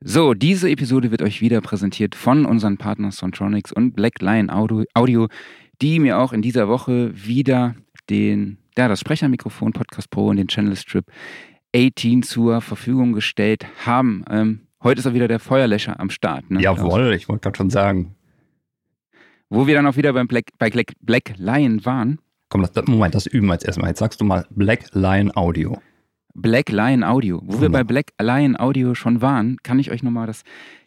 So, diese Episode wird euch wieder präsentiert von unseren Partnern Sontronics und Black Lion Audio, die mir auch in dieser Woche wieder den, ja, das Sprechermikrofon Podcast Pro und den Channel Strip 18 zur Verfügung gestellt haben. Ähm, heute ist auch wieder der Feuerlöscher am Start. Ne, Jawohl, ich wollte gerade schon sagen. Wo wir dann auch wieder beim Black, bei Black Lion waren. Komm, das, Moment, das üben wir jetzt erstmal. Jetzt sagst du mal Black Lion Audio. Black Lion Audio. Wo wir bei Black Lion Audio schon waren, kann ich euch nochmal das,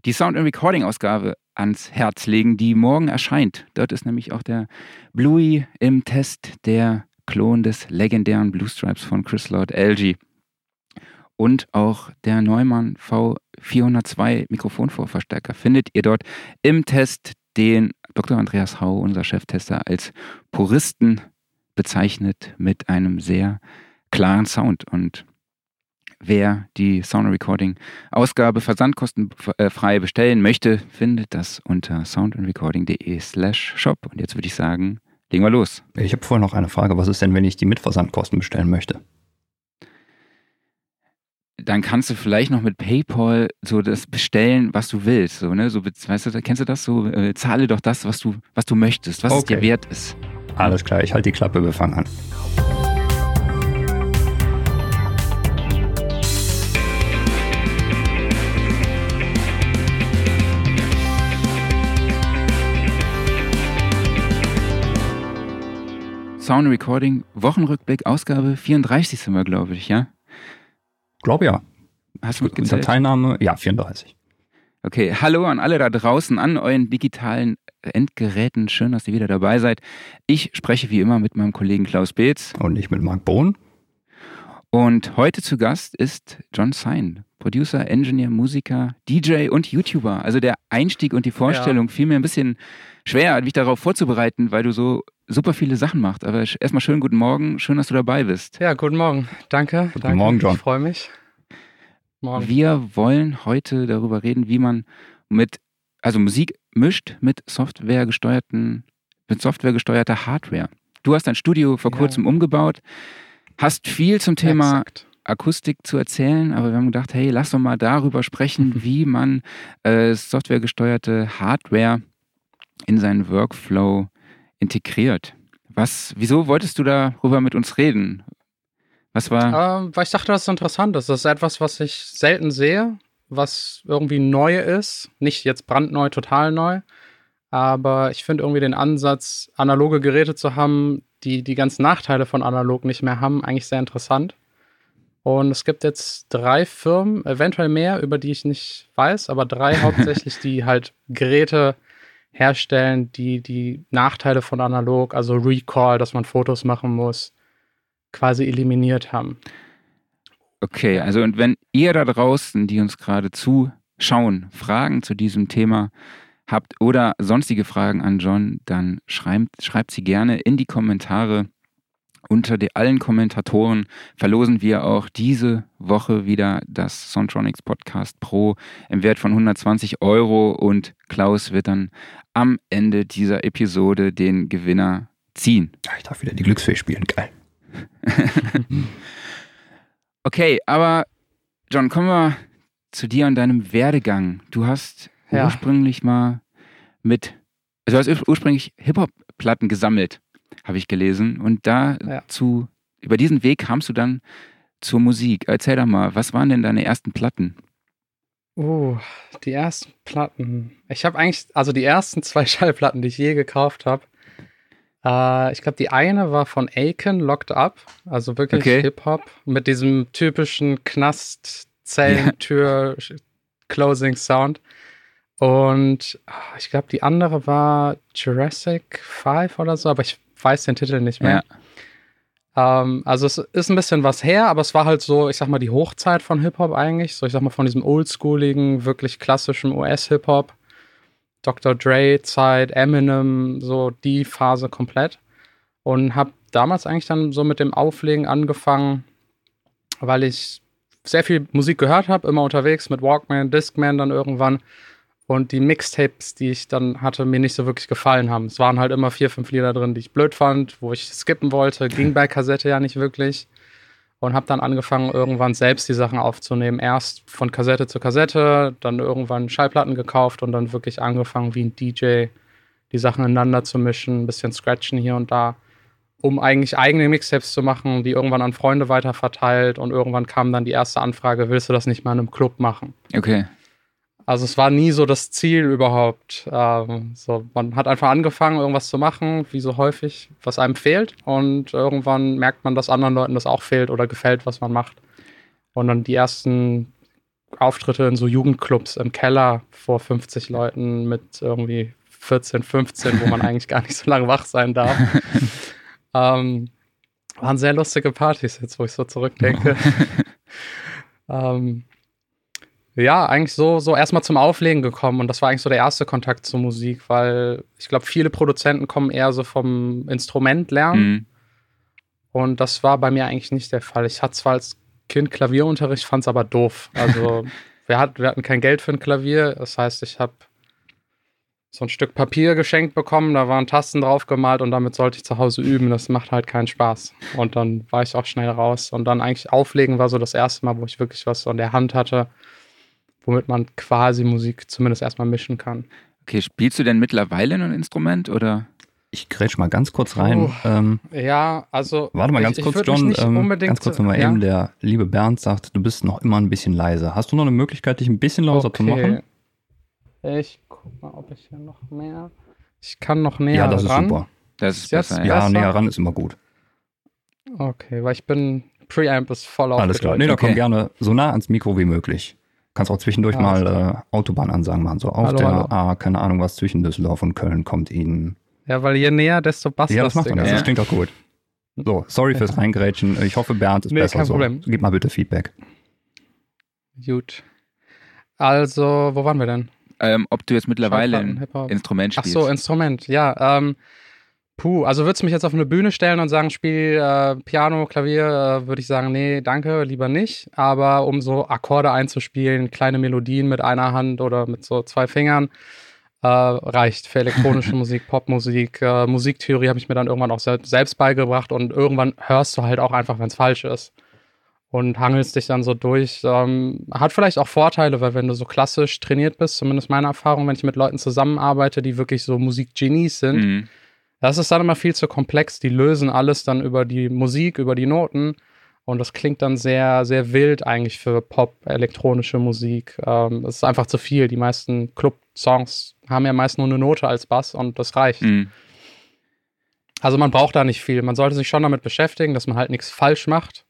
die Sound and Recording Ausgabe ans Herz legen, die morgen erscheint. Dort ist nämlich auch der Bluey im Test, der Klon des legendären Blue Stripes von Chris Lord LG. Und auch der Neumann V402 Mikrofonvorverstärker findet ihr dort im Test, den Dr. Andreas Hau, unser Cheftester, als Puristen bezeichnet mit einem sehr klaren Sound. Und Wer die Sound Recording Ausgabe versandkostenfrei bestellen möchte, findet das unter soundandrecording.de slash shop. Und jetzt würde ich sagen, legen wir los. Ich habe vorher noch eine Frage. Was ist denn, wenn ich die mit Versandkosten bestellen möchte? Dann kannst du vielleicht noch mit PayPal so das bestellen, was du willst. So, ne? so, weißt du, kennst du das so? Äh, zahle doch das, was du, was du möchtest, was okay. es dir wert ist. Alles klar, ich halte die Klappe, wir fangen an. Sound Recording Wochenrückblick, Ausgabe 34 sind wir, glaube ich, ja? Glaube ja. Hast du mitgezählt? Teilnahme, ja, 34. Okay, hallo an alle da draußen, an euren digitalen Endgeräten. Schön, dass ihr wieder dabei seid. Ich spreche wie immer mit meinem Kollegen Klaus Beetz. Und ich mit Marc Bohn. Und heute zu Gast ist John Sein, Producer, Engineer, Musiker, DJ und YouTuber. Also der Einstieg und die Vorstellung ja. fiel mir ein bisschen schwer, mich darauf vorzubereiten, weil du so super viele Sachen machst. Aber erstmal schönen guten Morgen, schön, dass du dabei bist. Ja, guten Morgen. Danke. Guten danke. Morgen, John. Ich freue mich. Morgen. Wir wollen heute darüber reden, wie man mit, also Musik mischt mit softwaregesteuerten, mit softwaregesteuerter Hardware. Du hast dein Studio vor kurzem ja. umgebaut hast viel zum Thema Exakt. Akustik zu erzählen, aber wir haben gedacht, hey, lass doch mal darüber sprechen, wie man äh, softwaregesteuerte Hardware in seinen Workflow integriert. Was, wieso wolltest du darüber mit uns reden? Was war? Ähm, weil ich dachte, das ist interessant ist. Das ist etwas, was ich selten sehe, was irgendwie neu ist. Nicht jetzt brandneu, total neu. Aber ich finde irgendwie den Ansatz, analoge Geräte zu haben, die die ganzen Nachteile von analog nicht mehr haben, eigentlich sehr interessant. Und es gibt jetzt drei Firmen, eventuell mehr, über die ich nicht weiß, aber drei hauptsächlich, die halt Geräte herstellen, die die Nachteile von analog, also Recall, dass man Fotos machen muss, quasi eliminiert haben. Okay, also und wenn ihr da draußen, die uns gerade zuschauen, Fragen zu diesem Thema habt oder sonstige Fragen an John, dann schreibt, schreibt sie gerne in die Kommentare. Unter die, allen Kommentatoren verlosen wir auch diese Woche wieder das Sontronics Podcast Pro im Wert von 120 Euro und Klaus wird dann am Ende dieser Episode den Gewinner ziehen. Ich darf wieder die Glücksfee spielen, geil. okay, aber John, kommen wir zu dir und deinem Werdegang. Du hast ja. ursprünglich mal mit, also du hast ursprünglich Hip-Hop-Platten gesammelt, habe ich gelesen. Und dazu, ja. über diesen Weg kamst du dann zur Musik. Erzähl doch mal, was waren denn deine ersten Platten? Oh, die ersten Platten. Ich habe eigentlich, also die ersten zwei Schallplatten, die ich je gekauft habe. Äh, ich glaube, die eine war von Aiken, Locked Up. Also wirklich okay. Hip-Hop. Mit diesem typischen Knast-Zellentür-Closing-Sound. Und ah, ich glaube, die andere war Jurassic 5 oder so, aber ich weiß den Titel nicht mehr. Ja. Ähm, also es ist ein bisschen was her, aber es war halt so, ich sag mal, die Hochzeit von Hip-Hop eigentlich. So, ich sag mal, von diesem oldschooligen, wirklich klassischen US-Hip-Hop. Dr. Dre-Zeit, Eminem, so die Phase komplett. Und habe damals eigentlich dann so mit dem Auflegen angefangen, weil ich sehr viel Musik gehört habe, immer unterwegs mit Walkman, Discman dann irgendwann und die Mixtapes, die ich dann hatte, mir nicht so wirklich gefallen haben. Es waren halt immer vier, fünf Lieder drin, die ich blöd fand, wo ich skippen wollte. Ging bei Kassette ja nicht wirklich. und habe dann angefangen, irgendwann selbst die Sachen aufzunehmen. Erst von Kassette zu Kassette, dann irgendwann Schallplatten gekauft und dann wirklich angefangen, wie ein DJ die Sachen ineinander zu mischen, ein bisschen scratchen hier und da, um eigentlich eigene Mixtapes zu machen, die irgendwann an Freunde weiterverteilt und irgendwann kam dann die erste Anfrage, willst du das nicht mal in einem Club machen? Okay. Also es war nie so das Ziel überhaupt. Ähm, so, man hat einfach angefangen, irgendwas zu machen, wie so häufig, was einem fehlt. Und irgendwann merkt man, dass anderen Leuten das auch fehlt oder gefällt, was man macht. Und dann die ersten Auftritte in so Jugendclubs im Keller vor 50 Leuten mit irgendwie 14, 15, wo man eigentlich gar nicht so lange wach sein darf. ähm, waren sehr lustige Partys, jetzt wo ich so zurückdenke. ähm, ja, eigentlich so, so erstmal zum Auflegen gekommen und das war eigentlich so der erste Kontakt zur Musik, weil ich glaube, viele Produzenten kommen eher so vom Instrument lernen. Mhm. Und das war bei mir eigentlich nicht der Fall. Ich hatte zwar als Kind Klavierunterricht, fand es aber doof. Also wir, hat, wir hatten kein Geld für ein Klavier. Das heißt, ich habe so ein Stück Papier geschenkt bekommen, da waren Tasten drauf gemalt und damit sollte ich zu Hause üben. Das macht halt keinen Spaß. Und dann war ich auch schnell raus. Und dann eigentlich auflegen war so das erste Mal, wo ich wirklich was in der Hand hatte womit man quasi Musik zumindest erstmal mischen kann. Okay, spielst du denn mittlerweile ein Instrument oder? Ich grätsch mal ganz kurz rein. Oh, ähm, ja, also. Warte mal ganz ich, kurz, ich John. Ähm, ganz kurz nochmal ja? eben. Der liebe Bernd sagt, du bist noch immer ein bisschen leise. Hast du noch eine Möglichkeit, dich ein bisschen lauter okay. zu machen? Ich guck mal, ob ich hier noch mehr. Ich kann noch näher Ja, das ran. ist super. Das ist Jetzt besser, Ja, besser? näher ran ist immer gut. Okay, weil ich bin. Preamp ist voll Alles klar. Nee, da Okay. komm gerne so nah ans Mikro wie möglich. Kannst auch zwischendurch Alles mal äh, Autobahnansagen machen. So auf Hallo, der hallo. A, keine Ahnung was, zwischen Düsseldorf und Köln kommt Ihnen. Ja, weil je näher, desto bass Ja, das macht man. Das, Ja. das klingt auch gut. So, sorry fürs Reingrätschen. Ich hoffe, Bernd ist Nee, besser kein so. Problem. Gib mal bitte Feedback. Gut. Also, wo waren wir denn? Ähm, ob du jetzt mittlerweile ein. Instrument Ach spielst. so, Instrument, ja. Ähm, puh, also würdest du mich jetzt auf eine Bühne stellen und sagen, spiel äh, Piano, Klavier, äh, würde ich sagen, nee, danke, lieber nicht. Aber um so Akkorde einzuspielen, kleine Melodien mit einer Hand oder mit so zwei Fingern, äh, reicht für elektronische Musik, Popmusik. Äh, Musiktheorie habe ich mir dann irgendwann auch sel selbst beigebracht und irgendwann hörst du halt auch einfach, wenn es falsch ist. Und hangelst dich dann so durch. Ähm, hat vielleicht auch Vorteile, weil wenn du so klassisch trainiert bist, zumindest meine Erfahrung, wenn ich mit Leuten zusammenarbeite, die wirklich so Musikgenies sind, Mhm. Das ist dann immer viel zu komplex. Die lösen alles dann über die Musik, über die Noten. Und das klingt dann sehr, sehr wild eigentlich für Pop, elektronische Musik. Ähm, es ist einfach zu viel. Die meisten Club-Songs haben ja meist nur eine Note als Bass und das reicht. Mhm. Also man braucht da nicht viel. Man sollte sich schon damit beschäftigen, dass man halt nichts falsch macht.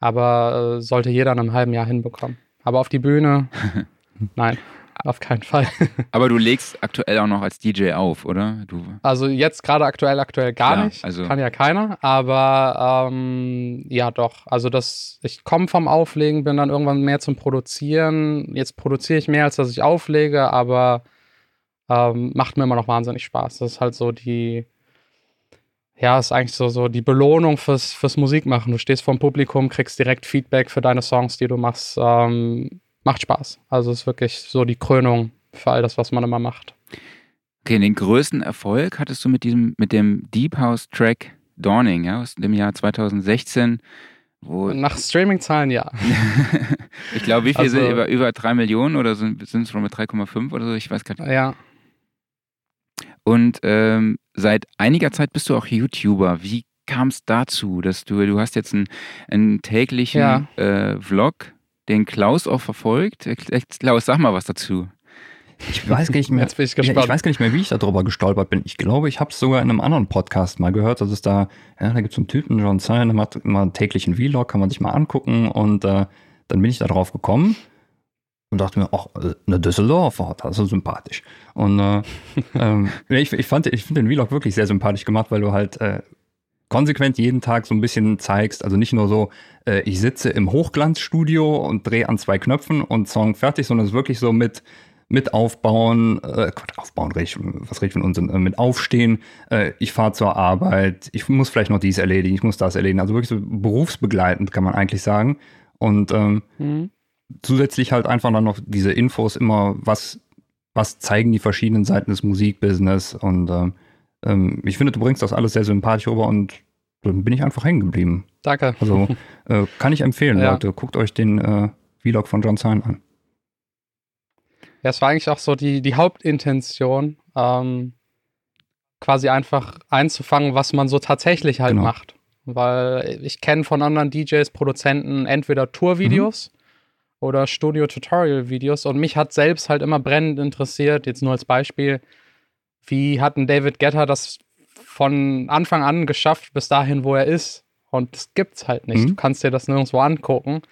Aber äh, sollte jeder in einem halben Jahr hinbekommen. Aber auf die Bühne, nein, auf keinen Fall. Aber du legst aktuell auch noch als DJ auf, oder? Du, Also jetzt gerade aktuell, aktuell gar Klar, nicht. also- Kann ja keiner. Aber ähm, ja, doch. Also das, ich komme vom Auflegen, bin dann irgendwann mehr zum Produzieren. Jetzt produziere ich mehr, als dass ich auflege, aber ähm, macht mir immer noch wahnsinnig Spaß. Das ist halt so die, ja, ist eigentlich so, so die Belohnung fürs, fürs Musikmachen. Du stehst vorm Publikum, kriegst direkt Feedback für deine Songs, die du machst. Ähm, macht Spaß. Also es ist wirklich so die Krönung für all das, was man immer macht. okay, den größten Erfolg hattest du mit diesem, mit dem Deep House Track Dawning, ja, aus dem Jahr 2016, wo Nach Streaming-Zahlen ja. ich glaube, wie viel Also- sind über, über 3 Millionen oder sind es schon mit 3,5 oder so? Ich weiß gar nicht. Ja. Und ähm, seit einiger Zeit bist du auch YouTuber. Wie kam es dazu, dass du, du hast jetzt einen, einen täglichen Ja. äh, Vlog, den Klaus auch verfolgt. Äh, Klaus, sag mal was dazu. Ich weiß gar nicht mehr. Jetzt bin ich gespannt. ich weiß gar nicht mehr, wie ich darüber gestolpert bin. Ich glaube, ich habe es sogar in einem anderen Podcast mal gehört, dass es da, ja, da gibt es einen Typen, John Zahn, der macht immer einen täglichen Vlog, kann man sich mal angucken und äh, dann bin ich da drauf gekommen und dachte mir, ach, äh, eine Düsseldorfer, das ist so sympathisch. Und äh, ähm, ich, ich fand, ich finde den Vlog wirklich sehr sympathisch gemacht, weil du halt äh, konsequent jeden Tag so ein bisschen zeigst, also nicht nur so, äh, ich sitze im Hochglanzstudio und drehe an zwei Knöpfen und Song fertig, sondern es ist wirklich so mit mit aufbauen, äh, Quatsch, aufbauen, red was rede ich von Unsinn, äh, mit aufstehen, äh, ich fahre zur Arbeit, ich muss vielleicht noch dies erledigen, ich muss das erledigen, also wirklich so berufsbegleitend kann man eigentlich sagen und ähm, Mhm. zusätzlich halt einfach dann noch diese Infos immer, was, was zeigen die verschiedenen Seiten des Musikbusiness und ähm, ähm, ich finde, du bringst das alles sehr sympathisch rüber und dann bin ich einfach hängen geblieben. Danke. Also äh, kann ich empfehlen, ja. Leute. Guckt euch den äh, Vlog von John Zahn an. Ja, es war eigentlich auch so die, die Hauptintention, ähm, quasi einfach einzufangen, was man so tatsächlich halt genau. macht. Weil ich kenne von anderen DJs, Produzenten entweder Tourvideos mhm. oder Studio-Tutorial-Videos und mich hat selbst halt immer brennend interessiert, jetzt nur als Beispiel, wie hat ein David Getter das von Anfang an geschafft bis dahin, wo er ist? Und das gibt's halt nicht. Mhm. Du kannst dir das nirgendwo angucken.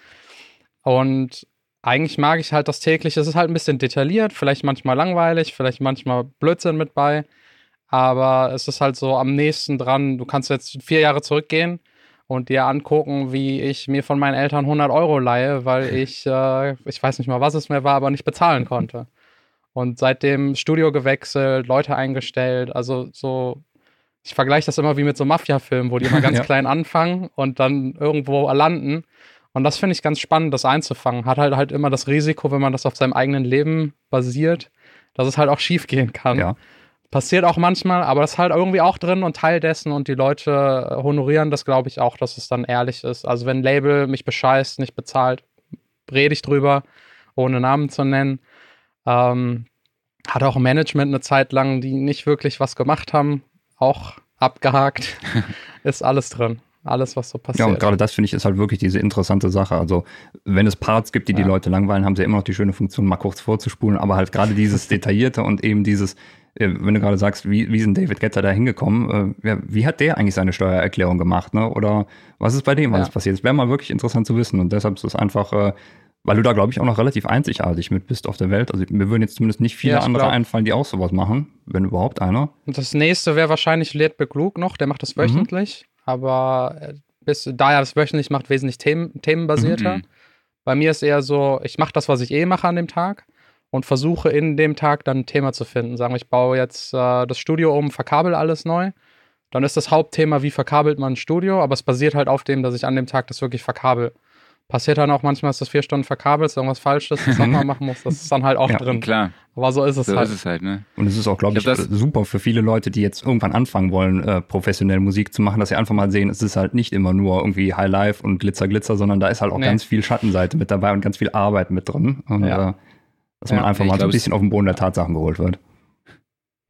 Und eigentlich mag ich halt das tägliche. Es ist halt ein bisschen detailliert, vielleicht manchmal langweilig, vielleicht manchmal Blödsinn mit bei. Aber es ist halt so am nächsten dran. Du kannst jetzt vier Jahre zurückgehen und dir angucken, wie ich mir von meinen Eltern 100 Euro leihe, weil ich, äh, ich weiß nicht mal, was es mir war, aber nicht bezahlen konnte. Und seitdem Studio gewechselt, Leute eingestellt, also so ich vergleiche das immer wie mit so Mafia-Filmen, wo die immer ganz ja. klein anfangen und dann irgendwo landen. Und das finde ich ganz spannend, das einzufangen. Hat halt halt immer das Risiko, wenn man das auf seinem eigenen Leben basiert, dass es halt auch schief gehen kann. Ja. Passiert auch manchmal, aber das ist halt irgendwie auch drin und Teil dessen und die Leute honorieren das, glaube ich, auch, dass es dann ehrlich ist. Also wenn ein Label mich bescheißt, nicht bezahlt, rede ich drüber, ohne Namen zu nennen. Ähm, hat auch Management eine Zeit lang, die nicht wirklich was gemacht haben, auch abgehakt. ist alles drin. Alles, was so passiert. Ja, und gerade das finde ich ist halt wirklich diese interessante Sache. Also, wenn es Parts gibt, die ja. die Leute langweilen, haben sie immer noch die schöne Funktion, mal kurz vorzuspulen. Aber halt gerade dieses Detaillierte und eben dieses, äh, wenn du gerade sagst, wie, wie ist denn David Getter da hingekommen? Äh, wie hat der eigentlich seine Steuererklärung gemacht? Ne? Oder was ist bei dem alles ja. passiert? Das wäre mal wirklich interessant zu wissen. Und deshalb ist es einfach äh, weil du da, glaube ich, auch noch relativ einzigartig mit bist auf der Welt. Also mir würden jetzt zumindest nicht viele ja, andere glaub. einfallen, die auch sowas machen, wenn überhaupt einer. Und das nächste wäre wahrscheinlich Led Beglug noch, der macht das wöchentlich. Mhm. Aber äh, bis, da er das wöchentlich macht, wesentlich themen, themenbasierter. Mhm. Bei mir ist eher so, ich mache das, was ich eh mache an dem Tag und versuche in dem Tag dann ein Thema zu finden. Sagen wir, ich baue jetzt äh, das Studio um, verkabel alles neu. Dann ist das Hauptthema, wie verkabelt man ein Studio, aber es basiert halt auf dem, dass ich an dem Tag das wirklich verkabel. Passiert dann auch manchmal, dass du vier Stunden verkabelst, irgendwas Falsches, das nochmal machen musst. Das ist dann halt auch ja, drin. Klar. Aber so ist es so halt. Ist es halt ne? Und es ist auch, glaube ich, ich super für viele Leute, die jetzt irgendwann anfangen wollen, äh, professionell Musik zu machen, dass sie einfach mal sehen, es ist halt nicht immer nur irgendwie High Life und Glitzer, Glitzer, sondern da ist halt auch nee. ganz viel Schattenseite mit dabei und ganz viel Arbeit mit drin. Und ja. äh, dass man einfach mal so ein bisschen auf den Boden der Tatsachen geholt wird.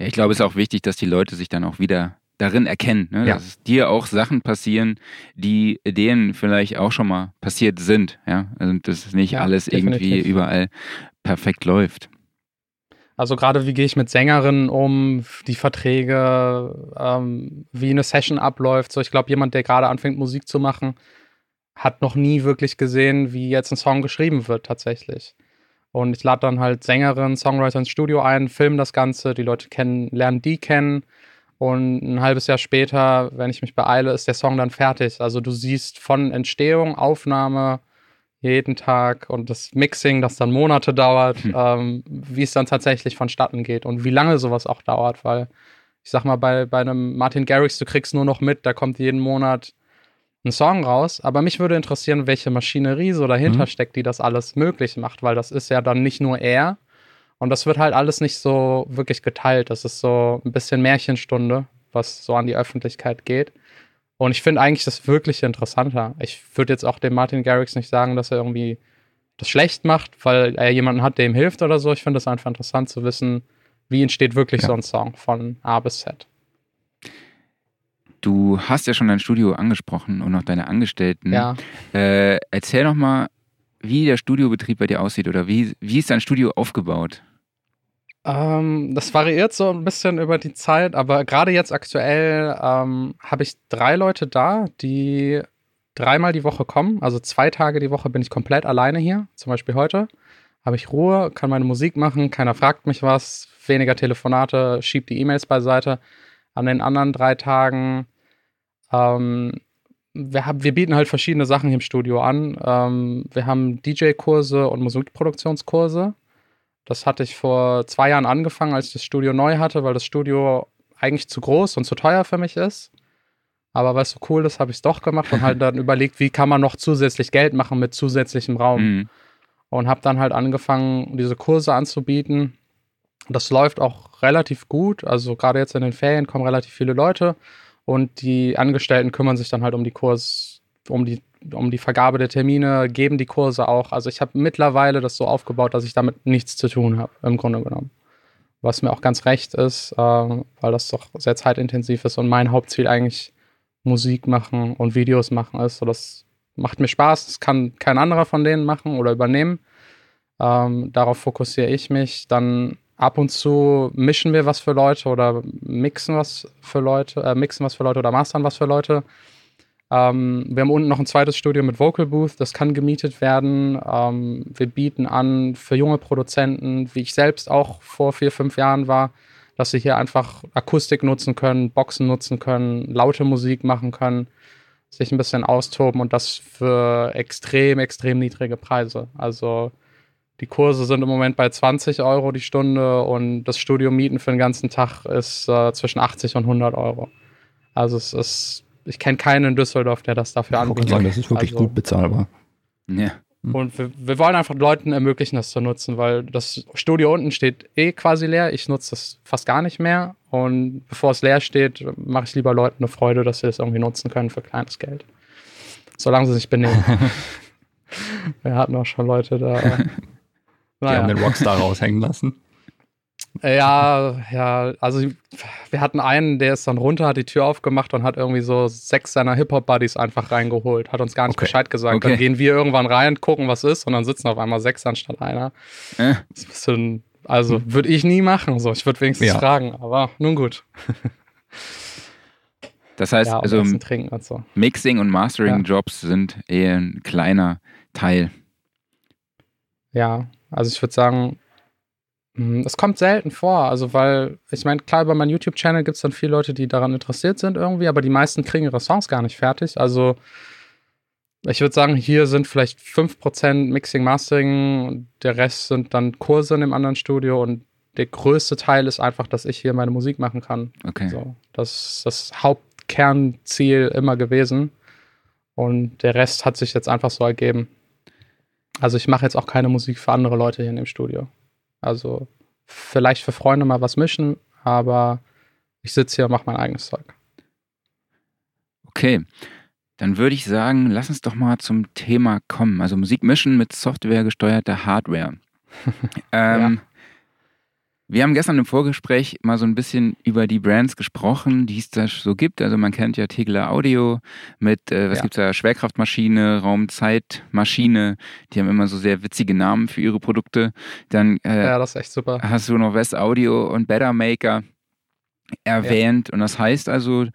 Ja, ich glaube, es ist auch wichtig, dass die Leute sich dann auch wieder darin erkennen, ne? ja. dass dir auch Sachen passieren, die denen vielleicht auch schon mal passiert sind. Ja? Also dass nicht ja, alles definitiv. irgendwie überall perfekt läuft. Also gerade wie gehe ich mit Sängerinnen um, die Verträge, ähm, wie eine Session abläuft. So, ich glaube, jemand, der gerade anfängt, Musik zu machen, hat noch nie wirklich gesehen, wie jetzt ein Song geschrieben wird tatsächlich. Und ich lade dann halt Sängerinnen, Songwriter ins Studio ein, filme das Ganze, die Leute kennen, lernen die kennen und ein halbes Jahr später, wenn ich mich beeile, ist der Song dann fertig. Also du siehst von Entstehung, Aufnahme jeden Tag und das Mixing, das dann Monate dauert, hm. ähm, wie es dann tatsächlich vonstatten geht und wie lange sowas auch dauert, weil ich sag mal, bei, bei einem Martin Garrix, du kriegst nur noch mit, da kommt jeden Monat ein Song raus. Aber mich würde interessieren, welche Maschinerie so dahinter mhm. steckt, die das alles möglich macht, weil das ist ja dann nicht nur er, und das wird halt alles nicht so wirklich geteilt. Das ist so ein bisschen Märchenstunde, was so an die Öffentlichkeit geht. Und ich finde eigentlich das wirklich interessanter. Ich würde jetzt auch dem Martin Garrix nicht sagen, dass er irgendwie das schlecht macht, weil er jemanden hat, der ihm hilft oder so. Ich finde es einfach interessant zu wissen, wie entsteht wirklich ja. so ein Song von A bis Z. Du hast ja schon dein Studio angesprochen und auch deine Angestellten. Ja. Äh, erzähl doch mal, wie der Studiobetrieb bei dir aussieht oder wie, wie ist dein Studio aufgebaut? Ähm, das variiert so ein bisschen über die Zeit, aber gerade jetzt aktuell ähm, habe ich drei Leute da, die dreimal die Woche kommen. Also zwei Tage die Woche bin ich komplett alleine hier. Zum Beispiel heute habe ich Ruhe, kann meine Musik machen, keiner fragt mich was, weniger Telefonate, schiebt die E-Mails beiseite. An den anderen drei Tagen, ähm, wir, haben, wir bieten halt verschiedene Sachen hier im Studio an. Ähm, wir haben DJ-Kurse und Musikproduktionskurse. Das hatte ich vor zwei Jahren angefangen, als ich das Studio neu hatte, weil das Studio eigentlich zu groß und zu teuer für mich ist. Aber weil es so cool ist, habe ich es doch gemacht und halt dann überlegt, wie kann man noch zusätzlich Geld machen mit zusätzlichem Raum. Mhm. Und habe dann halt angefangen, diese Kurse anzubieten. Das läuft auch relativ gut. Also gerade jetzt in den Ferien kommen relativ viele Leute. Und die Angestellten kümmern sich dann halt um die Kurs, um die, um die Vergabe der Termine, geben die Kurse auch. Also ich habe mittlerweile das so aufgebaut, dass ich damit nichts zu tun habe, im Grunde genommen. Was mir auch ganz recht ist, äh, weil das doch sehr zeitintensiv ist und mein Hauptziel eigentlich Musik machen und Videos machen ist. So, das macht mir Spaß. Das kann kein anderer von denen machen oder übernehmen. Ähm, darauf fokussiere ich mich. Dann ab und zu mischen wir was für Leute oder mixen was für Leute, äh, mixen was für Leute oder mastern was für Leute. Ähm, wir haben unten noch ein zweites Studio mit Vocal Booth, das kann gemietet werden. Ähm, wir bieten an für junge Produzenten, wie ich selbst auch vor vier, fünf Jahren war, dass sie hier einfach Akustik nutzen können, Boxen nutzen können, laute Musik machen können, sich ein bisschen austoben und das für extrem, extrem niedrige Preise. Also die Kurse sind im Moment bei 20 Euro die Stunde und das Studio Mieten für den ganzen Tag ist äh, zwischen 80 und 100 Euro. Also es ist, ich kenne keinen in Düsseldorf, der das dafür anbietet. sagen, das ist wirklich also, gut bezahlbar. Ja. Und wir, wir, wollen einfach Leuten ermöglichen, das zu nutzen, weil das Studio unten steht eh quasi leer. Ich nutze das fast gar nicht mehr. Und bevor es leer steht, mache ich lieber Leuten eine Freude, dass sie das irgendwie nutzen können für kleines Geld. Solange sie sich benehmen. wir hatten auch schon Leute da. Die naja. haben den Rockstar raushängen lassen. Ja, ja, also wir hatten einen, der ist dann runter, hat die Tür aufgemacht und hat irgendwie so sechs seiner Hip-Hop-Buddies einfach reingeholt, hat uns gar nicht okay. Bescheid gesagt. Okay. Dann gehen wir irgendwann rein, gucken, was ist und dann sitzen auf einmal sechs anstatt einer. Äh. Das ist ein bisschen, also würde ich nie machen, so. Ich würde wenigstens ja. fragen, aber nun gut. Das heißt, ja, also so. Mixing und Mastering-Jobs ja. sind eher ein kleiner Teil. Ja, also ich würde sagen, es kommt selten vor, also weil, ich meine, klar, über meinen YouTube-Channel gibt es dann viele Leute, die daran interessiert sind irgendwie, aber die meisten kriegen ihre Songs gar nicht fertig. Also ich würde sagen, hier sind vielleicht 5% Mixing, Mastering, der Rest sind dann Kurse in dem anderen Studio und der größte Teil ist einfach, dass ich hier meine Musik machen kann. Okay. So, das ist das Hauptkernziel immer gewesen. Und der Rest hat sich jetzt einfach so ergeben. Also ich mache jetzt auch keine Musik für andere Leute hier in dem Studio. Also vielleicht für Freunde mal was mischen, aber ich sitze hier und mache mein eigenes Zeug. Okay, dann würde ich sagen, lass uns doch mal zum Thema kommen. Also Musik mischen mit softwaregesteuerter Hardware. ähm, ja. Wir haben gestern im Vorgespräch mal so ein bisschen über die Brands gesprochen, die es da so gibt. Also man kennt ja Tegler Audio mit, äh, was ja. es da, Schwerkraftmaschine, Raumzeitmaschine. Die haben immer so sehr witzige Namen für ihre Produkte. Dann äh, ja, das ist echt super. hast du noch West Audio und Better Maker erwähnt. Ja. Und das heißt also,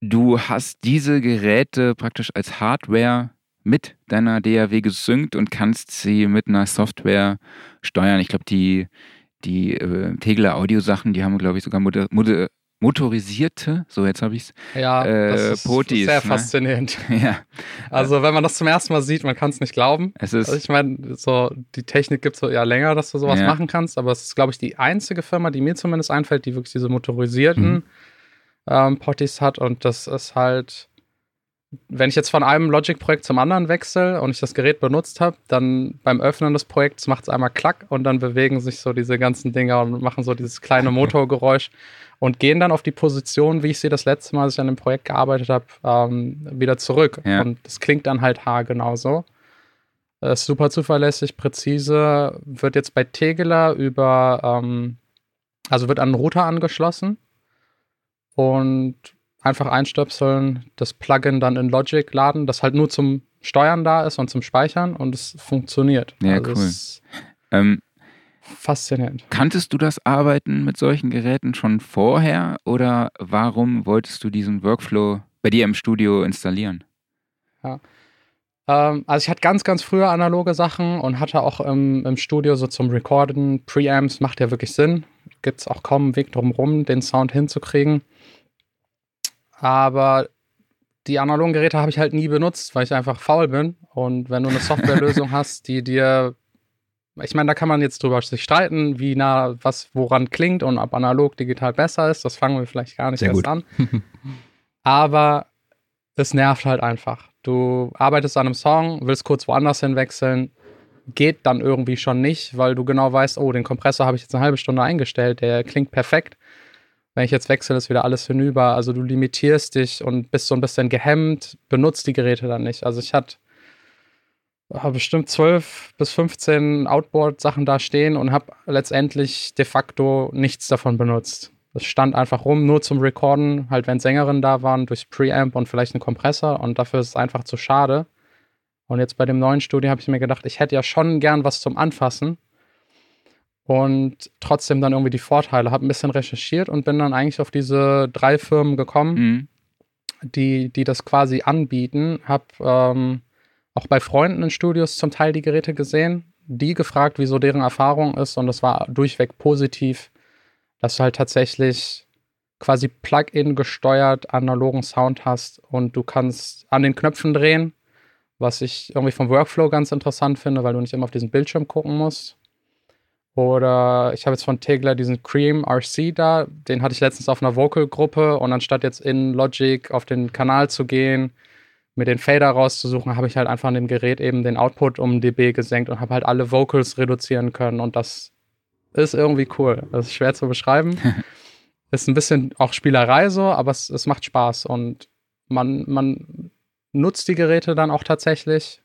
du hast diese Geräte praktisch als Hardware mit deiner DAW gesynkt und kannst sie mit einer Software steuern. Ich glaube, die die äh, Tegler Audiosachen, die haben, glaube ich, sogar moder moder motorisierte, so jetzt habe ich es. Ja, äh, das ist Potis, sehr ne? faszinierend. ja. Also wenn man das zum ersten Mal sieht, man kann es nicht glauben. Es ist also ich meine, so die Technik gibt es so ja länger, dass du sowas ja. machen kannst, aber es ist, glaube ich, die einzige Firma, die mir zumindest einfällt, die wirklich diese motorisierten mhm. ähm, Potties hat und das ist halt wenn ich jetzt von einem Logic-Projekt zum anderen wechsle und ich das Gerät benutzt habe, dann beim Öffnen des Projekts macht es einmal Klack und dann bewegen sich so diese ganzen Dinger und machen so dieses kleine Motorgeräusch und gehen dann auf die Position, wie ich sie das letzte Mal, als ich an dem Projekt gearbeitet habe, ähm, wieder zurück. Ja. Und das klingt dann halt haargenau so. Ist super zuverlässig, präzise. Wird jetzt bei Tegeler über, ähm, also wird an einen Router angeschlossen und einfach einstöpseln, das Plugin dann in Logic laden, das halt nur zum Steuern da ist und zum Speichern und es funktioniert. Ja, also cool. Ähm, faszinierend. Kanntest du das Arbeiten mit solchen Geräten schon vorher oder warum wolltest du diesen Workflow bei dir im Studio installieren? Ja. Ähm, also ich hatte ganz, ganz früher analoge Sachen und hatte auch im, im Studio so zum Recorden Preamps, macht ja wirklich Sinn. Gibt es auch kaum einen Weg drumherum, den Sound hinzukriegen. Aber die analogen Geräte habe ich halt nie benutzt, weil ich einfach faul bin. Und wenn du eine Softwarelösung hast, die dir, ich meine, da kann man jetzt drüber sich streiten, wie nah was woran klingt und ob analog digital besser ist. Das fangen wir vielleicht gar nicht Sehr erst gut. an. Aber es nervt halt einfach. Du arbeitest an einem Song, willst kurz woanders hinwechseln, geht dann irgendwie schon nicht, weil du genau weißt, oh, den Kompressor habe ich jetzt eine halbe Stunde eingestellt, der klingt perfekt. Wenn ich jetzt wechsle, ist wieder alles hinüber. Also du limitierst dich und bist so ein bisschen gehemmt, benutzt die Geräte dann nicht. Also ich hatte bestimmt 12 bis 15 Outboard-Sachen da stehen und habe letztendlich de facto nichts davon benutzt. Es stand einfach rum, nur zum Recorden, halt wenn Sängerinnen da waren, durch Preamp und vielleicht einen Kompressor und dafür ist es einfach zu schade. Und jetzt bei dem neuen Studio habe ich mir gedacht, ich hätte ja schon gern was zum Anfassen und trotzdem dann irgendwie die Vorteile. Habe ein bisschen recherchiert und bin dann eigentlich auf diese drei Firmen gekommen, mhm. die, die das quasi anbieten. Habe ähm, auch bei Freunden in Studios zum Teil die Geräte gesehen, die gefragt, wieso deren Erfahrung ist und das war durchweg positiv dass du halt tatsächlich quasi Plug-in gesteuert analogen Sound hast und du kannst an den Knöpfen drehen, was ich irgendwie vom Workflow ganz interessant finde, weil du nicht immer auf diesen Bildschirm gucken musst. Oder ich habe jetzt von Tegler diesen Cream RC da, den hatte ich letztens auf einer Vocal-Gruppe und anstatt jetzt in Logic auf den Kanal zu gehen, mir den Fader rauszusuchen, habe ich halt einfach an dem Gerät eben den Output um dB gesenkt und habe halt alle Vocals reduzieren können und das ist irgendwie cool. Das ist schwer zu beschreiben. ist ein bisschen auch Spielerei so, aber es, es macht Spaß und man, man nutzt die Geräte dann auch tatsächlich.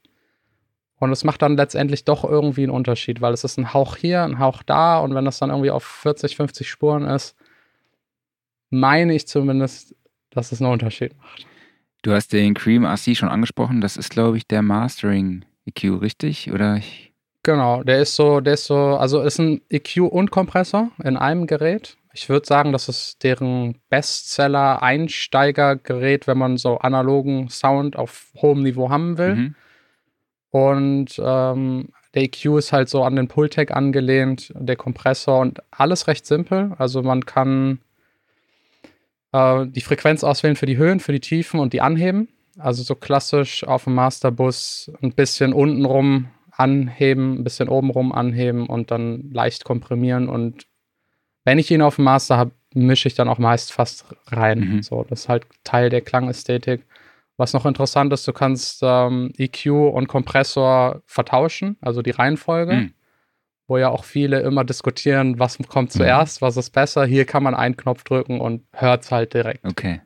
Und es macht dann letztendlich doch irgendwie einen Unterschied, weil es ist ein Hauch hier, ein Hauch da und wenn das dann irgendwie auf 40, 50 Spuren ist, meine ich zumindest, dass es einen Unterschied macht. Du hast den Cream RC schon angesprochen, das ist glaube ich der Mastering EQ, richtig? Oder ich Genau, der ist so, der ist so, also ist ein EQ und Kompressor in einem Gerät. Ich würde sagen, das ist deren Bestseller-Einsteigergerät, wenn man so analogen Sound auf hohem Niveau haben will. Mhm. Und ähm, der EQ ist halt so an den Pultec angelehnt, der Kompressor und alles recht simpel. Also man kann äh, die Frequenz auswählen für die Höhen, für die Tiefen und die anheben. Also so klassisch auf dem Masterbus ein bisschen untenrum anheben, ein bisschen obenrum anheben und dann leicht komprimieren. Und wenn ich ihn auf dem Master habe, mische ich dann auch meist fast rein. Mhm. So, das ist halt Teil der Klangästhetik. Was noch interessant ist, du kannst ähm, EQ und Kompressor vertauschen, also die Reihenfolge, mhm. wo ja auch viele immer diskutieren, was kommt mhm. zuerst, mhm. was ist besser. Hier kann man einen Knopf drücken und hört es halt direkt. Okay.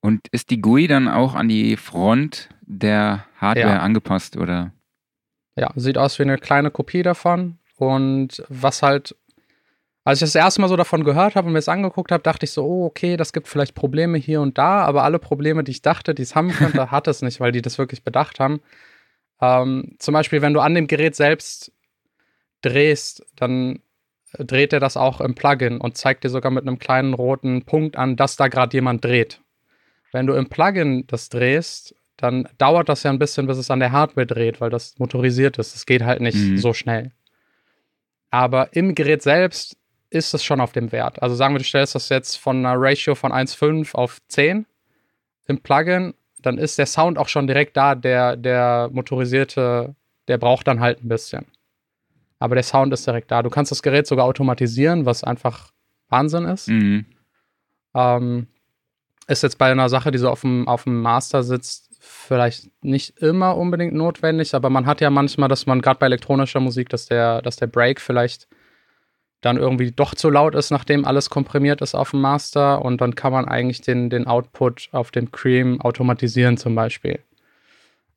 Und ist die GUI dann auch an die Front der Hardware ja. angepasst, oder? Ja, sieht aus wie eine kleine Kopie davon. Und was halt, als ich das erste Mal so davon gehört habe und mir es angeguckt habe, dachte ich so, oh, okay, das gibt vielleicht Probleme hier und da, aber alle Probleme, die ich dachte, die es haben könnte, hat es nicht, weil die das wirklich bedacht haben. Ähm, zum Beispiel, wenn du an dem Gerät selbst drehst, dann dreht er das auch im Plugin und zeigt dir sogar mit einem kleinen roten Punkt an, dass da gerade jemand dreht. Wenn du im Plugin das drehst, dann dauert das ja ein bisschen, bis es an der Hardware dreht, weil das motorisiert ist. Das geht halt nicht mhm. so schnell. Aber im Gerät selbst ist es schon auf dem Wert. Also sagen wir, du stellst das jetzt von einer Ratio von 1,5 auf 10 im Plugin, dann ist der Sound auch schon direkt da. Der, der motorisierte, der braucht dann halt ein bisschen. Aber der Sound ist direkt da. Du kannst das Gerät sogar automatisieren, was einfach Wahnsinn ist. Mhm. Ähm, ist jetzt bei einer Sache, die so auf dem, auf dem Master sitzt, vielleicht nicht immer unbedingt notwendig, aber man hat ja manchmal, dass man gerade bei elektronischer Musik, dass der, dass der Break vielleicht dann irgendwie doch zu laut ist, nachdem alles komprimiert ist auf dem Master und dann kann man eigentlich den, den Output auf dem Cream automatisieren zum Beispiel.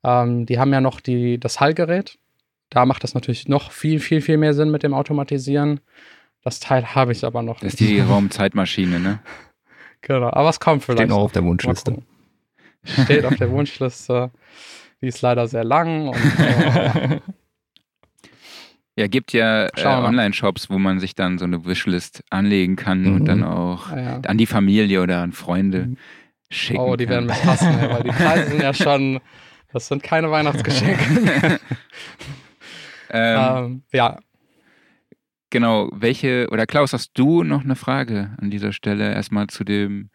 Ähm, die haben ja noch die, das Hallgerät. Da macht das natürlich noch viel, viel, viel mehr Sinn mit dem Automatisieren. Das Teil habe ich aber noch. Das ist die Raumzeitmaschine, ne? genau, aber es kommt vielleicht. Steht noch auf der Wunschliste steht auf der Wunschliste. Die ist leider sehr lang. Und, äh, ja, gibt ja äh, Online-Shops, wo man sich dann so eine Wishlist anlegen kann mhm. und dann auch ja. an die Familie oder an Freunde mhm. schicken. Oh, die kann. werden mich hassen, weil die Preise sind ja schon, das sind keine Weihnachtsgeschenke. ähm, ähm, ja. Genau, welche, oder Klaus, hast du noch eine Frage an dieser Stelle erstmal zu dem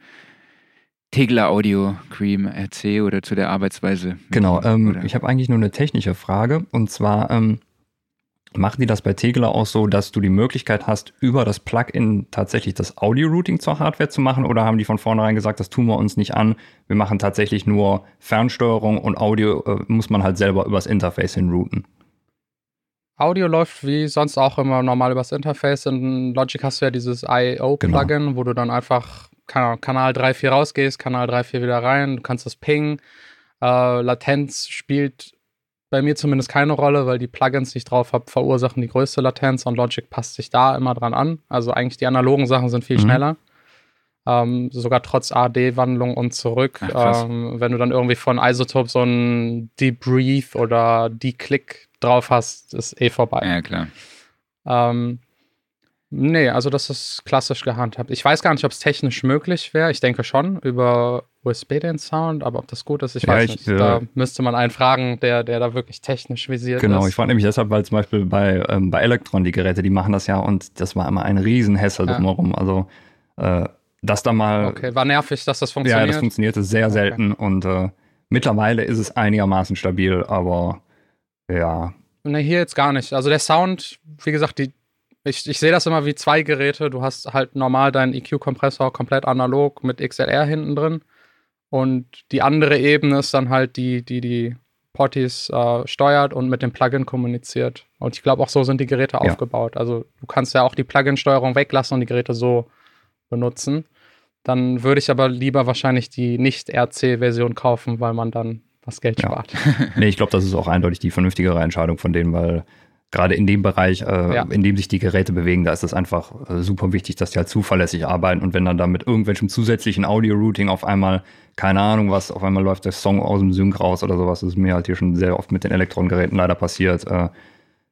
Tegler Audio Cream RC oder zu der Arbeitsweise? Genau, ähm, ich habe eigentlich nur eine technische Frage und zwar ähm, machen die das bei Tegler auch so, dass du die Möglichkeit hast, über das Plugin tatsächlich das Audio-Routing zur Hardware zu machen oder haben die von vornherein gesagt, das tun wir uns nicht an, wir machen tatsächlich nur Fernsteuerung und Audio äh, muss man halt selber übers Interface hinrouten? Audio läuft wie sonst auch immer normal übers Interface. In Logic hast du ja dieses I.O.-Plugin, genau. wo du dann einfach Kanal 3, 4 rausgehst, Kanal 3, 4 wieder rein. Du kannst das pingen. Äh, Latenz spielt bei mir zumindest keine Rolle, weil die Plugins, die ich drauf habe, verursachen die größte Latenz und Logic passt sich da immer dran an. Also eigentlich die analogen Sachen sind viel mhm. schneller. Ähm, sogar trotz AD-Wandlung und zurück. Ach, ähm, wenn du dann irgendwie von Isotope so ein Breathe oder Declick drauf hast, ist eh vorbei. Ja, klar. Ähm, nee, also das ist klassisch gehandhabt. Ich weiß gar nicht, ob es technisch möglich wäre. Ich denke schon über USB den Sound, aber ob das gut ist, ich ja, weiß ich, nicht. Äh, da müsste man einen fragen, der, der da wirklich technisch visiert genau, ist. Genau, ich frage nämlich deshalb, weil zum Beispiel bei, ähm, bei Electron die Geräte, die machen das ja und das war immer ein Riesenhässel ja. drumherum. Also äh, das da mal. Okay, war nervig, dass das funktioniert. Ja, das funktionierte sehr selten okay. und äh, mittlerweile ist es einigermaßen stabil, aber ja. Ne, hier jetzt gar nicht. Also der Sound, wie gesagt, die, ich, ich sehe das immer wie zwei Geräte. Du hast halt normal deinen EQ-Kompressor komplett analog mit XLR hinten drin. Und die andere Ebene ist dann halt die, die die Potties äh, steuert und mit dem Plugin kommuniziert. Und ich glaube, auch so sind die Geräte ja. aufgebaut. Also du kannst ja auch die Plugin-Steuerung weglassen und die Geräte so benutzen. Dann würde ich aber lieber wahrscheinlich die Nicht-RC-Version kaufen, weil man dann was Geld spart. nee, ich glaube, das ist auch eindeutig die vernünftigere Entscheidung von denen, weil gerade in dem Bereich, äh, ja. in dem sich die Geräte bewegen, da ist es einfach äh, super wichtig, dass die halt zuverlässig arbeiten. Und wenn dann da mit irgendwelchem zusätzlichen Audio-Routing auf einmal, keine Ahnung was, auf einmal läuft der Song aus dem Sync raus oder sowas, das ist mir halt hier schon sehr oft mit den Elektronengeräten leider passiert. Äh,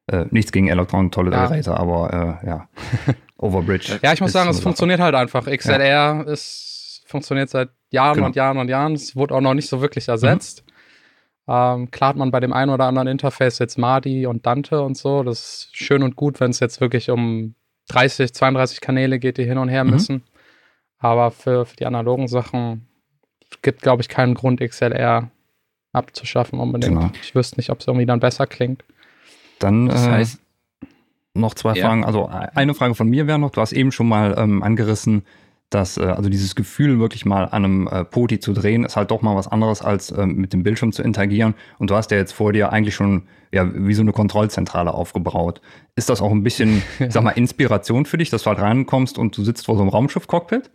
äh nichts gegen Elektron, tolle ja. Geräte, aber äh, ja, Overbridge. ja, ich muss sagen, es funktioniert halt einfach. XLR ja. ist, funktioniert seit Jahren genau. und Jahren und Jahren. Es wurde auch noch nicht so wirklich ersetzt. Mhm. Ähm, klar hat man bei dem einen oder anderen Interface jetzt Madi und Dante und so. Das ist schön und gut, wenn es jetzt wirklich um 30, 32 Kanäle geht, die hin und her mhm. müssen. Aber für, für die analogen Sachen gibt, glaube ich, keinen Grund, XLR abzuschaffen unbedingt. Genau. Ich wüsste nicht, ob es irgendwie dann besser klingt. Dann das äh, heißt, äh, noch zwei ja. Fragen. Also eine Frage von mir wäre noch, du hast eben schon mal ähm, angerissen, dass äh, also dieses Gefühl, wirklich mal an einem äh, Poti zu drehen, ist halt doch mal was anderes, als äh, mit dem Bildschirm zu interagieren. Und du hast ja jetzt vor dir eigentlich schon ja, wie so eine Kontrollzentrale aufgebaut. Ist das auch ein bisschen, ich sag mal, Inspiration für dich, dass du halt reinkommst und du sitzt vor so einem Raumschiff-Cockpit?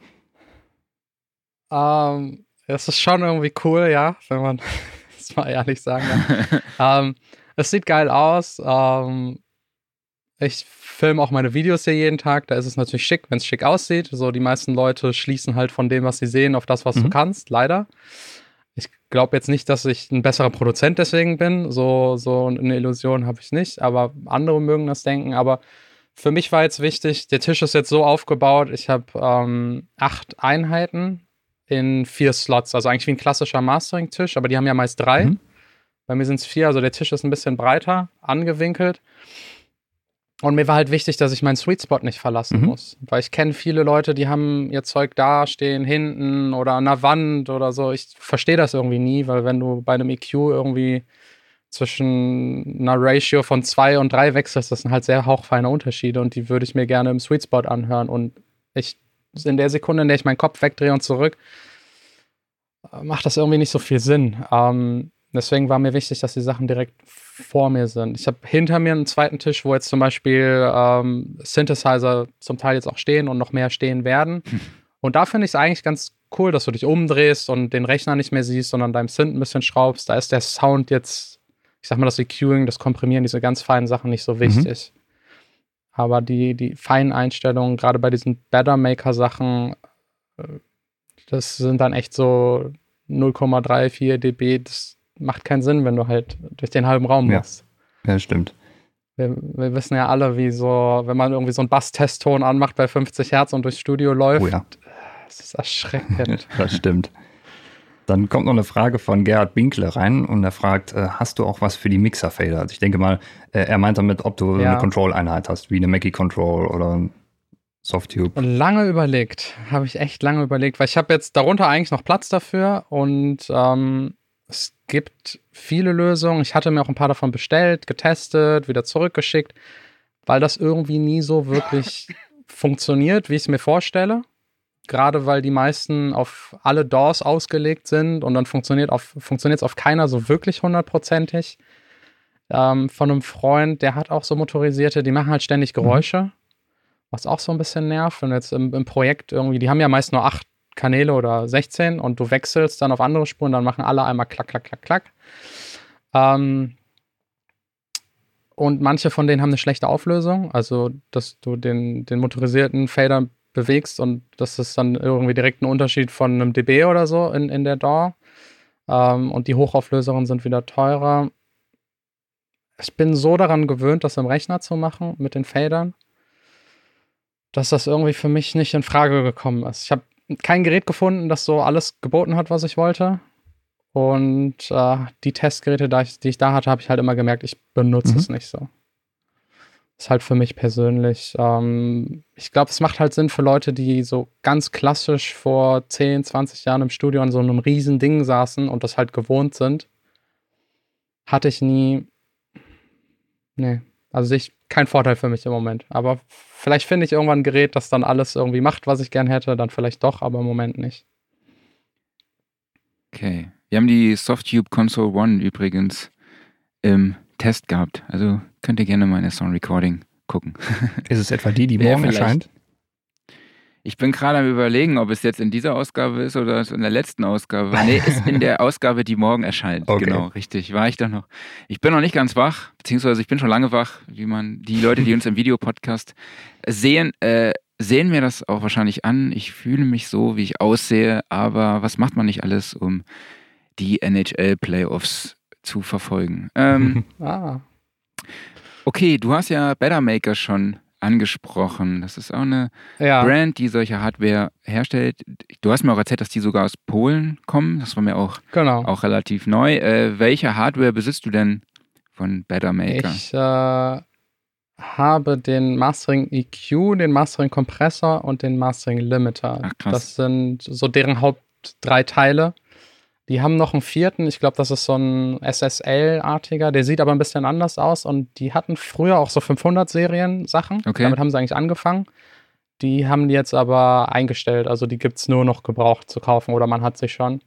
Ähm, das ist schon irgendwie cool, ja, wenn man das mal ehrlich sagen kann. ähm, es sieht geil aus. Ähm, ich filme auch meine Videos hier jeden Tag. Da ist es natürlich schick, wenn es schick aussieht. So, die meisten Leute schließen halt von dem, was sie sehen, auf das, was mhm. du kannst, leider. Ich glaube jetzt nicht, dass ich ein besserer Produzent deswegen bin. So, so eine Illusion habe ich nicht. Aber andere mögen das denken. Aber für mich war jetzt wichtig, der Tisch ist jetzt so aufgebaut. Ich habe ähm, acht Einheiten in vier Slots. Also eigentlich wie ein klassischer Mastering-Tisch, aber die haben ja meist drei. Mhm. Bei mir sind es vier, also der Tisch ist ein bisschen breiter, angewinkelt. Und mir war halt wichtig, dass ich meinen Sweet Spot nicht verlassen mhm. muss. Weil ich kenne viele Leute, die haben ihr Zeug da stehen, hinten oder an der Wand oder so. Ich verstehe das irgendwie nie, weil wenn du bei einem EQ irgendwie zwischen einer Ratio von zwei und drei wechselst, das sind halt sehr hauchfeine Unterschiede und die würde ich mir gerne im Sweet Spot anhören. Und ich, in der Sekunde, in der ich meinen Kopf wegdrehe und zurück, äh, macht das irgendwie nicht so viel Sinn. Ähm, deswegen war mir wichtig, dass die Sachen direkt vor mir sind. Ich habe hinter mir einen zweiten Tisch, wo jetzt zum Beispiel ähm, Synthesizer zum Teil jetzt auch stehen und noch mehr stehen werden. Hm. Und da finde ich es eigentlich ganz cool, dass du dich umdrehst und den Rechner nicht mehr siehst, sondern deinem Synth ein bisschen schraubst. Da ist der Sound jetzt, ich sag mal, das EQing, das Komprimieren, diese ganz feinen Sachen nicht so mhm. wichtig. Mhm. Aber die, die feinen Einstellungen, gerade bei diesen Better Maker Sachen, äh, das sind dann echt so 0,34 dB. Das macht keinen Sinn, wenn du halt durch den halben Raum musst. Ja, stimmt. Wir, wir, wissen ja alle, wie so, wenn man irgendwie so einen Bass-Testton anmacht bei 50 Hertz und durchs Studio läuft, oh ja. das ist erschreckend. das stimmt. Dann kommt noch eine Frage von Gerhard Binkle rein und er fragt, äh, hast du auch was für die Mixer-Fader? Also ich denke mal, äh, er meint damit, ob du ja. eine Control-Einheit hast, wie eine Mackie Control oder ein Softtube. Lange überlegt, habe ich echt lange überlegt, weil ich habe jetzt darunter eigentlich noch Platz dafür und ähm, es gibt viele Lösungen. Ich hatte mir auch ein paar davon bestellt, getestet, wieder zurückgeschickt, weil das irgendwie nie so wirklich funktioniert, wie ich es mir vorstelle. Gerade weil die meisten auf alle DAWs ausgelegt sind und dann funktioniert es auf, auf keiner so wirklich hundertprozentig. ähm, von einem Freund, der hat auch so motorisierte, die machen halt ständig Mhm. Geräusche, was auch so ein bisschen nervt. Und jetzt im, im Projekt irgendwie, die haben ja meist nur acht Kanäle oder 16 und du wechselst dann auf andere Spuren, dann machen alle einmal klack, klack, klack, klack. Ähm, und manche von denen haben eine schlechte Auflösung, also dass du den, den motorisierten Fader bewegst und das ist dann irgendwie direkt ein Unterschied von einem dB oder so in, in der DAW. Ähm, und die Hochauflöseren sind wieder teurer. Ich bin so daran gewöhnt, das im Rechner zu machen mit den Fadern, dass das irgendwie für mich nicht in Frage gekommen ist. Ich habe kein Gerät gefunden, das so alles geboten hat, was ich wollte. Und äh, die Testgeräte, die ich da hatte, habe ich halt immer gemerkt, ich benutze Mhm. es nicht so. Ist halt für mich persönlich. Ähm, ich glaube, es macht halt Sinn für Leute, die so ganz klassisch vor 10, 20 Jahren im Studio an so einem riesen Ding saßen und das halt gewohnt sind. Hatte ich nie. Nee. Also ich kein Vorteil für mich im Moment. Aber vielleicht finde ich irgendwann ein Gerät, das dann alles irgendwie macht, was ich gern hätte. Dann vielleicht doch, aber im Moment nicht. Okay. Wir haben die Softube Console One übrigens im Test gehabt. Also könnt ihr gerne mal in der Sound Recording gucken. Ist es etwa die, die morgen erscheint? Ich bin gerade am überlegen, ob es jetzt in dieser Ausgabe ist oder in der letzten Ausgabe. Nee, ist in der Ausgabe, die morgen erscheint. Okay. Genau, richtig. War ich doch noch. Ich bin noch nicht ganz wach, beziehungsweise ich bin schon lange wach, wie man, die Leute, die uns im Videopodcast sehen, äh, sehen mir das auch wahrscheinlich an. Ich fühle mich so, wie ich aussehe, aber was macht man nicht alles, um die NHL-Playoffs zu verfolgen? Ähm, Ah. okay, du hast ja Better Maker schon angesprochen. Das ist auch eine Ja. Brand, die solche Hardware herstellt. Du hast mir auch erzählt, dass die sogar aus Polen kommen. Das war mir auch, Genau. auch relativ neu. Äh, welche Hardware besitzt du denn von Better Maker? Ich äh, habe den Mastering EQ, den Mastering Kompressor und den Mastering Limiter. Ach, krass. Das sind so deren Haupt drei Teile. Die haben noch einen vierten, ich glaube, das ist so ein SSL-artiger, der sieht aber ein bisschen anders aus und die hatten früher auch so 500-Serien-Sachen. Okay. Damit haben sie eigentlich angefangen. Die haben die jetzt aber eingestellt, also die gibt es nur noch gebraucht zu kaufen oder man hat sie schon.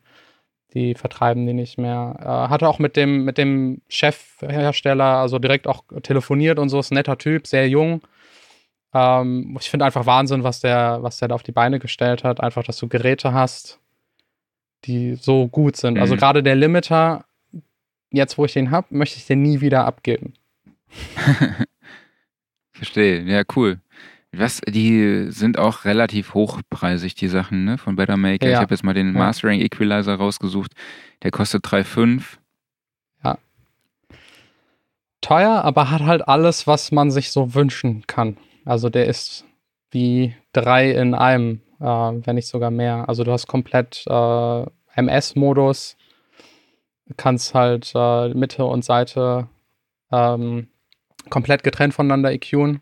Die vertreiben die nicht mehr. Äh, hatte auch mit dem, mit dem Chefhersteller, also direkt auch telefoniert und so, ist ein netter Typ, sehr jung. Ähm, ich finde einfach Wahnsinn, was der, was der da auf die Beine gestellt hat. Einfach, dass du Geräte hast, die so gut sind. Also Mhm. gerade der Limiter, jetzt wo ich den habe, möchte ich den nie wieder abgeben. Verstehe. Ja, cool. Was, die sind auch relativ hochpreisig, die Sachen, ne, von Better Maker. Ich Ja. habe jetzt mal den Ja. Mastering Equalizer rausgesucht. Der kostet 3,5. Teuer, aber hat halt alles, was man sich so wünschen kann. Also der ist wie drei in einem, äh, wenn nicht sogar mehr. Also du hast komplett äh, MS-Modus, kannst halt äh, Mitte und Seite ähm, komplett getrennt voneinander EQen,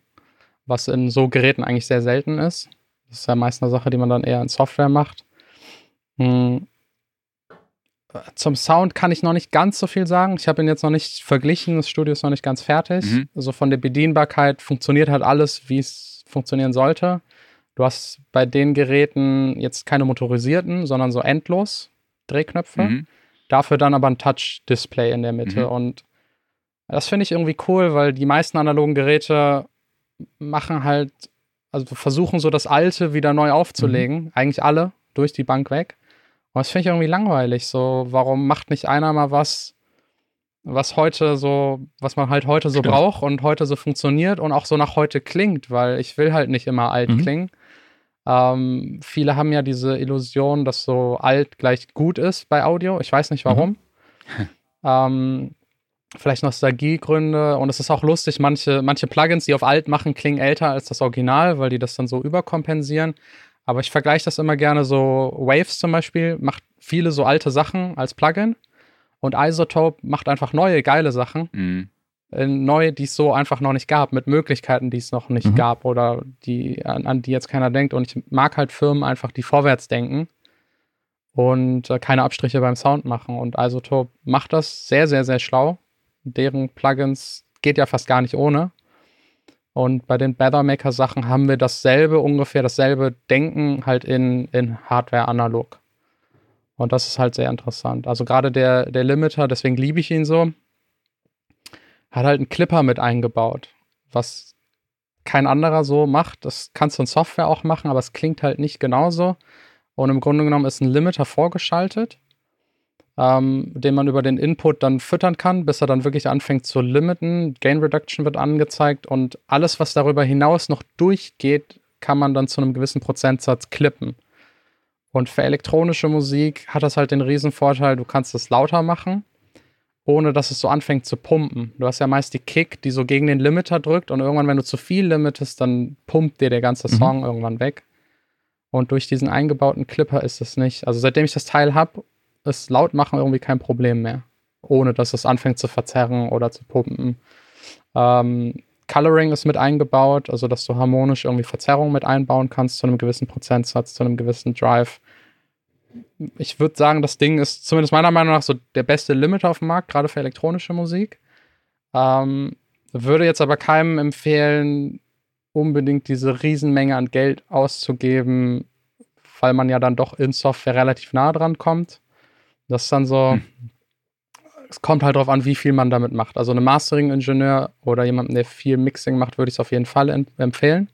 was in so Geräten eigentlich sehr selten ist. Das ist ja meist eine Sache, die man dann eher in Software macht. Hm. Zum Sound kann ich noch nicht ganz so viel sagen. Ich habe ihn jetzt noch nicht verglichen. Das Studio ist noch nicht ganz fertig. Mhm. Also von der Bedienbarkeit funktioniert halt alles, wie es funktionieren sollte. Du hast bei den Geräten jetzt keine motorisierten, sondern so endlos Drehknöpfe. Mhm. Dafür dann aber ein Touch-Display in der Mitte. Mhm. Und das finde ich irgendwie cool, weil die meisten analogen Geräte machen halt, also versuchen so das Alte wieder neu aufzulegen. Eigentlich alle durch die Bank weg. Und das finde ich irgendwie langweilig. So, warum macht nicht einer mal was, was heute so, was man halt heute so Stimmt. braucht und heute so funktioniert und auch so nach heute klingt, weil ich will halt nicht immer alt Mhm. klingen. Ähm, viele haben ja diese Illusion, dass so alt gleich gut ist bei Audio. Ich weiß nicht warum. ähm, vielleicht Nostalgiegründe und es ist auch lustig, manche, manche Plugins, die auf alt machen, klingen älter als das Original, weil die das dann so überkompensieren. Aber ich vergleiche das immer gerne so. Waves zum Beispiel macht viele so alte Sachen als Plugin und Isotope macht einfach neue, geile Sachen. Mhm. Äh, neue, die es so einfach noch nicht gab, mit Möglichkeiten, die es noch nicht Mhm. gab oder die, an, an die jetzt keiner denkt. Und ich mag halt Firmen einfach, die vorwärts denken und äh, keine Abstriche beim Sound machen. Und Isotope macht das sehr, sehr, sehr schlau. Deren Plugins geht ja fast gar nicht ohne. Und bei den Beathermaker Sachen haben wir dasselbe, ungefähr dasselbe Denken halt in, in Hardware analog. Und das ist halt sehr interessant. Also gerade der, der Limiter, deswegen liebe ich ihn so, hat halt einen Clipper mit eingebaut, was kein anderer so macht. Das kannst du in Software auch machen, aber es klingt halt nicht genauso. Und im Grunde genommen ist ein Limiter vorgeschaltet, ähm, den man über den Input dann füttern kann, bis er dann wirklich anfängt zu limiten. Gain Reduction wird angezeigt und alles, was darüber hinaus noch durchgeht, kann man dann zu einem gewissen Prozentsatz klippen. Und für elektronische Musik hat das halt den Vorteil, du kannst es lauter machen, ohne dass es so anfängt zu pumpen. Du hast ja meist die Kick, die so gegen den Limiter drückt und irgendwann, wenn du zu viel limitest, dann pumpt dir der ganze mhm. Song mhm. irgendwann weg. Und durch diesen eingebauten Clipper ist es nicht. Also seitdem ich das Teil habe, ist laut machen irgendwie kein Problem mehr. Ohne dass es anfängt zu verzerren oder zu pumpen. Ähm, Coloring ist mit eingebaut, also dass du harmonisch irgendwie Verzerrungen mit einbauen kannst zu einem gewissen Prozentsatz, zu einem gewissen Drive. Ich würde sagen, das Ding ist zumindest meiner Meinung nach so der beste Limiter auf dem Markt, gerade für elektronische Musik. Ähm, würde jetzt aber keinem empfehlen, unbedingt diese Riesenmenge an Geld auszugeben, weil man ja dann doch in Software relativ nah dran kommt. Das ist dann so, hm es kommt halt darauf an, wie viel man damit macht. Also einem Mastering-Ingenieur oder jemanden, der viel Mixing macht, würde ich es auf jeden Fall empfehlen.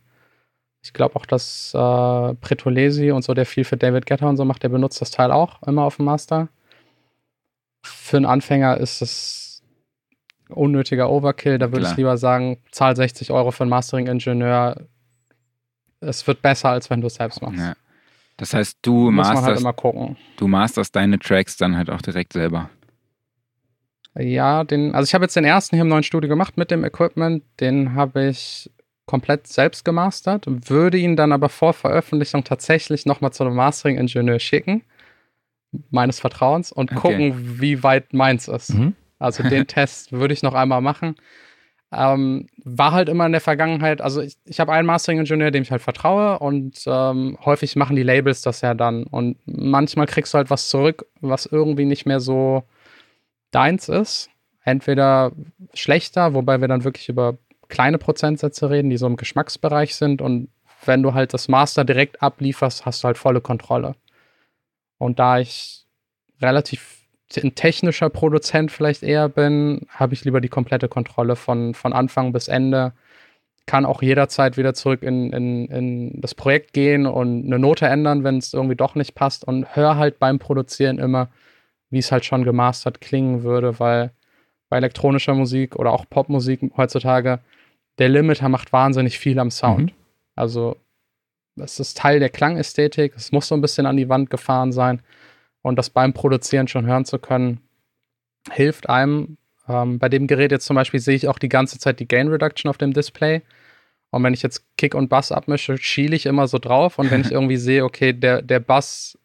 Ich glaube auch, dass äh, Pretolesi und so, der viel für David Getter und so macht, der benutzt das Teil auch immer auf dem Master. Für einen Anfänger ist es unnötiger Overkill. Da würde ich lieber sagen, zahl 60 Euro für einen Mastering-Ingenieur. Es wird besser, als wenn du es selbst machst. Ja. Das heißt, du Muss masterst, halt du masterst deine Tracks dann halt auch direkt selber. Ja, den, also ich habe jetzt den ersten hier im neuen Studio gemacht mit dem Equipment. Den habe ich komplett selbst gemastert würde ihn dann aber vor Veröffentlichung tatsächlich nochmal zu einem Mastering-Ingenieur schicken, meines Vertrauens, und okay. gucken, wie weit meins ist. Mhm. Also den Test würde ich noch einmal machen. Ähm, war halt immer in der Vergangenheit, also ich, ich habe einen Mastering-Ingenieur, dem ich halt vertraue und ähm, häufig machen die Labels das ja dann. Und manchmal kriegst du halt was zurück, was irgendwie nicht mehr so deins ist. Entweder schlechter, wobei wir dann wirklich über kleine Prozentsätze reden, die so im Geschmacksbereich sind. Und wenn du halt das Master direkt ablieferst, hast du halt volle Kontrolle. Und da ich relativ ein technischer Produzent vielleicht eher bin, habe ich lieber die komplette Kontrolle von, von Anfang bis Ende. Kann auch jederzeit wieder zurück in, in, in das Projekt gehen und eine Note ändern, wenn es irgendwie doch nicht passt. Und hör halt beim Produzieren immer, wie es halt schon gemastert klingen würde, weil bei elektronischer Musik oder auch Popmusik heutzutage der Limiter macht wahnsinnig viel am Sound. Mhm. Also das ist Teil der Klangästhetik, es muss so ein bisschen an die Wand gefahren sein und das beim Produzieren schon hören zu können, hilft einem. Ähm, bei dem Gerät jetzt zum Beispiel sehe ich auch die ganze Zeit die Gain Reduction auf dem Display. Und wenn ich jetzt Kick und Bass abmische, schiele ich immer so drauf. Und wenn ich irgendwie sehe, okay, der, der Bass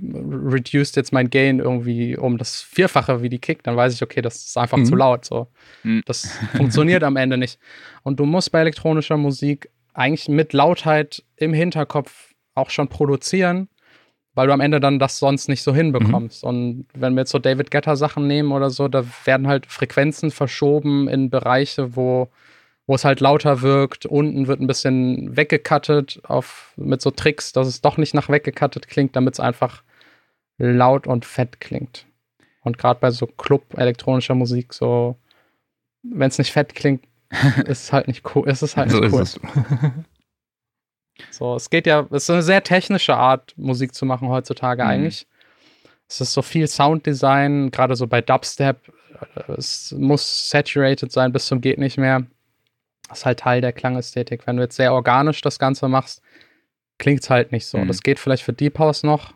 reduced jetzt mein Gain irgendwie um das Vierfache wie die Kick, dann weiß ich, okay, das ist einfach mhm. zu laut. So. Mhm. Das funktioniert am Ende nicht. Und du musst bei elektronischer Musik eigentlich mit Lautheit im Hinterkopf auch schon produzieren, weil du am Ende dann das sonst nicht so hinbekommst. Mhm. Und wenn wir jetzt so David Getter Sachen nehmen oder so, da werden halt Frequenzen verschoben in Bereiche, wo wo es halt lauter wirkt. Unten wird ein bisschen weggekattet auf, mit so Tricks, dass es doch nicht nach weggekattet klingt, damit es einfach laut und fett klingt. Und gerade bei so Club-elektronischer Musik, so, wenn es nicht fett klingt, ist es halt nicht cool. Ist es halt so nicht cool. Es. so, es geht ja, es ist eine sehr technische Art, Musik zu machen heutzutage mhm. eigentlich. Es ist so viel Sounddesign, gerade so bei Dubstep. Es muss saturated sein bis zum geht nicht mehr. Das ist halt Teil der Klangästhetik. Wenn du jetzt sehr organisch das Ganze machst, klingt es halt nicht so. Mhm. Das geht vielleicht für Deep House noch,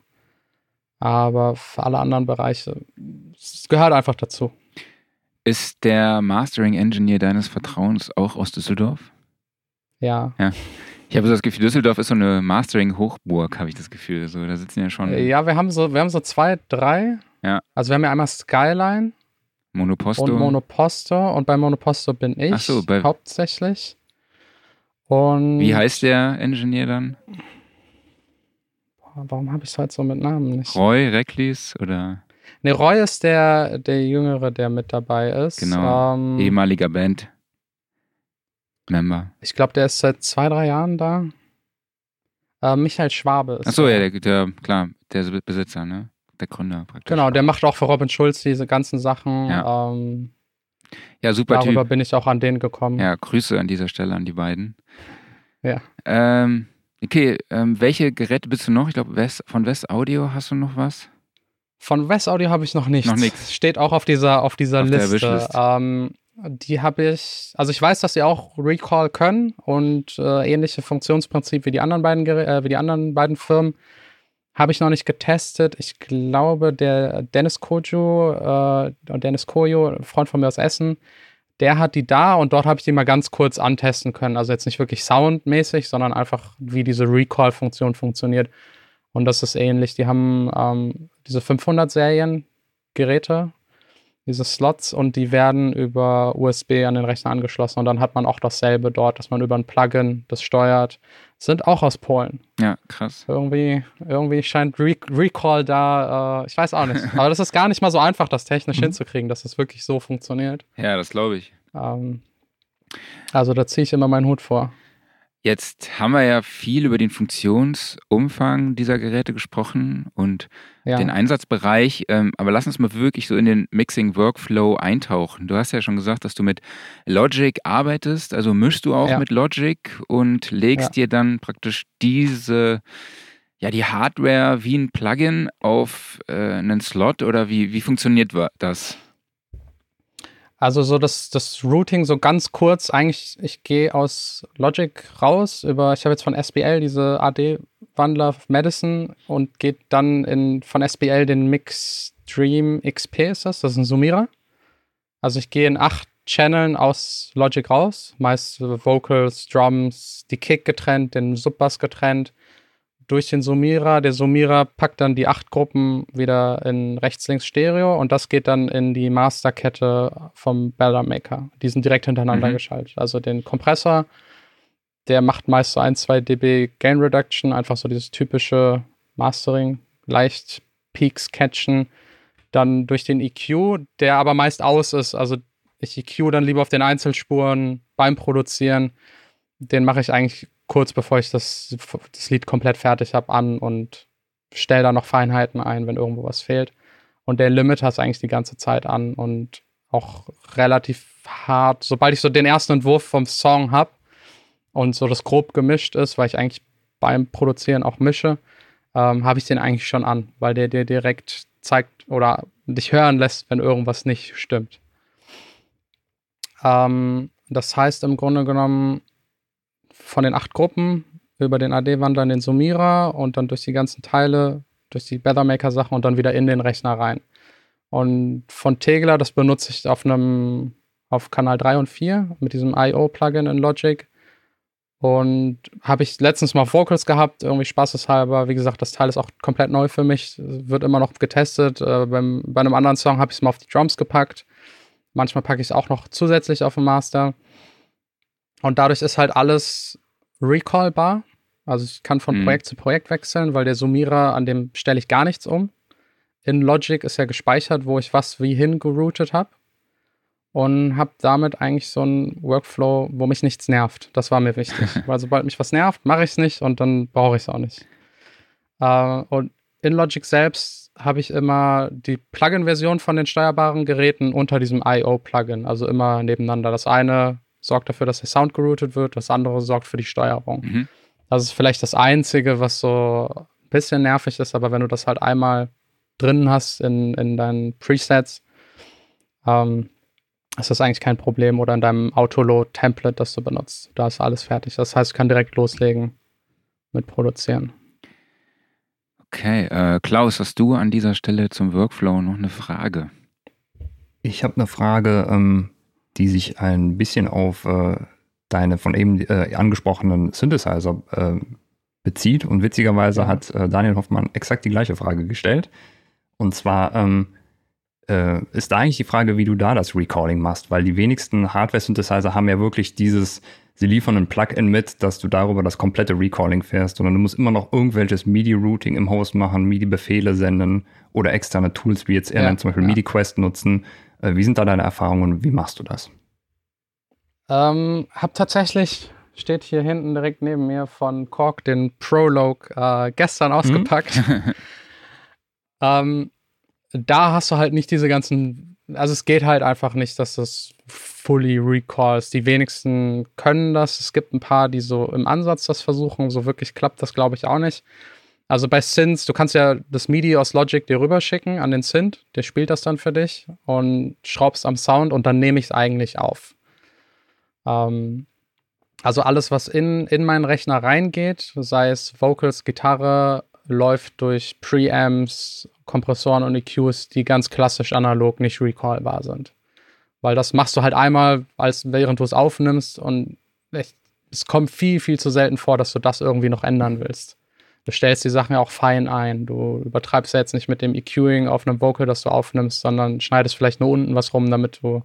aber für alle anderen Bereiche, es gehört einfach dazu. Ist der Mastering Engineer deines Vertrauens auch aus Düsseldorf? Ja. Ja. Ich habe so das Gefühl, Düsseldorf ist so eine Mastering-Hochburg, habe ich das Gefühl. So, da sitzen ja schon. Ja, wir haben so, wir haben so zwei, drei. Ja. Also wir haben ja einmal Skyline, Monoposto. Und Monoposto. Und bei Monoposto bin ich so, hauptsächlich. Und Wie heißt der Engineer dann? Warum habe ich es halt so mit Namen nicht? Roy Recklis oder? Ne, Roy ist der, der Jüngere, der mit dabei ist. Genau. Ähm, Ehemaliger Band. Member. Ich glaube, der ist seit zwei, drei Jahren da. Äh, Michael Schwabe ist. Achso, ja, der, der, klar, der Besitzer, ne? Der Gründer praktisch. Genau, der macht auch für Robin Schulz diese ganzen Sachen. Ja. Ähm, Ja, super Darüber Typ. bin ich auch an den gekommen. Ja, Grüße an dieser Stelle an die beiden. Ja. Ähm, okay, ähm, welche Geräte bist du noch? Ich glaube, von West Audio hast du noch was? Von West Audio habe ich noch nichts. Noch nichts. Steht auch auf dieser, auf dieser Auf der Liste. Ähm, die habe ich, also ich weiß, dass sie auch Recall können und äh, ähnliche Funktionsprinzip wie die anderen beiden, Gerä- äh, wie die anderen beiden Firmen. Habe ich noch nicht getestet. Ich glaube, der Dennis Kojo, äh, Dennis Kojo, Freund von mir aus Essen, der hat die da und dort habe ich die mal ganz kurz antesten können. Also jetzt nicht wirklich soundmäßig, sondern einfach, wie diese Recall-Funktion funktioniert. Und das ist ähnlich. Die haben ähm, diese 500-Serien-Geräte, diese Slots, und die werden über USB an den Rechner angeschlossen. Und dann hat man auch dasselbe dort, dass man über ein Plugin das steuert. Sind auch aus Polen. Ja, krass. Irgendwie, irgendwie scheint Re Recall da, äh, ich weiß auch nicht. Aber das ist gar nicht mal so einfach, das technisch Mhm. hinzukriegen, dass das wirklich so funktioniert. Ja, das glaube ich. Ähm, also da ziehe ich immer meinen Hut vor. Jetzt haben wir ja viel über den Funktionsumfang dieser Geräte gesprochen und Ja. den Einsatzbereich, ähm, aber lass uns mal wirklich so in den Mixing-Workflow eintauchen. Du hast ja schon gesagt, dass du mit Logic arbeitest, also mischst du auch Ja. mit Logic und legst Ja. dir dann praktisch diese, ja, die Hardware wie ein Plugin auf äh, einen Slot oder wie, wie funktioniert das? Also so das, das Routing so ganz kurz, eigentlich, ich gehe aus Logic raus über, ich habe jetzt von SBL diese AD-Wandler Madison und geht dann in, von SBL den Mix Stream XP ist das, das ist ein Summierer. Also ich gehe in acht Channeln aus Logic raus, meist Vocals, Drums, die Kick getrennt, den Subbass getrennt, durch den Summierer. Der Summierer packt dann die acht Gruppen wieder in rechts-links-Stereo und das geht dann in die Masterkette vom Bella Maker. Die sind direkt hintereinander Mhm. geschaltet. Also den Kompressor, der macht meist so 1, 2 dB Gain Reduction, einfach so dieses typische Mastering, leicht Peaks catchen. Dann durch den EQ, der aber meist aus ist. Also ich EQ dann lieber auf den Einzelspuren beim Produzieren. Den mache ich eigentlich kurz bevor ich das, das Lied komplett fertig habe an und stelle da noch Feinheiten ein, wenn irgendwo was fehlt. Und der Limiter ist eigentlich die ganze Zeit an und auch relativ hart. Sobald ich so den ersten Entwurf vom Song habe und so das grob gemischt ist, weil ich eigentlich beim Produzieren auch mische, ähm, habe ich den eigentlich schon an, weil der dir direkt zeigt oder dich hören lässt, wenn irgendwas nicht stimmt. Ähm, das heißt im Grunde genommen, von den acht Gruppen über den AD-Wandler in den Summierer und dann durch die ganzen Teile, durch die Weathermaker-Sachen und dann wieder in den Rechner rein. Und von Tegler, das benutze ich auf einem, auf Kanal 3 und 4 mit diesem IO-Plugin in Logic. Und habe ich letztens mal Vocals gehabt, irgendwie spaßeshalber. Wie gesagt, das Teil ist auch komplett neu für mich, wird immer noch getestet. Äh, beim, bei einem anderen Song habe ich es mal auf die Drums gepackt. Manchmal packe ich es auch noch zusätzlich auf den Master. Und dadurch ist halt alles recallbar. Also ich kann von Mhm. Projekt zu Projekt wechseln, weil der Summierer, an dem stelle ich gar nichts um. In Logic ist ja gespeichert, wo ich was wie hingeroutet habe. Und habe damit eigentlich so einen Workflow, wo mich nichts nervt. Das war mir wichtig. weil sobald mich was nervt, mache ich es nicht und dann brauche ich es auch nicht. Äh, und in Logic selbst habe ich immer die Plugin-Version von den steuerbaren Geräten unter diesem IO-Plugin. Also immer nebeneinander. Das eine sorgt dafür, dass der Sound geroutet wird, das andere sorgt für die Steuerung. Mhm. Das ist vielleicht das Einzige, was so ein bisschen nervig ist, aber wenn du das halt einmal drin hast in, in deinen Presets, ähm, ist das eigentlich kein Problem. Oder in deinem Autoload-Template, das du benutzt. Da ist alles fertig. Das heißt, ich kann direkt loslegen mit Produzieren. Okay, äh, Klaus, hast du an dieser Stelle zum Workflow noch eine Frage? Ich habe eine Frage, ähm, die sich ein bisschen auf äh, deine von eben äh, angesprochenen Synthesizer äh, bezieht. Und witzigerweise Ja. hat äh, Daniel Hoffmann exakt die gleiche Frage gestellt. Und zwar ähm, äh, ist da eigentlich die Frage, wie du da das Recalling machst, weil die wenigsten Hardware-Synthesizer haben ja wirklich dieses, sie liefern ein Plugin mit, dass du darüber das komplette Recalling fährst, sondern du musst immer noch irgendwelches MIDI-Routing im Host machen, MIDI-Befehle senden oder externe Tools wie jetzt er Ja, zum Beispiel ja. MIDI-Quest nutzen. Äh, wie sind da deine Erfahrungen und wie machst du das? Ähm, hab tatsächlich, steht hier hinten direkt neben mir von Korg den Prologue äh, gestern ausgepackt. ähm, da hast du halt nicht diese ganzen also es geht halt einfach nicht, dass das fully recalls. Die wenigsten können das. Es gibt ein paar, die so im Ansatz das versuchen. So wirklich klappt das, glaube ich, auch nicht. Also bei Synths, du kannst ja das MIDI aus Logic dir rüberschicken an den Synth, der spielt das dann für dich und schraubst am Sound und dann nehme ich es eigentlich auf. Ähm, also alles, was in, in meinen Rechner reingeht, sei es Vocals, Gitarre, läuft durch Preamps, Kompressoren und EQs, die ganz klassisch analog nicht recallbar sind. Weil das machst du halt einmal, als während du es aufnimmst und echt, es kommt viel, viel zu selten vor, dass du das irgendwie noch ändern willst. Du stellst die Sachen ja auch fein ein. Du übertreibst ja jetzt nicht mit dem EQing auf einem Vocal, das du aufnimmst, sondern schneidest vielleicht nur unten was rum, damit du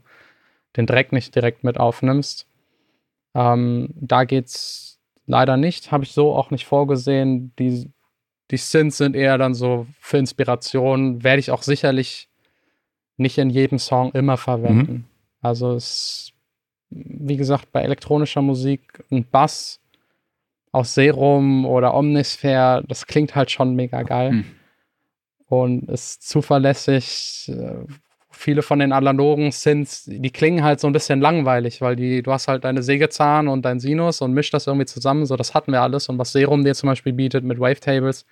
den Dreck nicht direkt mit aufnimmst. Ähm, da geht's leider nicht, habe ich so auch nicht vorgesehen. Die die Synths sind eher dann so für Inspiration, werde ich auch sicherlich nicht in jedem Song immer verwenden. Mhm. Also es, wie gesagt, bei elektronischer Musik ein Bass aus Serum oder Omnisphere, das klingt halt schon mega geil. Mhm. Und ist zuverlässig, äh, viele von den analogen Synths, die klingen halt so ein bisschen langweilig, weil die, du hast halt deine Sägezahn und dein Sinus und mischt das irgendwie zusammen. So, das hatten wir alles. Und was Serum dir zum Beispiel bietet mit Wavetables,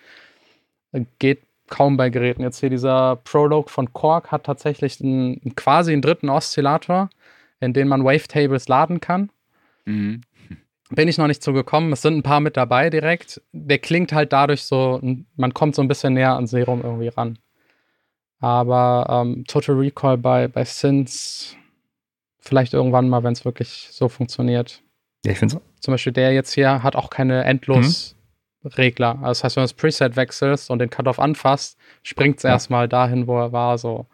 geht kaum bei Geräten. Jetzt hier dieser Prologue von Korg hat tatsächlich einen, quasi einen dritten Oszillator, in den man Wavetables laden kann. Mhm. Bin ich noch nicht zugekommen. Es sind ein paar mit dabei direkt. Der klingt halt dadurch so, man kommt so ein bisschen näher an Serum irgendwie ran. Aber ähm, Total Recall bei, bei Sins vielleicht irgendwann mal, wenn es wirklich so funktioniert. Ja, ich finde so. Zum Beispiel der jetzt hier hat auch keine Endlos-Regler. Mhm. Also das heißt, wenn du das Preset wechselst und den Cutoff anfasst, springt es ja. erstmal dahin, wo er war. So.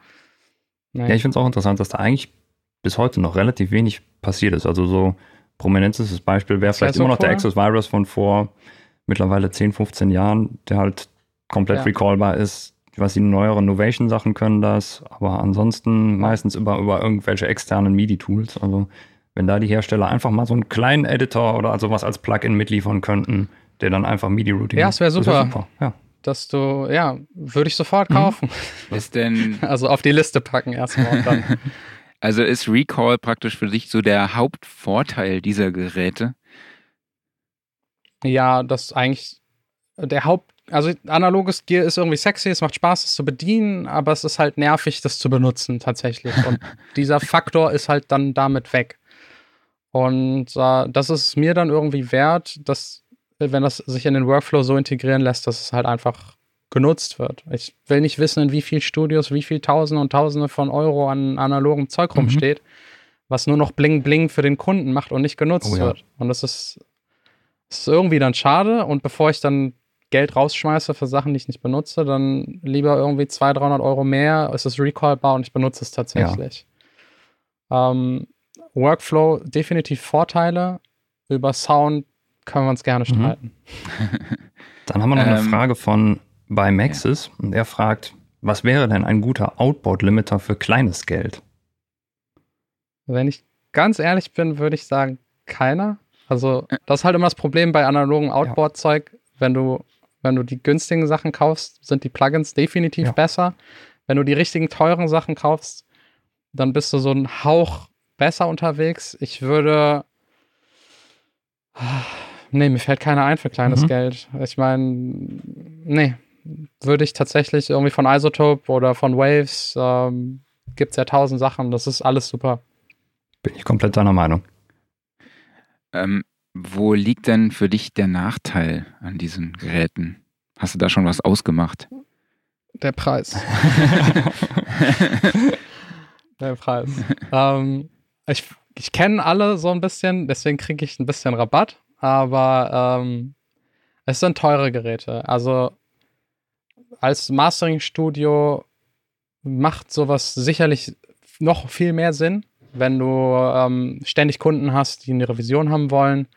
Nee. Ja, ich finde es auch interessant, dass da eigentlich bis heute noch relativ wenig passiert ist. Also so prominentes Beispiel wäre vielleicht immer noch cool. der Exos Virus von vor mittlerweile 10, 15 Jahren, der halt komplett ja. recallbar ist ich weiß, die neueren Novation-Sachen können das, aber ansonsten meistens über, über irgendwelche externen MIDI-Tools. Also wenn da die Hersteller einfach mal so einen kleinen Editor oder also was als Plugin mitliefern könnten, der dann einfach MIDI-Routing Ja, es wäre super. Wär super. Ja. Dass du, ja, würde ich sofort kaufen. Mhm. Ist denn. Also auf die Liste packen erstmal und dann. Also ist Recall praktisch für dich so der Hauptvorteil dieser Geräte? Ja, das eigentlich der Haupt also analoges Gear ist irgendwie sexy, es macht Spaß, es zu bedienen, aber es ist halt nervig, das zu benutzen tatsächlich. Und dieser Faktor ist halt dann damit weg. Und äh, das ist mir dann irgendwie wert, dass, wenn das sich in den Workflow so integrieren lässt, dass es halt einfach genutzt wird. Ich will nicht wissen, in wie vielen Studios, wie viel Tausende und Tausende von Euro an analogem Zeug mhm. rumsteht, was nur noch Bling Bling für den Kunden macht und nicht genutzt oh, ja. wird. Und das ist, das ist irgendwie dann schade. Und bevor ich dann Geld rausschmeiße für Sachen, die ich nicht benutze, dann lieber irgendwie 200, 300 Euro mehr. Es ist recallbar und ich benutze es tatsächlich. Ja. Ähm, Workflow, definitiv Vorteile. Über Sound können wir uns gerne mhm. streiten. Dann haben wir noch ähm, eine Frage von bei Maxis ja. und er fragt, was wäre denn ein guter Outboard-Limiter für kleines Geld? Wenn ich ganz ehrlich bin, würde ich sagen, keiner. Also, das ist halt immer das Problem bei analogen Outboard-Zeug. Wenn du wenn du die günstigen Sachen kaufst, sind die Plugins definitiv ja. besser. Wenn du die richtigen teuren Sachen kaufst, dann bist du so ein Hauch besser unterwegs. Ich würde. Nee, mir fällt keiner ein für kleines mhm. Geld. Ich meine, nee, würde ich tatsächlich irgendwie von Isotope oder von Waves, ähm, gibt es ja tausend Sachen. Das ist alles super. Bin ich komplett deiner Meinung. Ähm, wo liegt denn für dich der Nachteil an diesen Geräten? Hast du da schon was ausgemacht? Der Preis. der Preis. ähm, ich ich kenne alle so ein bisschen, deswegen kriege ich ein bisschen Rabatt, aber ähm, es sind teure Geräte. Also als Mastering-Studio macht sowas sicherlich noch viel mehr Sinn, wenn du ähm, ständig Kunden hast, die eine Revision haben wollen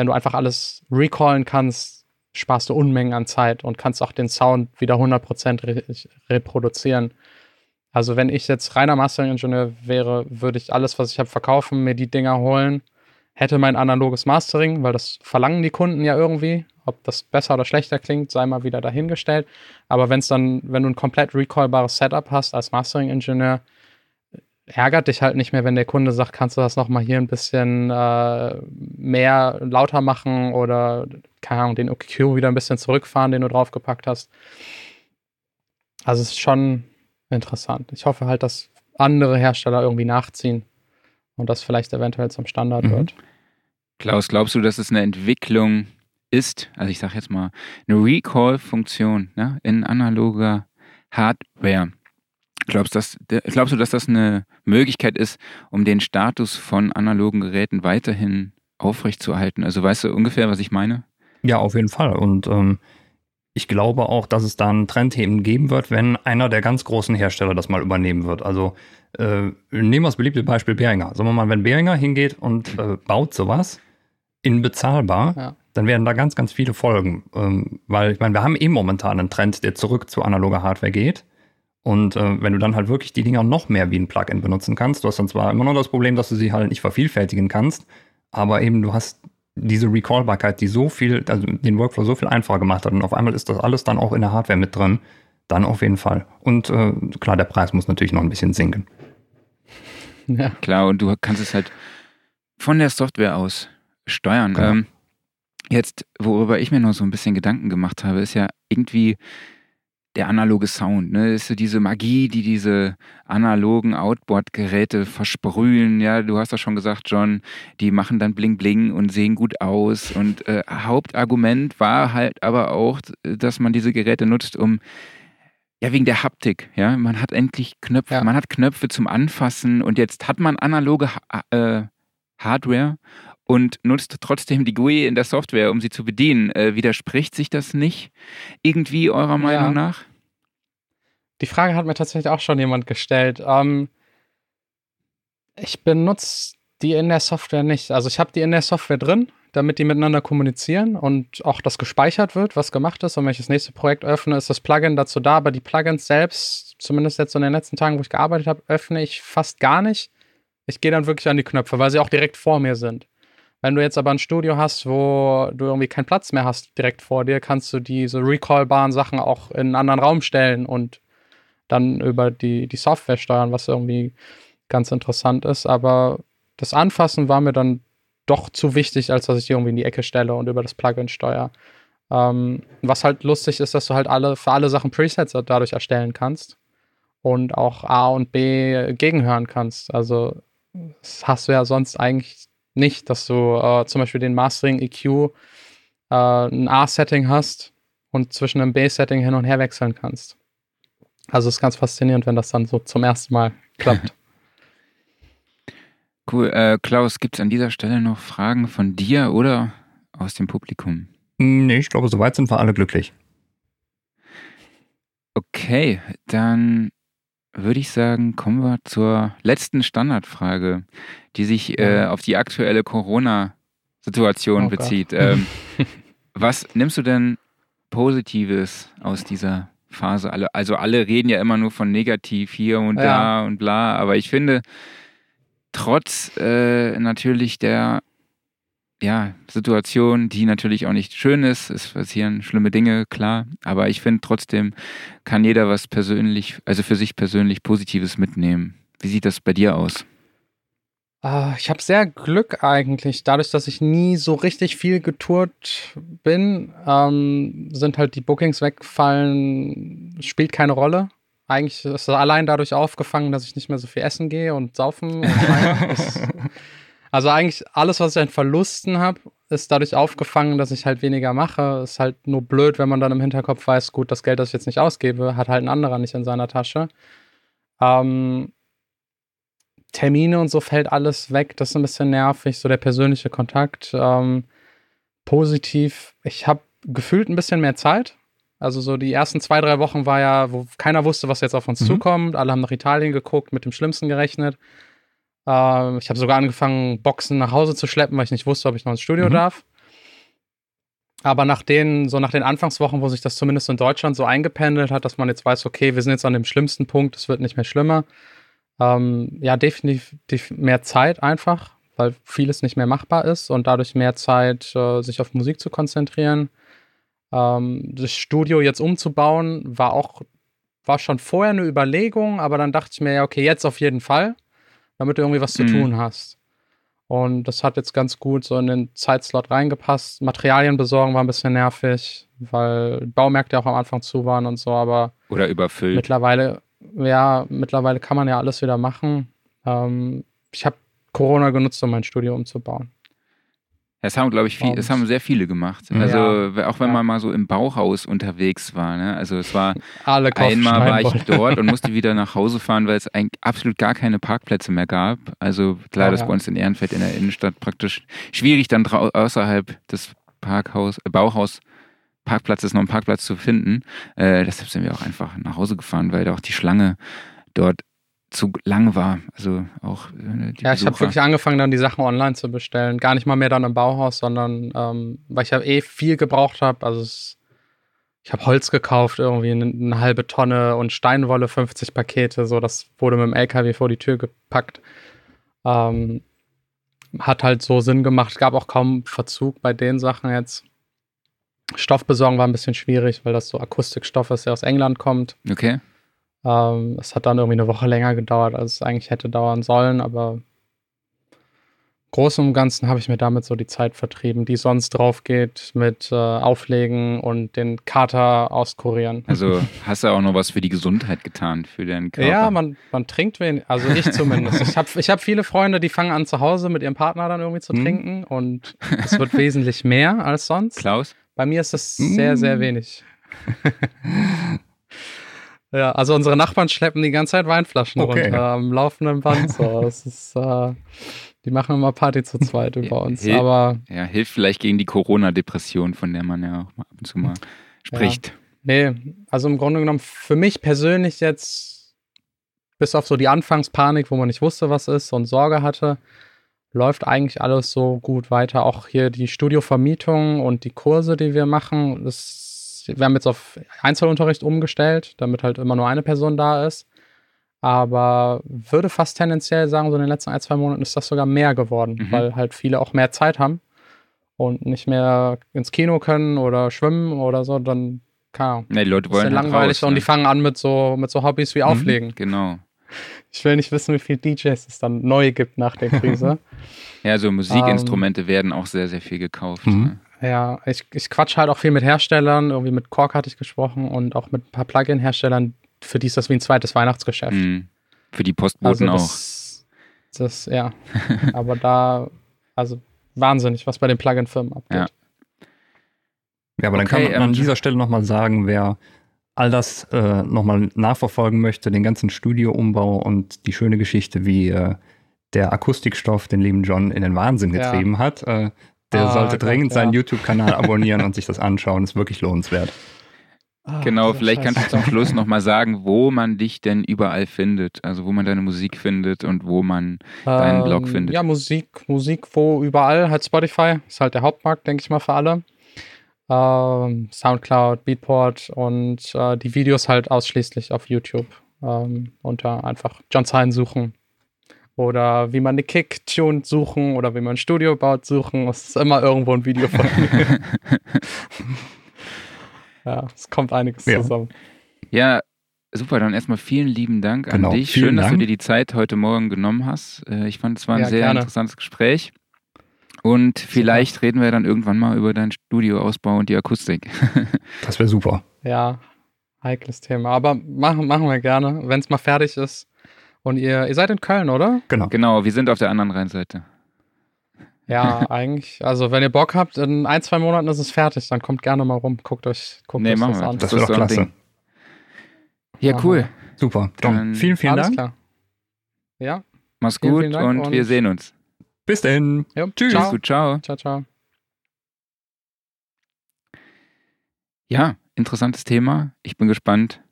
wenn du einfach alles recallen kannst, sparst du Unmengen an Zeit und kannst auch den Sound wieder 100% re reproduzieren. Also wenn ich jetzt reiner Mastering-Ingenieur wäre, würde ich alles, was ich habe, verkaufen, mir die Dinger holen, hätte mein analoges Mastering, weil das verlangen die Kunden ja irgendwie. Ob das besser oder schlechter klingt, sei mal wieder dahingestellt. Aber wenn es dann, wenn du ein komplett recallbares Setup hast als Mastering-Ingenieur, ärgert dich halt nicht mehr, wenn der Kunde sagt, kannst du das nochmal hier ein bisschen äh, mehr lauter machen oder, keine Ahnung, den OQ wieder ein bisschen zurückfahren, den du draufgepackt hast. Also es ist schon interessant. Ich hoffe halt, dass andere Hersteller irgendwie nachziehen und das vielleicht eventuell zum Standard mhm. wird. Klaus, glaubst du, dass es eine Entwicklung ist, also ich sage jetzt mal, eine Recall-Funktion ne, in analoger Hardware? Glaubst, dass, glaubst du, dass das eine Möglichkeit ist, um den Status von analogen Geräten weiterhin aufrechtzuerhalten? Also weißt du ungefähr, was ich meine? Ja, auf jeden Fall. Und ähm, ich glaube auch, dass es da einen Trend eben geben wird, wenn einer der ganz großen Hersteller das mal übernehmen wird. Also äh, nehmen wir das beliebte Beispiel Behringer. Sagen wir mal, wenn Behringer hingeht und äh, baut sowas in bezahlbar, ja. dann werden da ganz, ganz viele Folgen. Ähm, weil ich meine, wir haben eh momentan einen Trend, der zurück zu analoger Hardware geht. Und äh, wenn du dann halt wirklich die Dinger noch mehr wie ein Plugin benutzen kannst, du hast dann zwar immer noch das Problem, dass du sie halt nicht vervielfältigen kannst, aber eben du hast diese Recallbarkeit, die so viel, also den Workflow so viel einfacher gemacht hat und auf einmal ist das alles dann auch in der Hardware mit drin, dann auf jeden Fall. Und äh, klar, der Preis muss natürlich noch ein bisschen sinken. Ja. Klar, und du kannst es halt von der Software aus steuern. Genau. Ähm, jetzt, worüber ich mir noch so ein bisschen Gedanken gemacht habe, ist ja irgendwie der analoge Sound, ne? ist so diese Magie, die diese analogen Outboard-Geräte versprühen. Ja, du hast das schon gesagt, John, die machen dann Bling Bling und sehen gut aus. Und äh, Hauptargument war halt aber auch, dass man diese Geräte nutzt, um ja, wegen der Haptik, ja. Man hat endlich Knöpfe, ja. man hat Knöpfe zum Anfassen und jetzt hat man analoge äh, Hardware und nutzt trotzdem die GUI in der Software, um sie zu bedienen. Äh, widerspricht sich das nicht irgendwie eurer Meinung ja. nach? Die Frage hat mir tatsächlich auch schon jemand gestellt. Ähm, ich benutze die in der Software nicht. Also ich habe die in der Software drin, damit die miteinander kommunizieren und auch das gespeichert wird, was gemacht ist. Und wenn ich das nächste Projekt öffne, ist das Plugin dazu da. Aber die Plugins selbst, zumindest jetzt in den letzten Tagen, wo ich gearbeitet habe, öffne ich fast gar nicht. Ich gehe dann wirklich an die Knöpfe, weil sie auch direkt vor mir sind. Wenn du jetzt aber ein Studio hast, wo du irgendwie keinen Platz mehr hast direkt vor dir, kannst du diese recallbaren Sachen auch in einen anderen Raum stellen und dann über die, die Software steuern, was irgendwie ganz interessant ist. Aber das Anfassen war mir dann doch zu wichtig, als dass ich die irgendwie in die Ecke stelle und über das Plugin steuere. Ähm, was halt lustig ist, dass du halt alle für alle Sachen Presets dadurch erstellen kannst und auch A und B gegenhören kannst. Also das hast du ja sonst eigentlich nicht, dass du äh, zum Beispiel den Mastering EQ äh, ein A-Setting hast und zwischen einem B-Setting hin und her wechseln kannst. Also es ist ganz faszinierend, wenn das dann so zum ersten Mal klappt. cool. Äh, Klaus, gibt es an dieser Stelle noch Fragen von dir oder aus dem Publikum? Nee, ich glaube, soweit sind wir alle glücklich. Okay, dann würde ich sagen, kommen wir zur letzten Standardfrage, die sich äh, auf die aktuelle Corona-Situation oh bezieht. Ähm, was nimmst du denn Positives aus dieser Phase? also alle reden ja immer nur von negativ hier und ja. da und bla, aber ich finde, trotz äh, natürlich der ja, Situation, die natürlich auch nicht schön ist. Es passieren schlimme Dinge, klar. Aber ich finde trotzdem kann jeder was persönlich, also für sich persönlich Positives mitnehmen. Wie sieht das bei dir aus? Uh, ich habe sehr Glück eigentlich. Dadurch, dass ich nie so richtig viel getourt bin, ähm, sind halt die Bookings wegfallen, spielt keine Rolle. Eigentlich ist es allein dadurch aufgefangen, dass ich nicht mehr so viel essen gehe und saufen. Und Also eigentlich alles, was ich an Verlusten habe, ist dadurch aufgefangen, dass ich halt weniger mache. Ist halt nur blöd, wenn man dann im Hinterkopf weiß, gut, das Geld, das ich jetzt nicht ausgebe, hat halt ein anderer nicht in seiner Tasche. Ähm, Termine und so fällt alles weg. Das ist ein bisschen nervig, so der persönliche Kontakt. Ähm, positiv, ich habe gefühlt ein bisschen mehr Zeit. Also so die ersten zwei, drei Wochen war ja, wo keiner wusste, was jetzt auf uns mhm. zukommt. Alle haben nach Italien geguckt, mit dem Schlimmsten gerechnet. Ähm, ich habe sogar angefangen, Boxen nach Hause zu schleppen, weil ich nicht wusste, ob ich noch ins Studio mhm. darf. Aber nach den, so nach den Anfangswochen, wo sich das zumindest in Deutschland so eingependelt hat, dass man jetzt weiß, okay, wir sind jetzt an dem schlimmsten Punkt, es wird nicht mehr schlimmer. Ähm, ja, definitiv mehr Zeit einfach, weil vieles nicht mehr machbar ist und dadurch mehr Zeit, äh, sich auf Musik zu konzentrieren. Ähm, das Studio jetzt umzubauen, war auch, war schon vorher eine Überlegung, aber dann dachte ich mir, ja, okay, jetzt auf jeden Fall. damit du irgendwie was zu Mhm. tun hast. Und das hat jetzt ganz gut so in den Zeitslot reingepasst. Materialien besorgen war ein bisschen nervig, weil Baumärkte auch am Anfang zu waren und so, aber Oder überfüllt. mittlerweile, ja, mittlerweile kann man ja alles wieder machen. Ähm, ich habe Corona genutzt, um mein Studio umzubauen. Das haben, glaube ich, viel, das haben sehr viele gemacht. Mhm. Also auch wenn Ja. man mal so im Bauhaus unterwegs war. Ne? Also es war einmal war ich dort und musste wieder nach Hause fahren, weil es absolut gar keine Parkplätze mehr gab. Also klar, Oh, das ja. bei uns in Ehrenfeld in der Innenstadt praktisch schwierig, dann außerhalb des Parkhaus, äh, Bauhaus Parkplatzes noch einen Parkplatz zu finden. Äh, deshalb sind wir auch einfach nach Hause gefahren, weil da auch die Schlange dort zu lang war. Also auch äh, die Ja, ich habe wirklich angefangen, dann die Sachen online zu bestellen. Gar nicht mal mehr dann im Bauhaus, sondern ähm, weil ich ja eh viel gebraucht habe. Also es, ich habe Holz gekauft, irgendwie eine, eine halbe Tonne und Steinwolle, 50 Pakete. So, das wurde mit dem LKW vor die Tür gepackt. Ähm, hat halt so Sinn gemacht. Gab auch kaum Verzug bei den Sachen jetzt. Stoffbesorgen war ein bisschen schwierig, weil das so Akustikstoff ist, der aus England kommt. Okay. Ähm, es hat dann irgendwie eine Woche länger gedauert, als es eigentlich hätte dauern sollen, aber im Großen und Ganzen habe ich mir damit so die Zeit vertrieben, die sonst drauf geht mit äh, Auflegen und den Kater auskurieren. Also hast du auch noch was für die Gesundheit getan, für deinen Körper? Ja, man, man trinkt wenig, also ich zumindest. Ich habe ich hab viele Freunde, die fangen an zu Hause mit ihrem Partner dann irgendwie zu Mhm. trinken und es wird wesentlich mehr als sonst. Klaus? Bei mir ist es sehr, sehr Mm. wenig. Ja, also unsere Nachbarn schleppen die ganze Zeit Weinflaschen Okay. runter am laufenden Band. So. Das ist, äh, die machen immer Party zu zweit über uns. Hil- Aber Ja, hilft vielleicht gegen die Corona-Depression, von der man ja auch mal ab und zu mal spricht. nee, also im Grunde genommen für mich persönlich jetzt, bis auf so die Anfangspanik, wo man nicht wusste, was ist und Sorge hatte, läuft eigentlich alles so gut weiter. Auch hier die Studiovermietung und die Kurse, die wir machen, das, wir haben jetzt auf Einzelunterricht umgestellt, damit halt immer nur eine Person da ist. Aber würde fast tendenziell sagen, so in den letzten ein, zwei Monaten ist das sogar mehr geworden, Mhm. weil halt viele auch mehr Zeit haben und nicht mehr ins Kino können oder schwimmen oder so, dann keine Ahnung. Ne, die Leute Das ist wollen ja halt langweilig raus, und die ne? fangen an mit so, mit so Hobbys wie Auflegen. Genau. Ich will nicht wissen, wie viele DJs es dann neu gibt nach der Krise. Ja, so Ähm. Musikinstrumente werden auch sehr, sehr viel gekauft. Mhm. Ne? Ja, ich, ich quatsch halt auch viel mit Herstellern. Irgendwie mit Kork hatte ich gesprochen und auch mit ein paar Plugin-Herstellern. Für die ist das wie ein zweites Weihnachtsgeschäft. Mhm. Für die Postboten also auch. das, das, ja. Aber da, also wahnsinnig, was bei den Plugin-Firmen abgeht. Ja. Ja, aber dann Okay, kann man ähm, an dieser Stelle nochmal sagen, wer all das äh, nochmal nachverfolgen möchte, den ganzen Studioumbau und die schöne Geschichte, wie äh, der Akustikstoff den lieben John in den Wahnsinn Ja. getrieben hat, äh, der Ah, sollte Gott, dringend ja. seinen YouTube-Kanal abonnieren und sich das anschauen. Ist wirklich lohnenswert. Ah, Genau, vielleicht kannst du zum Schluss nochmal sagen, wo man dich denn überall findet. Also wo man deine Musik findet und wo man deinen Blog findet. Ja, Musik, Musik, wo überall, halt Spotify, ist halt der Hauptmarkt, denke ich mal, für alle. Ähm, Soundcloud, Beatport und äh, die Videos halt ausschließlich auf YouTube. Ähm, unter einfach John Zahlen suchen. Oder wie man eine Kick tuned suchen oder wie man ein Studio baut suchen. Es ist immer irgendwo ein Video von mir. ja, es kommt einiges Ja. zusammen. Ja, super. Dann erstmal vielen lieben Dank Genau, an dich. vielen Schön, dass du Dank. dir die Zeit heute Morgen genommen hast. Äh, Ich fand, es war ein Ja, sehr gerne. interessantes Gespräch. Und vielleicht reden wir dann irgendwann mal über deinen Studioausbau und die Akustik. Das wäre super. Ja, heikles Thema. Aber machen, machen wir gerne, wenn es mal fertig ist. Und ihr, ihr seid in Köln, oder? Genau. genau, wir sind auf der anderen Rheinseite. Ja, eigentlich. Also, wenn ihr Bock habt, in ein, zwei Monaten ist es fertig. Dann kommt gerne mal rum. Guckt euch, guckt Nee, euch machen das wir. an. Das Das wäre ist doch klasse. Ding. Ja, cool. Super. John, Dann- vielen, vielen Alles Dank. klar. Ja, Mach's Vielen, gut vielen Dank und, und- wir sehen uns. Bis dann. ja Tschüss. Ciao. Gut, ciao. ciao, ciao. Ja, interessantes Thema. Ich bin gespannt,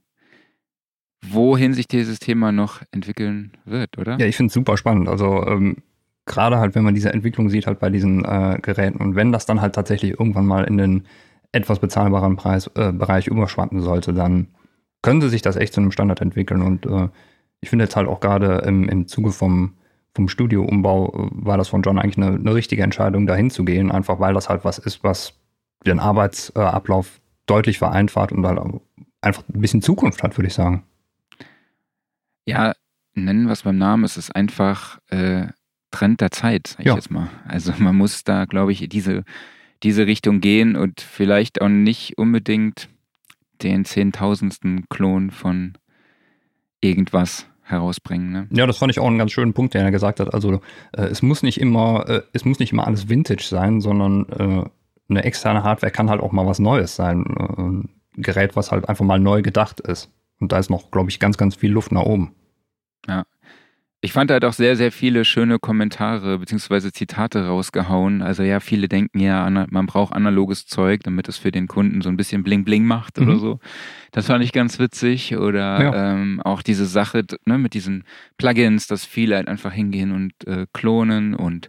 wohin sich dieses Thema noch entwickeln wird, oder? Ja, ich finde es super spannend. Also ähm, gerade halt, wenn man diese Entwicklung sieht, halt bei diesen äh, Geräten und wenn das dann halt tatsächlich irgendwann mal in den etwas bezahlbaren Preis, äh, Bereich überschwappen sollte, dann könnte sich das echt zu einem Standard entwickeln. Und äh, ich finde jetzt halt auch gerade im, im Zuge vom, vom Studioumbau äh, war das von John eigentlich eine, eine richtige Entscheidung, dahin zu gehen, einfach weil das halt was ist, was den Arbeitsablauf deutlich vereinfacht und halt einfach ein bisschen Zukunft hat, würde ich sagen. Ja, nennen wir es beim Namen, es ist einfach äh, Trend der Zeit, sag ich Ja. jetzt mal. Also man muss da, glaube ich, diese, diese Richtung gehen und vielleicht auch nicht unbedingt den zehntausendsten Klon von irgendwas herausbringen. Ne? Ja, das fand ich auch einen ganz schönen Punkt, den er gesagt hat. Also äh, es muss nicht immer, äh, es muss nicht immer alles Vintage sein, sondern äh, eine externe Hardware kann halt auch mal was Neues sein. Äh, ein Gerät, was halt einfach mal neu gedacht ist. Und da ist noch, glaube ich, ganz, ganz viel Luft nach oben. Ich fand halt auch sehr, sehr viele schöne Kommentare bzw. Zitate rausgehauen. Also ja, viele denken ja, man braucht analoges Zeug, damit es für den Kunden so ein bisschen bling bling macht oder Mhm. so. Das fand ich ganz witzig. Oder Ja. ähm, auch diese Sache ne, mit diesen Plugins, dass viele halt einfach hingehen und äh, klonen und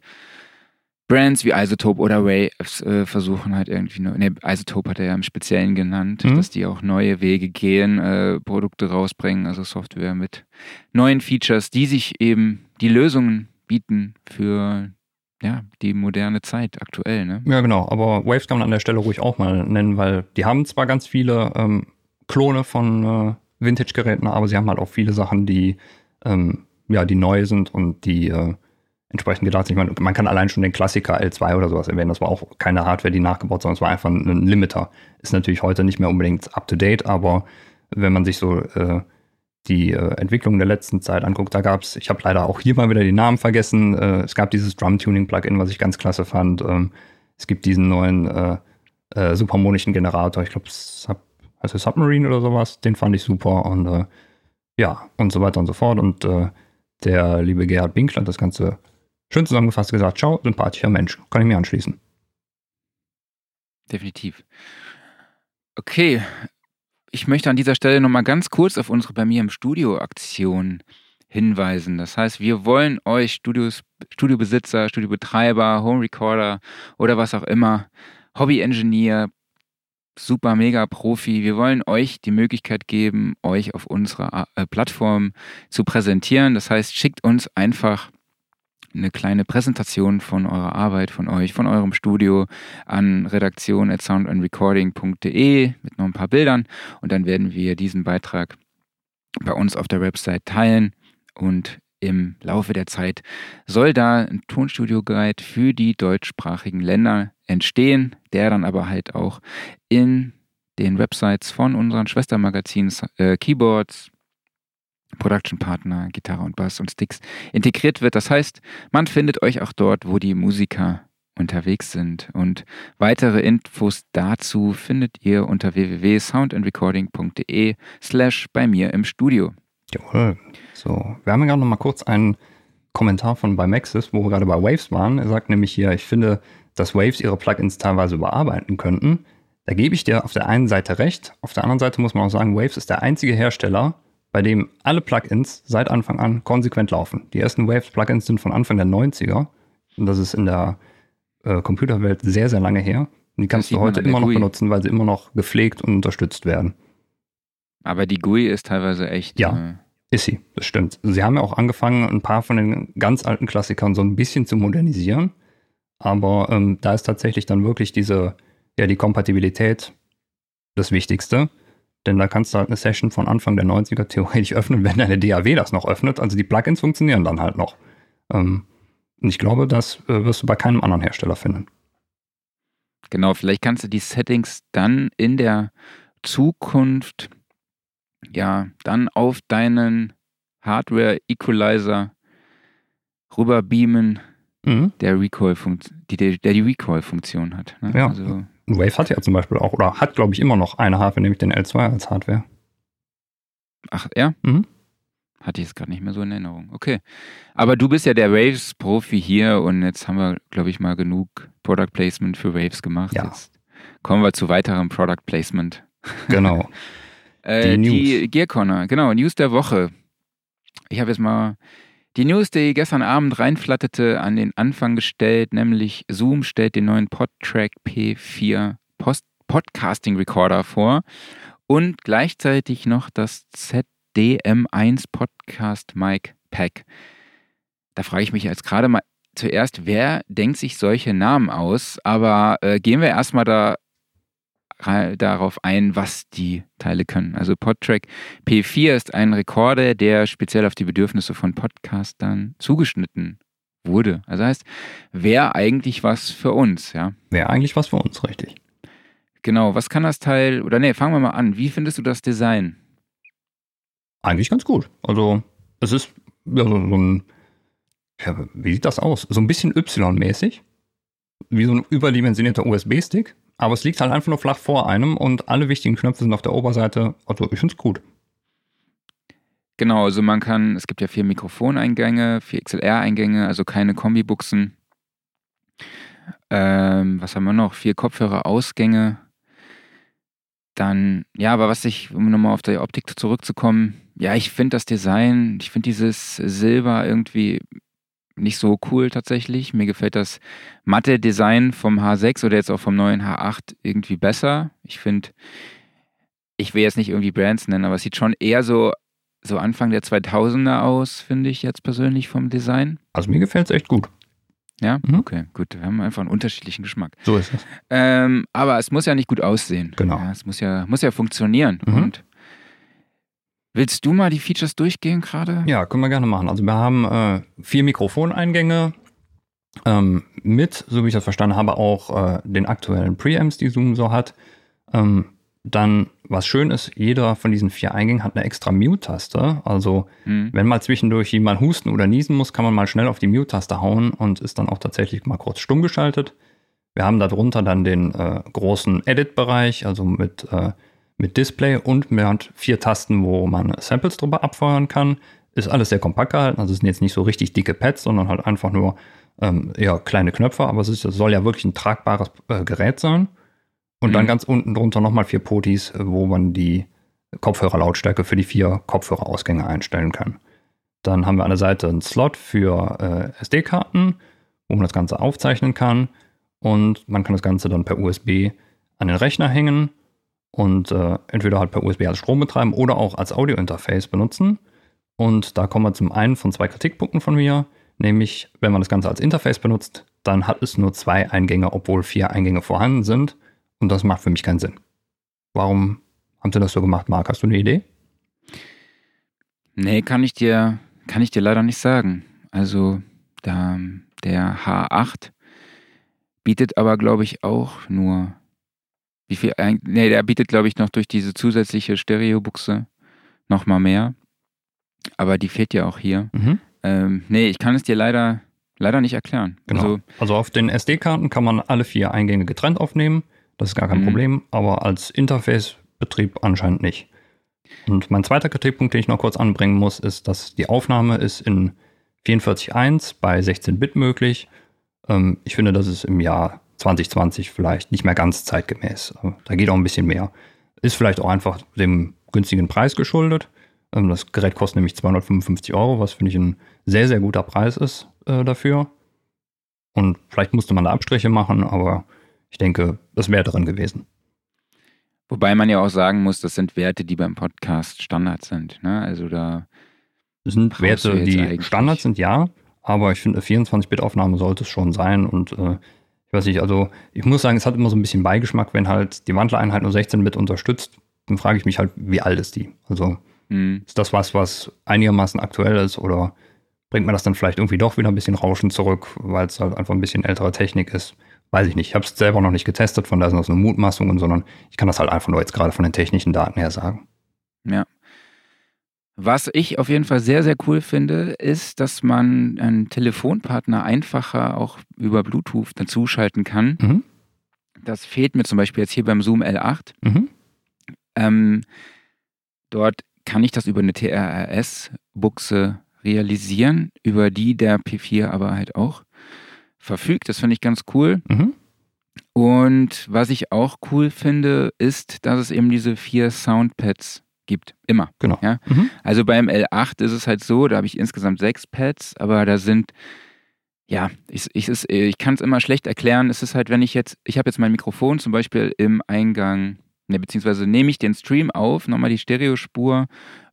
Brands wie Isotope oder Waves äh, versuchen halt irgendwie, ne, ne, Isotope hat er ja im Speziellen genannt, Mhm. dass die auch neue Wege gehen, äh, Produkte rausbringen, also Software mit neuen Features, die sich eben die Lösungen bieten für ja, die moderne Zeit aktuell. Ne? Ja, genau. Aber Waves kann man an der Stelle ruhig auch mal nennen, weil die haben zwar ganz viele ähm, Klone von äh, Vintage-Geräten, aber sie haben halt auch viele Sachen, die, ähm, ja, die neu sind und die äh, entsprechend gedacht. Ich meine, man kann allein schon den Klassiker L2 oder sowas erwähnen. Das war auch keine Hardware, die nachgebaut, sondern es war einfach ein Limiter. Ist natürlich heute nicht mehr unbedingt up-to-date, aber wenn man sich so äh, die äh, Entwicklung der letzten Zeit anguckt, da gab es, ich habe leider auch hier mal wieder die Namen vergessen, äh, es gab dieses Drum-Tuning-Plugin, was ich ganz klasse fand. Ähm, es gibt diesen neuen äh, äh, superharmonischen Generator, ich glaube, Sub, der Submarine oder sowas, den fand ich super und äh, ja, und so weiter und so fort. Und der liebe Gerhard Binkler hat das Ganze schön zusammengefasst gesagt, ciao, sympathischer Mensch, kann ich mir anschließen. Definitiv. Okay, ich möchte an dieser Stelle nochmal ganz kurz auf unsere bei mir im Studio Aktion hinweisen. Das heißt, wir wollen euch Studios, Studiobesitzer, Studiobetreiber, Home Recorder oder was auch immer, Hobby-Engineer, super mega Profi, wir wollen euch die Möglichkeit geben, euch auf unserer äh, Plattform zu präsentieren. Das heißt, schickt uns einfach eine kleine Präsentation von eurer Arbeit, von euch, von eurem Studio an redaktion.soundandrecording.de mit noch ein paar Bildern. Und dann werden wir diesen Beitrag bei uns auf der Website teilen. Und im Laufe der Zeit soll da ein Tonstudio-Guide für die deutschsprachigen Länder entstehen, der dann aber halt auch in den Websites von unseren Schwestermagazinen äh, Keyboards, Production Partner, Gitarre und Bass und Sticks integriert wird. Das heißt, man findet euch auch dort, wo die Musiker unterwegs sind. Und weitere Infos dazu findet ihr unter www.soundandrecording.de slash bei mir im Studio. Jawohl. So, wir haben ja gerade noch mal kurz einen Kommentar von bei Maxis, wo wir gerade bei Waves waren. Er sagt nämlich hier, ich finde, dass Waves ihre Plugins teilweise überarbeiten könnten. Da gebe ich dir auf der einen Seite recht. Auf der anderen Seite muss man auch sagen, Waves ist der einzige Hersteller, bei dem alle Plugins seit Anfang an konsequent laufen. Die ersten Waves-Plugins sind von Anfang der 90er. Und das ist in der äh, Computerwelt sehr, sehr lange her. Und die kannst du heute immer noch GUI. benutzen, weil sie immer noch gepflegt und unterstützt werden. Aber die GUI ist teilweise echt. Ja. Äh, Ist sie, das stimmt. Sie haben ja auch angefangen, ein paar von den ganz alten Klassikern so ein bisschen zu modernisieren. Aber ähm, da ist tatsächlich dann wirklich diese, ja, die Kompatibilität das Wichtigste. Denn da kannst du halt eine Session von Anfang der 90er theoretisch öffnen, wenn deine DAW das noch öffnet. Also die Plugins funktionieren dann halt noch. Ähm, und ich glaube, das äh, wirst du bei keinem anderen Hersteller finden. Genau, vielleicht kannst du die Settings dann in der Zukunft ja dann auf deinen Hardware-Equalizer rüberbeamen, Mhm. der Recoil die, der, der die Recoil-Funktion hat. Ne? Ja. Also, Wave hat ja zum Beispiel auch, oder hat, glaube ich, immer noch eine Hardware, nämlich den L2 als Hardware. ach, ja? Mhm. Hatte ich jetzt gerade nicht mehr so in Erinnerung. Okay. Aber du bist ja der Waves-Profi hier und jetzt haben wir, glaube ich, mal genug Product Placement für Waves gemacht. Ja. Jetzt kommen wir zu weiterem Product Placement. Genau. Äh, Die die News. Gear Corner, genau, News der Woche. Ich habe jetzt mal die News, die gestern Abend reinflatterte, an den Anfang gestellt, nämlich Zoom stellt den neuen PodTrack P4 Post Podcasting Recorder vor und gleichzeitig noch das ZDM1 Podcast Mic Pack. Da frage ich mich jetzt gerade mal zuerst, wer denkt sich solche Namen aus? Aber äh, gehen wir erstmal da darauf ein, was die Teile können. Also PodTrack P4 ist ein Rekorder, der speziell auf die Bedürfnisse von Podcastern zugeschnitten wurde. Also heißt, wäre eigentlich was für uns, ja. Wäre eigentlich was für uns, richtig. Genau, was kann das Teil, oder nee, fangen wir mal an. Wie findest du das Design? Eigentlich ganz gut. Also, es ist ja, so, ein, ja, wie sieht das aus? So ein bisschen Y-mäßig. Wie so ein überdimensionierter USB-Stick. Aber es liegt halt einfach nur flach vor einem und alle wichtigen Knöpfe sind auf der Oberseite. Also, ich finde es gut. Genau, also man kann, es gibt ja vier Mikrofoneingänge, vier XLR-Eingänge, also keine Kombibuchsen. Ähm, was haben wir noch? Vier Kopfhörerausgänge. Dann, ja, aber was ich, um nochmal auf die Optik zurückzukommen, ja, ich finde das Design, ich finde dieses Silber irgendwie nicht so cool tatsächlich. Mir gefällt das matte Design vom H6 oder jetzt auch vom neuen H8 irgendwie besser. Ich finde, ich will jetzt nicht irgendwie Brands nennen, aber es sieht schon eher so so Anfang der 2000er aus, finde ich jetzt persönlich vom Design. Also mir gefällt es echt gut. Ja, mhm. okay, gut. Wir haben einfach einen unterschiedlichen Geschmack. So ist es. Ähm, aber es muss ja nicht gut aussehen. Genau. Ja, es muss ja, muss ja funktionieren. Mhm. Und willst du mal die Features durchgehen gerade? Ja, können wir gerne machen. Also wir haben äh, vier Mikrofoneingänge ähm, mit, so wie ich das verstanden habe, auch äh, den aktuellen Preamps, die Zoom so hat. Ähm, dann, was schön ist, jeder von diesen vier Eingängen hat eine extra Mute-Taste. Also, mhm. wenn mal zwischendurch jemand husten oder niesen muss, kann man mal schnell auf die Mute-Taste hauen und ist dann auch tatsächlich mal kurz stumm geschaltet. Wir haben darunter dann den äh, großen Edit-Bereich, also mit, äh, mit Display und mit vier Tasten, wo man Samples drüber abfeuern kann. Ist alles sehr kompakt gehalten, also es sind jetzt nicht so richtig dicke Pads, sondern halt einfach nur ähm, eher kleine Knöpfe, aber es, ist, es soll ja wirklich ein tragbares äh, Gerät sein. Und mhm. dann ganz unten drunter nochmal vier Potis, wo man die Kopfhörerlautstärke für die vier Kopfhörerausgänge einstellen kann. Dann haben wir an der Seite einen Slot für äh, SD-Karten, wo man das Ganze aufzeichnen kann. Und man kann das Ganze dann per USB an den Rechner hängen und äh, entweder halt per USB als Strom betreiben oder auch als Audio-Interface benutzen. Und da kommen wir zum einen von zwei Kritikpunkten von mir, nämlich wenn man das Ganze als Interface benutzt, dann hat es nur zwei Eingänge, obwohl vier Eingänge vorhanden sind. Und das macht für mich keinen Sinn. Warum haben sie das so gemacht, Marc? Hast du eine Idee? Nee, kann ich dir, kann ich dir leider nicht sagen. Also da, der H8 bietet aber, glaube ich, auch nur. Wie viel? Nee, der bietet, glaube ich, noch durch diese zusätzliche Stereobuchse nochmal mehr. Aber die fehlt ja auch hier. Mhm. Ähm, nee, ich kann es dir leider, leider nicht erklären. Genau. Also, also auf den SD-Karten kann man alle vier Eingänge getrennt aufnehmen. Das ist gar kein mhm. Problem, aber als Interface-Betrieb anscheinend nicht. Und mein zweiter Kritikpunkt, den ich noch kurz anbringen muss, ist, dass die Aufnahme ist in 44.1 bei 16-Bit möglich. Ähm, ich finde, das ist im Jahr 2020 vielleicht nicht mehr ganz zeitgemäß. Da geht auch ein bisschen mehr. Ist vielleicht auch einfach dem günstigen Preis geschuldet. Ähm, das Gerät kostet nämlich 255 Euro, was finde ich ein sehr, sehr guter Preis ist äh, dafür. Und vielleicht musste man da Abstriche machen, aber ich denke, das wäre drin gewesen. Wobei man ja auch sagen muss, das sind Werte, die beim Podcast Standard sind. Ne? Also da das sind Werte, die Standard sind, ja, aber ich finde, 24-Bit-Aufnahme sollte es schon sein und äh, ich weiß nicht, also ich muss sagen, es hat immer so ein bisschen Beigeschmack, wenn halt die Wandlereinheit nur 16-Bit unterstützt, dann frage ich mich halt, wie alt ist die? Also mhm. ist das was, was einigermaßen aktuell ist oder bringt man das dann vielleicht irgendwie doch wieder ein bisschen Rauschen zurück, weil es halt einfach ein bisschen ältere Technik ist? weiß ich nicht. Ich habe es selber noch nicht getestet, von daher sind das nur Mutmaßungen, sondern ich kann das halt einfach nur jetzt gerade von den technischen Daten her sagen. Ja. Was ich auf jeden Fall sehr, sehr cool finde, ist, dass man einen Telefonpartner einfacher auch über Bluetooth dazuschalten kann. Mhm. Das fehlt mir zum Beispiel jetzt hier beim Zoom L8. Mhm. Ähm, dort kann ich das über eine TRRS-Buchse realisieren, über die der P4 aber halt auch verfügt. Das finde ich ganz cool. Mhm. Und was ich auch cool finde, ist, dass es eben diese vier Soundpads gibt. Immer. Genau. Ja? Mhm. Also beim L8 ist es halt so, da habe ich insgesamt sechs Pads, aber da sind, ja, ich, ich, ich kann es immer schlecht erklären. Es ist halt, wenn ich jetzt, ich habe jetzt mein Mikrofon zum Beispiel im Eingang, ne, beziehungsweise nehme ich den Stream auf, nochmal die Stereospur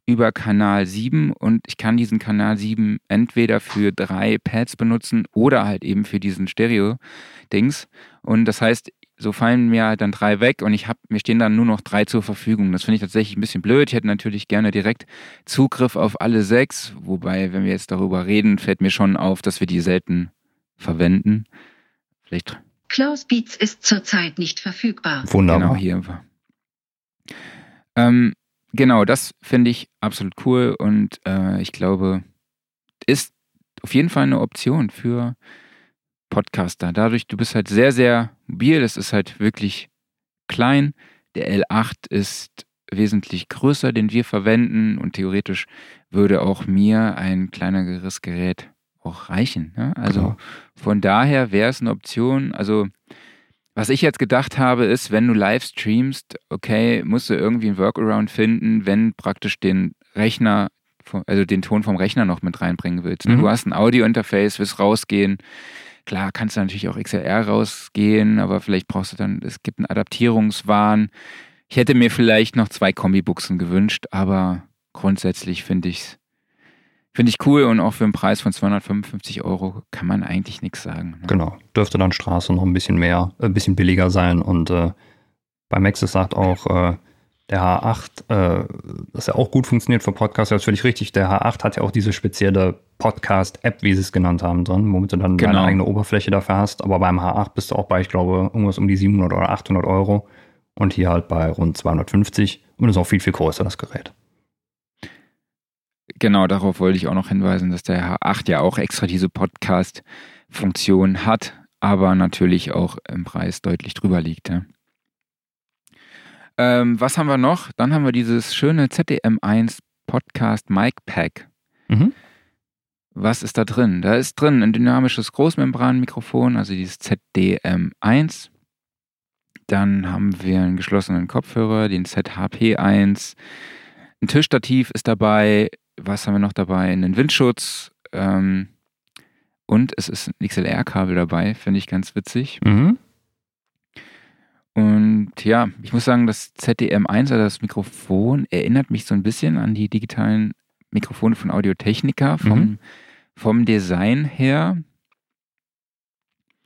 über Kanal 7 und ich kann diesen Kanal 7 entweder für drei Pads benutzen oder halt eben für diesen Stereo-Dings. Und das heißt, so fallen mir halt dann drei weg und ich habe mir stehen dann nur noch drei zur Verfügung. Das finde ich tatsächlich ein bisschen blöd. Ich hätte natürlich gerne direkt Zugriff auf alle sechs, wobei, wenn wir jetzt darüber reden, fällt mir schon auf, dass wir die selten verwenden. Vielleicht. Close Beats ist zurzeit nicht verfügbar. Wunderbar. Genau hier. Ähm, genau, das finde ich absolut cool und äh, ich glaube, ist auf jeden Fall eine Option für Podcaster. Dadurch, du bist halt sehr, sehr mobil. Das ist halt wirklich klein. Der L8 ist wesentlich größer, den wir verwenden und theoretisch würde auch mir ein kleineres Gerät auch reichen. Ne? Also genau. von daher wäre es eine Option. Also was ich jetzt gedacht habe, ist, wenn du live streamst, okay, musst du irgendwie ein Workaround finden, wenn praktisch den Rechner, also den Ton vom Rechner noch mit reinbringen willst. Ne? Mhm. Du hast ein Audio-Interface, willst rausgehen, Klar, kannst du natürlich auch XLR rausgehen, aber vielleicht brauchst du dann, es gibt einen Adaptierungswahn. Ich hätte mir vielleicht noch zwei Kombibuchsen gewünscht, aber grundsätzlich finde ich es Finde ich cool und auch für einen Preis von 255 Euro kann man eigentlich nichts sagen. Ne? Genau, dürfte dann Straße noch ein bisschen mehr, ein bisschen billiger sein und äh, bei Maxis sagt auch, äh, der H8, äh, dass er auch gut funktioniert für Podcasts, das ist völlig richtig. Der H8 hat ja auch diese spezielle Podcast-App, wie sie es genannt haben, drin, womit du dann genau. deine eigene Oberfläche dafür hast. Aber beim H8 bist du auch bei, ich glaube, irgendwas um die 700 oder 800 Euro. Und hier halt bei rund 250. Und ist auch viel, viel größer, das Gerät. Genau, darauf wollte ich auch noch hinweisen, dass der H8 ja auch extra diese Podcast-Funktion hat, aber natürlich auch im Preis deutlich drüber liegt. Ja. Ähm, was haben wir noch? Dann haben wir dieses schöne ZDM1 Podcast Mic Pack. Mhm. Was ist da drin? Da ist drin ein dynamisches Großmembranmikrofon, also dieses ZDM1. Dann haben wir einen geschlossenen Kopfhörer, den ZHP1. Ein Tischstativ ist dabei. Was haben wir noch dabei? Einen Windschutz. Ähm, und es ist ein XLR-Kabel dabei, finde ich ganz witzig. Mhm. Und ja, ich muss sagen, das ZDM1, also das Mikrofon, erinnert mich so ein bisschen an die digitalen Mikrofone von Audiotechnica vom, mhm. vom Design her.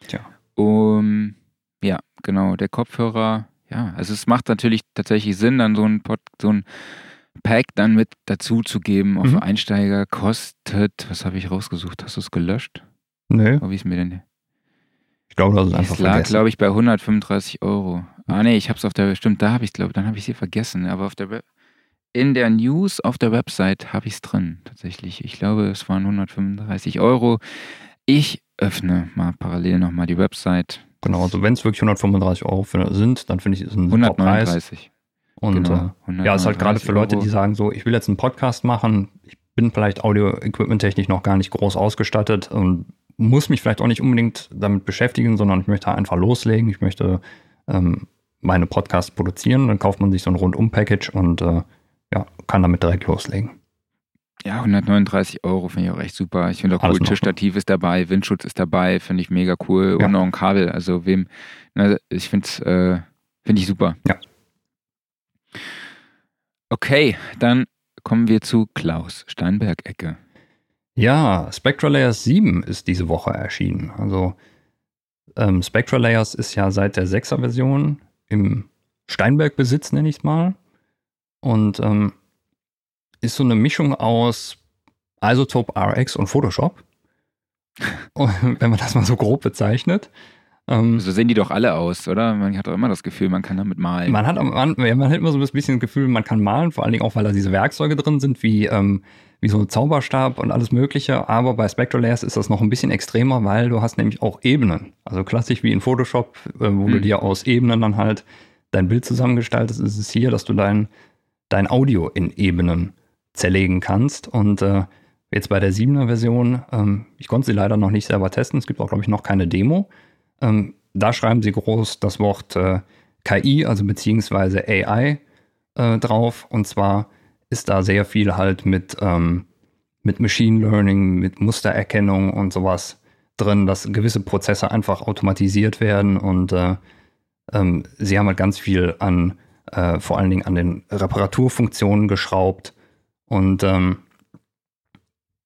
Tja. Um, ja, genau, der Kopfhörer, ja, also es macht natürlich tatsächlich Sinn, dann so ein, Pod, so ein Pack dann mit dazu zu geben auf mhm. Einsteiger. Kostet, was habe ich rausgesucht? Hast du es gelöscht? Nö. Wie ist mir denn? Ich glaube, das ist einfach Es lag, glaube ich, bei 135 Euro. Ah, nee, ich habe es auf der, stimmt, da habe ich es, glaube dann habe ich sie vergessen. Aber auf der, in der News auf der Website habe ich es drin, tatsächlich. Ich glaube, es waren 135 Euro. Ich öffne mal parallel nochmal die Website. Genau, also wenn es wirklich 135 Euro sind, dann finde ich, ist ein 139. Und genau, äh, ja, ist halt gerade für Leute, die sagen so, ich will jetzt einen Podcast machen, ich bin vielleicht Audio-Equipment-technisch noch gar nicht groß ausgestattet und muss mich vielleicht auch nicht unbedingt damit beschäftigen, sondern ich möchte einfach loslegen. Ich möchte ähm, meine Podcasts produzieren. Dann kauft man sich so ein Rundum-Package und äh, ja, kann damit direkt loslegen. Ja, 139 Euro finde ich auch echt super. Ich finde auch Alles cool, Tischstativ ist dabei, Windschutz ist dabei, finde ich mega cool. Ja. Und noch ein Kabel. Also wem, na, ich finde es, äh, finde ich super. Ja. Okay, dann kommen wir zu Klaus Steinberg-Ecke. Ja, Spectra Layers 7 ist diese Woche erschienen. Also ähm, Spectra Layers ist ja seit der 6er Version im Steinberg-Besitz, nenne ich es mal. Und ähm, ist so eine Mischung aus Isotope RX und Photoshop. wenn man das mal so grob bezeichnet. Ähm, so sehen die doch alle aus, oder? Man hat doch immer das Gefühl, man kann damit malen. Man hat, man, man hat immer so ein bisschen das Gefühl, man kann malen, vor allen Dingen auch, weil da diese Werkzeuge drin sind, wie ähm, wie so ein Zauberstab und alles Mögliche. Aber bei Spectral Layers ist das noch ein bisschen extremer, weil du hast nämlich auch Ebenen. Also klassisch wie in Photoshop, äh, wo hm. du dir aus Ebenen dann halt dein Bild zusammengestaltest, ist es hier, dass du dein, dein Audio in Ebenen zerlegen kannst. Und äh, jetzt bei der 7er Version, ähm, ich konnte sie leider noch nicht selber testen, es gibt auch, glaube ich, noch keine Demo. Ähm, da schreiben sie groß das Wort äh, KI, also beziehungsweise AI äh, drauf. Und zwar ist da sehr viel halt mit, ähm, mit Machine Learning, mit Mustererkennung und sowas drin, dass gewisse Prozesse einfach automatisiert werden und äh, ähm, sie haben halt ganz viel an, äh, vor allen Dingen an den Reparaturfunktionen geschraubt und ähm,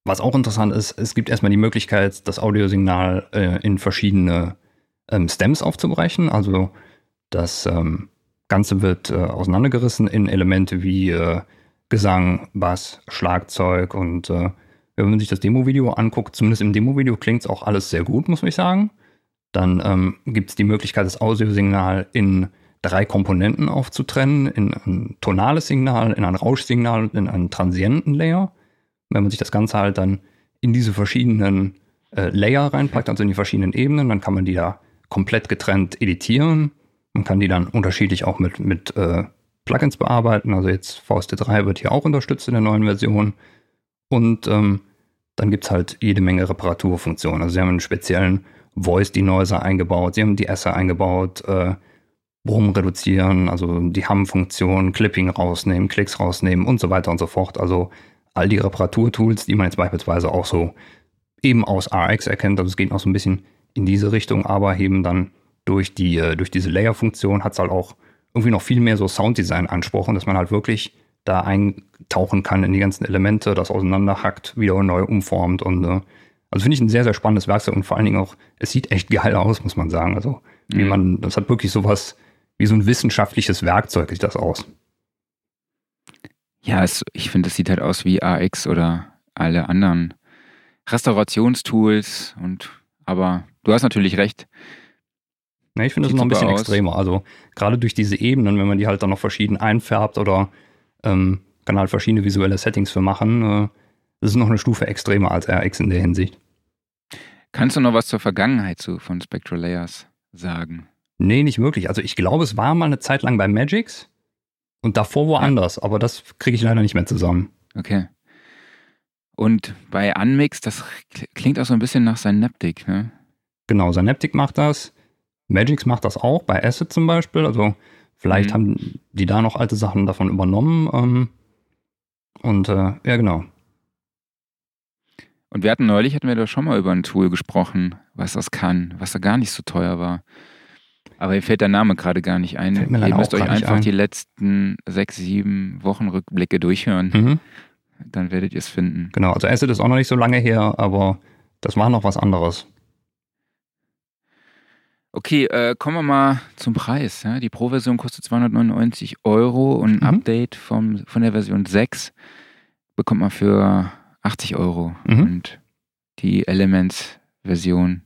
was auch interessant ist, es gibt erstmal die Möglichkeit, das Audiosignal äh, in verschiedene ähm, Stems aufzubrechen. Also Das ähm, Ganze wird äh, auseinandergerissen in Elemente wie äh, Gesang, Bass, Schlagzeug und äh, wenn man sich das Demo-Video anguckt, zumindest im Demo-Video klingt es auch alles sehr gut, muss ich sagen. Dann ähm, gibt es die Möglichkeit, das Audiosignal in drei Komponenten aufzutrennen, in ein tonales Signal, in ein Rauschsignal und in einen Transienten-Layer. Wenn man sich das Ganze halt dann in diese verschiedenen äh, Layer reinpackt, also in die verschiedenen Ebenen, dann kann man die da komplett getrennt editieren. Man kann die dann unterschiedlich auch mit, mit äh, Plugins bearbeiten. Also jetzt VST3 wird hier auch unterstützt in der neuen Version. Und ähm, dann gibt es halt jede Menge Reparaturfunktionen. Also sie haben einen speziellen Voice Denoiser eingebaut, sie haben die Esser eingebaut, äh, Brumm reduzieren, also die Hum-Funktion, Clipping rausnehmen, Klicks rausnehmen und so weiter und so fort. Also all die Reparaturtools, die man jetzt beispielsweise auch so eben aus RX erkennt. Also es geht noch so ein bisschen in diese Richtung, aber eben dann durch, die, äh, durch diese Layer-Funktion hat es halt auch irgendwie noch viel mehr so Sounddesign-Ansprochen, dass man halt wirklich da eintauchen kann in die ganzen Elemente, das auseinanderhackt, wieder neu umformt und äh, also finde ich ein sehr, sehr spannendes Werkzeug und vor allen Dingen auch, es sieht echt geil aus, muss man sagen. Also, wie mhm. man, das hat wirklich sowas, wie so ein wissenschaftliches Werkzeug sieht das aus. Ja, es, ich finde, es sieht halt aus wie AX oder alle anderen Restaurationstools und aber du hast natürlich recht. Ja, ich finde es noch ein bisschen aus. extremer. Also gerade durch diese Ebenen, wenn man die halt dann noch verschieden einfärbt oder ähm, kann halt verschiedene visuelle Settings für machen, äh, das ist noch eine Stufe extremer als RX in der Hinsicht. Kannst du noch was zur Vergangenheit zu, von Spectral Layers sagen? Nee, nicht wirklich. Also ich glaube, es war mal eine Zeit lang bei Magix und davor woanders, ja. aber das kriege ich leider nicht mehr zusammen. Okay. Und bei Unmix, das klingt auch so ein bisschen nach Synaptic, ne? Genau, Synaptic macht das. Magix macht das auch, bei Acid zum Beispiel. Also vielleicht mhm. haben die da noch alte Sachen davon übernommen. Ähm, und äh, ja, genau. Und wir hatten neulich, hatten wir da schon mal über ein Tool gesprochen, was das kann, was da gar nicht so teuer war. Aber mir fällt der Name gerade gar nicht ein. Ihr müsst euch einfach ein. die letzten sechs, sieben Wochen Rückblicke durchhören. Mhm. Dann werdet ihr es finden. Genau, also Acid ist auch noch nicht so lange her, aber das war noch was anderes. Okay, äh, kommen wir mal zum Preis. Ja? Die Pro-Version kostet 299 Euro und ein mhm. Update vom, von der Version 6 bekommt man für 80 Euro. Mhm. Und die Elements-Version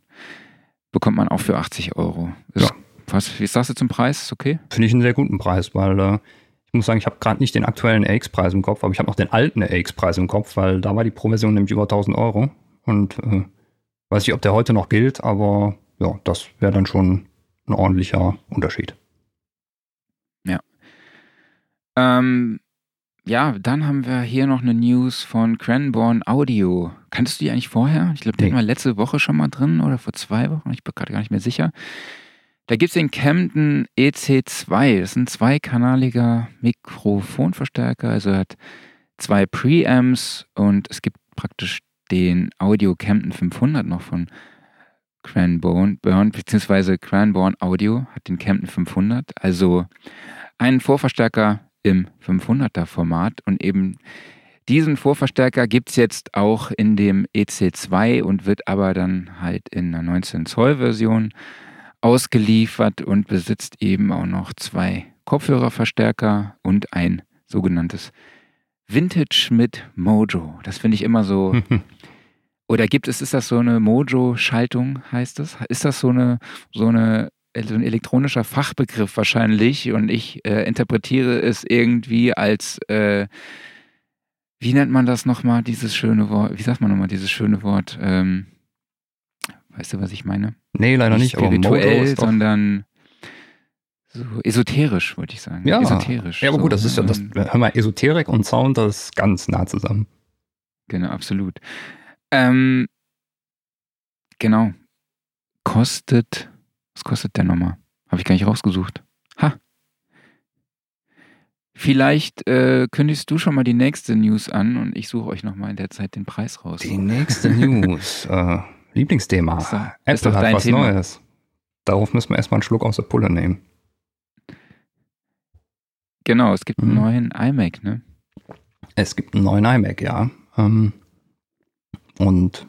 bekommt man auch für 80 Euro. Ist, ja. was, wie sagst du zum Preis? Ist okay? Finde ich einen sehr guten Preis, weil äh, ich muss sagen, ich habe gerade nicht den aktuellen AX-Preis im Kopf, aber ich habe noch den alten AX-Preis im Kopf, weil da war die Pro-Version nämlich über 1000 Euro. Und äh, weiß nicht, ob der heute noch gilt, aber ja, das wäre dann schon ein ordentlicher Unterschied. Ja. Ähm, ja, dann haben wir hier noch eine News von Cranborn Audio. Kanntest du die eigentlich vorher? Ich glaube, die nee. hatten wir letzte Woche schon mal drin oder vor zwei Wochen. Ich bin gerade gar nicht mehr sicher. Da gibt es den Camden EC2. Das ist ein zweikanaliger Mikrofonverstärker. Also er hat zwei Preamps und es gibt praktisch den Audio Camden 500 noch von Cranbourne, Burn, beziehungsweise Cranbourne Audio hat den Camden 500. Also einen Vorverstärker im 500er Format und eben diesen Vorverstärker gibt es jetzt auch in dem EC2 und wird aber dann halt in einer 19 Zoll Version ausgeliefert und besitzt eben auch noch zwei Kopfhörerverstärker und ein sogenanntes Vintage mit Mojo. Das finde ich immer so. Oder gibt es, ist das so eine Mojo-Schaltung, heißt das? Ist das so eine, so eine so ein elektronischer Fachbegriff wahrscheinlich und ich äh, interpretiere es irgendwie als, äh, wie nennt man das nochmal, dieses schöne Wort, wie sagt man nochmal dieses schöne Wort? Ähm, Weißt du, was ich meine? Nee, leider nicht. nicht spirituell, sondern so esoterisch, wollte ich sagen. Ja, esoterisch. Ja, aber so, gut, das ist ja das, hör mal, Esoterik und Sound, das ist ganz nah zusammen. Genau, absolut. Ähm, genau. Kostet, was kostet der nochmal? Habe ich gar nicht rausgesucht. Ha. Vielleicht äh, kündigst du schon mal die nächste News an und ich suche euch nochmal in der Zeit den Preis raus. Die nächste News. äh, Lieblingsthema. Ist doch, ist Apple hat was Thema. Neues. Darauf müssen wir erstmal einen Schluck aus der Pulle nehmen. Genau, es gibt einen mhm. neuen iMac, ne? Es gibt einen neuen iMac, ja. Ähm, und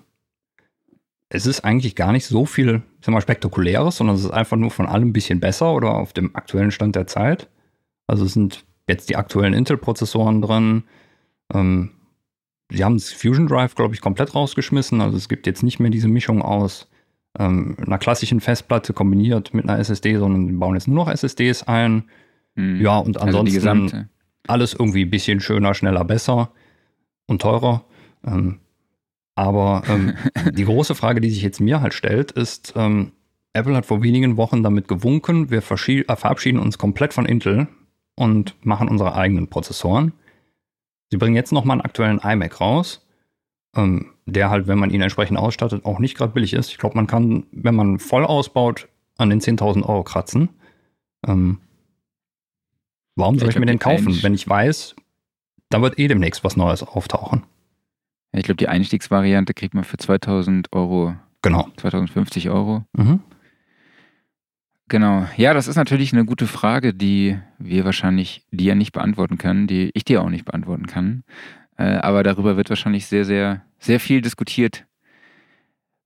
es ist eigentlich gar nicht so viel, ich sag mal, spektakuläres, sondern es ist einfach nur von allem ein bisschen besser oder auf dem aktuellen Stand der Zeit. Also es sind jetzt die aktuellen Intel-Prozessoren drin. Ähm, sie haben das Fusion Drive, glaube ich, komplett rausgeschmissen. Also es gibt jetzt nicht mehr diese Mischung aus ähm, einer klassischen Festplatte kombiniert mit einer SSD, sondern sie bauen jetzt nur noch SSDs ein. Hm. Ja, und Also ansonsten gesamte. alles irgendwie ein bisschen schöner, schneller, besser und teurer. Ähm, aber ähm, die große Frage, die sich jetzt mir halt stellt, ist, ähm, Apple hat vor wenigen Wochen damit gewunken, wir äh, verabschieden uns komplett von Intel und machen unsere eigenen Prozessoren. Sie bringen jetzt nochmal einen aktuellen iMac raus, ähm, der halt, wenn man ihn entsprechend ausstattet, auch nicht gerade billig ist. Ich glaube, man kann, wenn man voll ausbaut, an den 10.000 Euro kratzen. Ähm, warum soll ich ich, mir den kaufen, wenn ich weiß, da wird eh demnächst was Neues auftauchen? Ich glaube, die Einstiegsvariante kriegt man für 2000 Euro, Genau. 2050 Euro. Mhm. Genau. Ja, das ist natürlich eine gute Frage, die wir wahrscheinlich dir nicht beantworten können, die ich dir auch nicht beantworten kann. Äh, aber darüber wird wahrscheinlich sehr, sehr, sehr viel diskutiert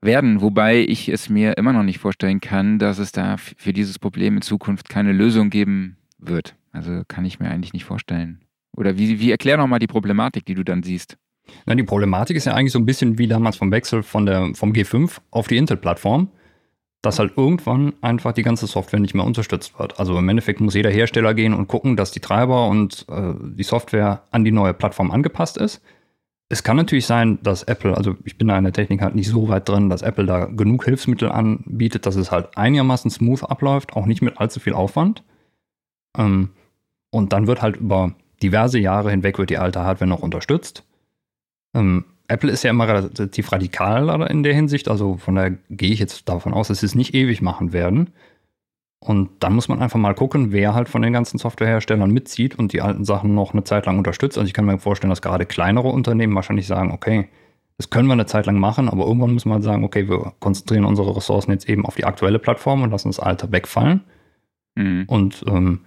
werden, wobei ich es mir immer noch nicht vorstellen kann, dass es da für dieses Problem in Zukunft keine Lösung geben wird. Also kann ich mir eigentlich nicht vorstellen. Oder wie, wie erklär noch mal die Problematik, die du dann siehst. Na, die Problematik ist ja eigentlich so ein bisschen wie damals vom Wechsel von der, vom G5 auf die Intel-Plattform, dass halt irgendwann einfach die ganze Software nicht mehr unterstützt wird. Also im Endeffekt muss jeder Hersteller gehen und gucken, dass die Treiber und äh, die Software an die neue Plattform angepasst ist. Es kann natürlich sein, dass Apple, also ich bin da in der Technik halt nicht so weit drin, dass Apple da genug Hilfsmittel anbietet, dass es halt einigermaßen smooth abläuft, auch nicht mit allzu viel Aufwand. Ähm, und dann wird halt über diverse Jahre hinweg wird die alte Hardware noch unterstützt. Ähm, Apple ist ja immer relativ radikal in der Hinsicht, also von daher gehe ich jetzt davon aus, dass sie es nicht ewig machen werden. Und dann muss man einfach mal gucken, wer halt von den ganzen Softwareherstellern mitzieht und die alten Sachen noch eine Zeit lang unterstützt. Also ich kann mir vorstellen, dass gerade kleinere Unternehmen wahrscheinlich sagen, okay, das können wir eine Zeit lang machen, aber irgendwann müssen wir halt sagen, okay, wir konzentrieren unsere Ressourcen jetzt eben auf die aktuelle Plattform und lassen das alte wegfallen. Mhm. Und ähm,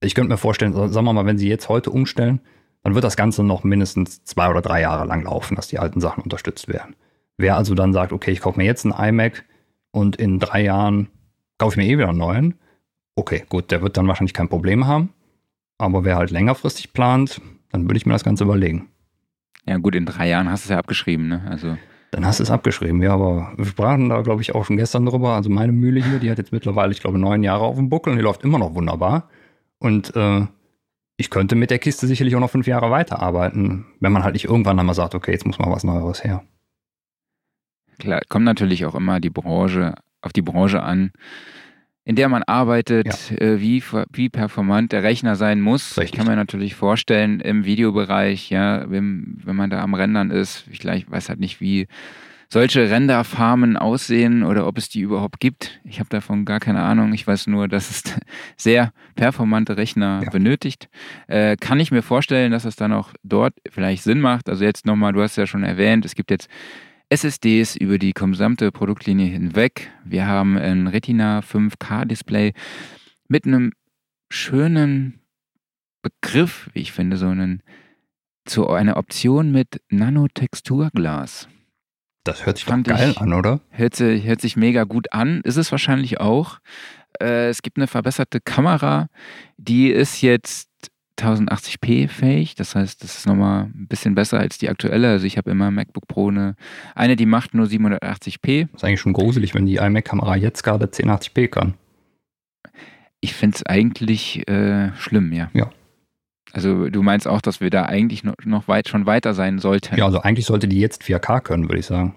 ich könnte mir vorstellen, sa- sagen wir mal, wenn sie jetzt heute umstellen, dann wird das Ganze noch mindestens zwei oder drei Jahre lang laufen, dass die alten Sachen unterstützt werden. Wer also dann sagt, okay, ich kaufe mir jetzt einen iMac und in drei Jahren kaufe ich mir eh wieder einen neuen, okay, gut, der wird dann wahrscheinlich kein Problem haben. Aber wer halt längerfristig plant, dann würde ich mir das Ganze überlegen. Ja, gut, in drei Jahren hast du es ja abgeschrieben, ne? Also, Dann hast du es abgeschrieben, ja, aber wir sprachen da, glaube ich, auch schon gestern drüber. Also meine Mühle hier, die hat jetzt mittlerweile, ich glaube, neun Jahre auf dem Buckel und die läuft immer noch wunderbar. Und äh, ich könnte mit der Kiste sicherlich auch noch fünf Jahre weiterarbeiten, wenn man halt nicht irgendwann einmal sagt, okay, jetzt muss mal was Neueres her. klar, kommt natürlich auch immer die Branche, auf die Branche an, in der man arbeitet, äh, wie, wie performant der Rechner sein muss. Richtig. Ich kann mir natürlich vorstellen, im Videobereich, ja, wenn, wenn man da am Rendern ist, ich gleich weiß halt nicht, wie solche Renderfarmen aussehen oder ob es die überhaupt gibt. Ich habe davon gar keine Ahnung. Ich weiß nur, dass es sehr performante Rechner Ja. benötigt. Äh, kann ich mir vorstellen, dass es dann auch dort vielleicht Sinn macht. Also jetzt nochmal, du hast ja schon erwähnt, es gibt jetzt SSDs über die gesamte Produktlinie hinweg. Wir haben ein Retina 5K-Display mit einem schönen Begriff, wie ich finde, so einen, so eine Option mit Nanotexturglas. Das hört sich Fand doch geil ich- an, oder? Hört sich, hört sich mega gut an, ist es wahrscheinlich auch. Äh, es gibt eine verbesserte Kamera, die ist jetzt 1080p fähig, das heißt, das ist nochmal ein bisschen besser als die aktuelle. Also ich habe immer im MacBook Pro eine, eine, die macht nur 780p. Ist eigentlich schon gruselig, wenn die iMac-Kamera jetzt gerade 1080p kann. Ich finde es eigentlich äh, schlimm, ja. Ja. Also du meinst auch, dass wir da eigentlich noch, weit, schon weiter sein sollten. Ja, also eigentlich sollte die jetzt 4K können, würde ich sagen.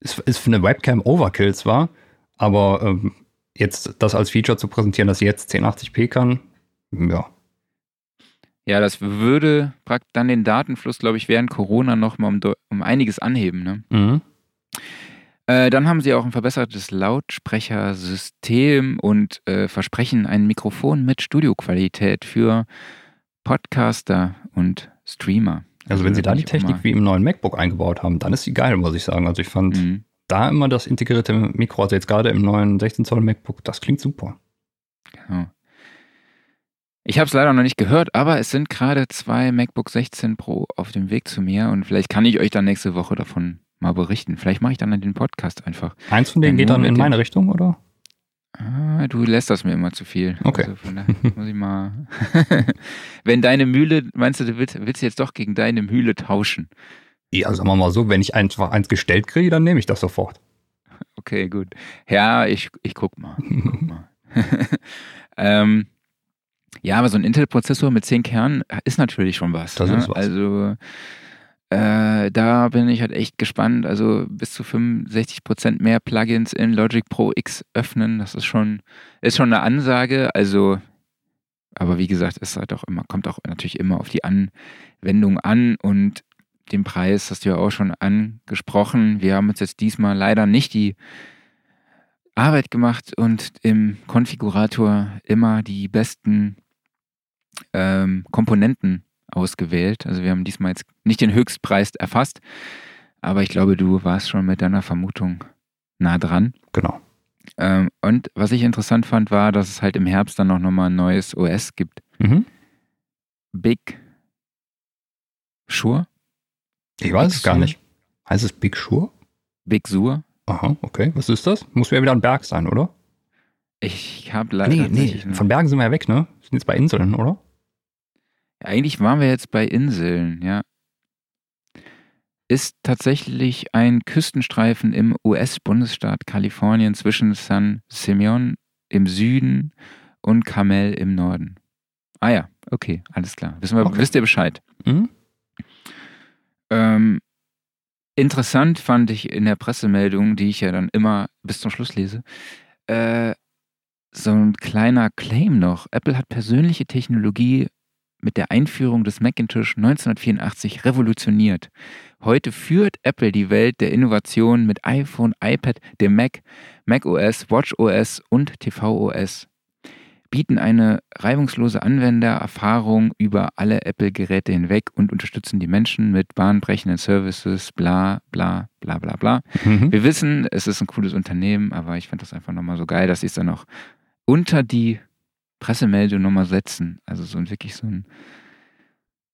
Ist, ist für eine Webcam Overkill zwar, aber ähm, jetzt das als Feature zu präsentieren, dass sie jetzt 1080p kann, ja. Ja, das würde dann den Datenfluss, glaube ich, während Corona noch mal um, um einiges anheben. Ne? Mhm. Äh, dann haben sie auch ein verbessertes Lautsprechersystem und äh, versprechen ein Mikrofon mit Studioqualität für Podcaster und Streamer. Also wenn sie da die Technik wie im neuen MacBook eingebaut haben, dann ist sie geil, muss ich sagen. Also ich fand Mhm. da immer das integrierte Mikro, also jetzt gerade im neuen 16 Zoll MacBook, das klingt super. Genau. Ich habe es leider noch nicht gehört, aber es sind gerade zwei MacBook 16 Pro auf dem Weg zu mir und vielleicht kann ich euch dann nächste Woche davon mal berichten. Vielleicht mache ich dann den Podcast einfach. Eins von denen geht dann in meine Richtung, oder? Ah, du lässt das mir immer zu viel. Okay. Also von daher muss ich mal. Wenn deine Mühle, meinst du, du willst, willst du jetzt doch gegen deine Mühle tauschen? Ja, sagen wir mal so, wenn ich einfach eins gestellt kriege, dann nehme ich das sofort. Okay, gut. Ja, ich, ich guck mal. Ich guck mal. ähm, ja, aber so ein Intel-Prozessor mit 10 Kernen ist natürlich schon was. Das ne? ist was. Also äh, da bin ich halt echt gespannt. Also bis zu 65% mehr Plugins in Logic Pro X öffnen, das ist schon, ist schon eine Ansage. Also, aber wie gesagt, ist halt auch immer, kommt auch natürlich immer auf die Anwendung an und den Preis hast du ja auch schon angesprochen. Wir haben uns jetzt diesmal leider nicht die Arbeit gemacht und im Konfigurator immer die besten ähm, Komponenten ausgewählt. Also wir haben diesmal jetzt nicht den Höchstpreis erfasst, aber ich glaube, du warst schon mit deiner Vermutung nah dran. Genau. Ähm, und was ich interessant fand, war, dass es halt im Herbst dann auch nochmal ein neues OS gibt. Mhm. Big Sur? Ich weiß Big es gar nicht. Heißt es Big Sure? Big Sur? Aha, okay. Was ist das? Muss ja wieder ein Berg sein, oder? Ich habe leider. Nee, nee. Von Bergen sind wir ja weg, ne? Wir sind jetzt bei Inseln, oder? Eigentlich waren wir jetzt bei Inseln, ja. Ist tatsächlich ein Küstenstreifen im US-Bundesstaat Kalifornien zwischen San Simeon im Süden und Carmel im Norden. Ah ja, okay, alles klar. Wissen wir, Okay. Wisst ihr Bescheid? Mhm. Ähm, interessant fand ich in der Pressemeldung, die ich ja dann immer bis zum Schluss lese, äh, so ein kleiner Claim noch. Apple hat persönliche Technologie mit der Einführung des Macintosh 1984 revolutioniert. Heute führt Apple die Welt der Innovation mit iPhone, iPad, dem Mac, macOS, watchOS und tvOS. Bieten eine reibungslose Anwendererfahrung über alle Apple-Geräte hinweg und unterstützen die Menschen mit bahnbrechenden Services, bla bla bla bla bla. Mhm. Wir wissen, es ist ein cooles Unternehmen, aber ich finde das einfach nochmal so geil, dass sie es dann noch unter die Pressemeldung nochmal setzen. Also so ein wirklich so ein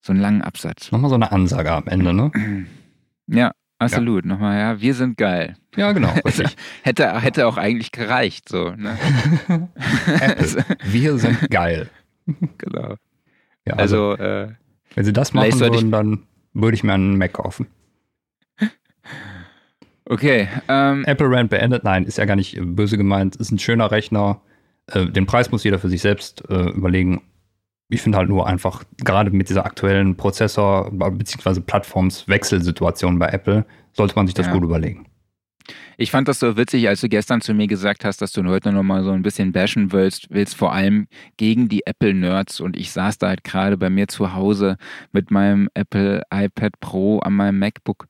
so einen langen Absatz. Nochmal so eine Ansage am Ende, ne? Ja, absolut. Nochmal, ja, wir sind geil. Ja, genau. Hätte, hätte auch eigentlich gereicht, so. Ne? Apple. Wir sind geil. genau. Ja, also, Also, äh, wenn sie das machen würden, dann würde ich mir einen Mac kaufen. okay. Ähm, Apple Rand beendet. Nein, ist ja gar nicht böse gemeint. Ist ein schöner Rechner. Äh, den Preis muss jeder für sich selbst äh, überlegen. Ich finde halt nur einfach, gerade mit dieser aktuellen Prozessor- bzw. Plattformswechselsituation bei Apple, sollte man sich das Ja. gut überlegen. Ich fand das so witzig, als du gestern zu mir gesagt hast, dass du heute nochmal so ein bisschen bashen willst, willst vor allem gegen die Apple-Nerds. Und ich saß da halt gerade bei mir zu Hause mit meinem Apple iPad Pro an meinem MacBook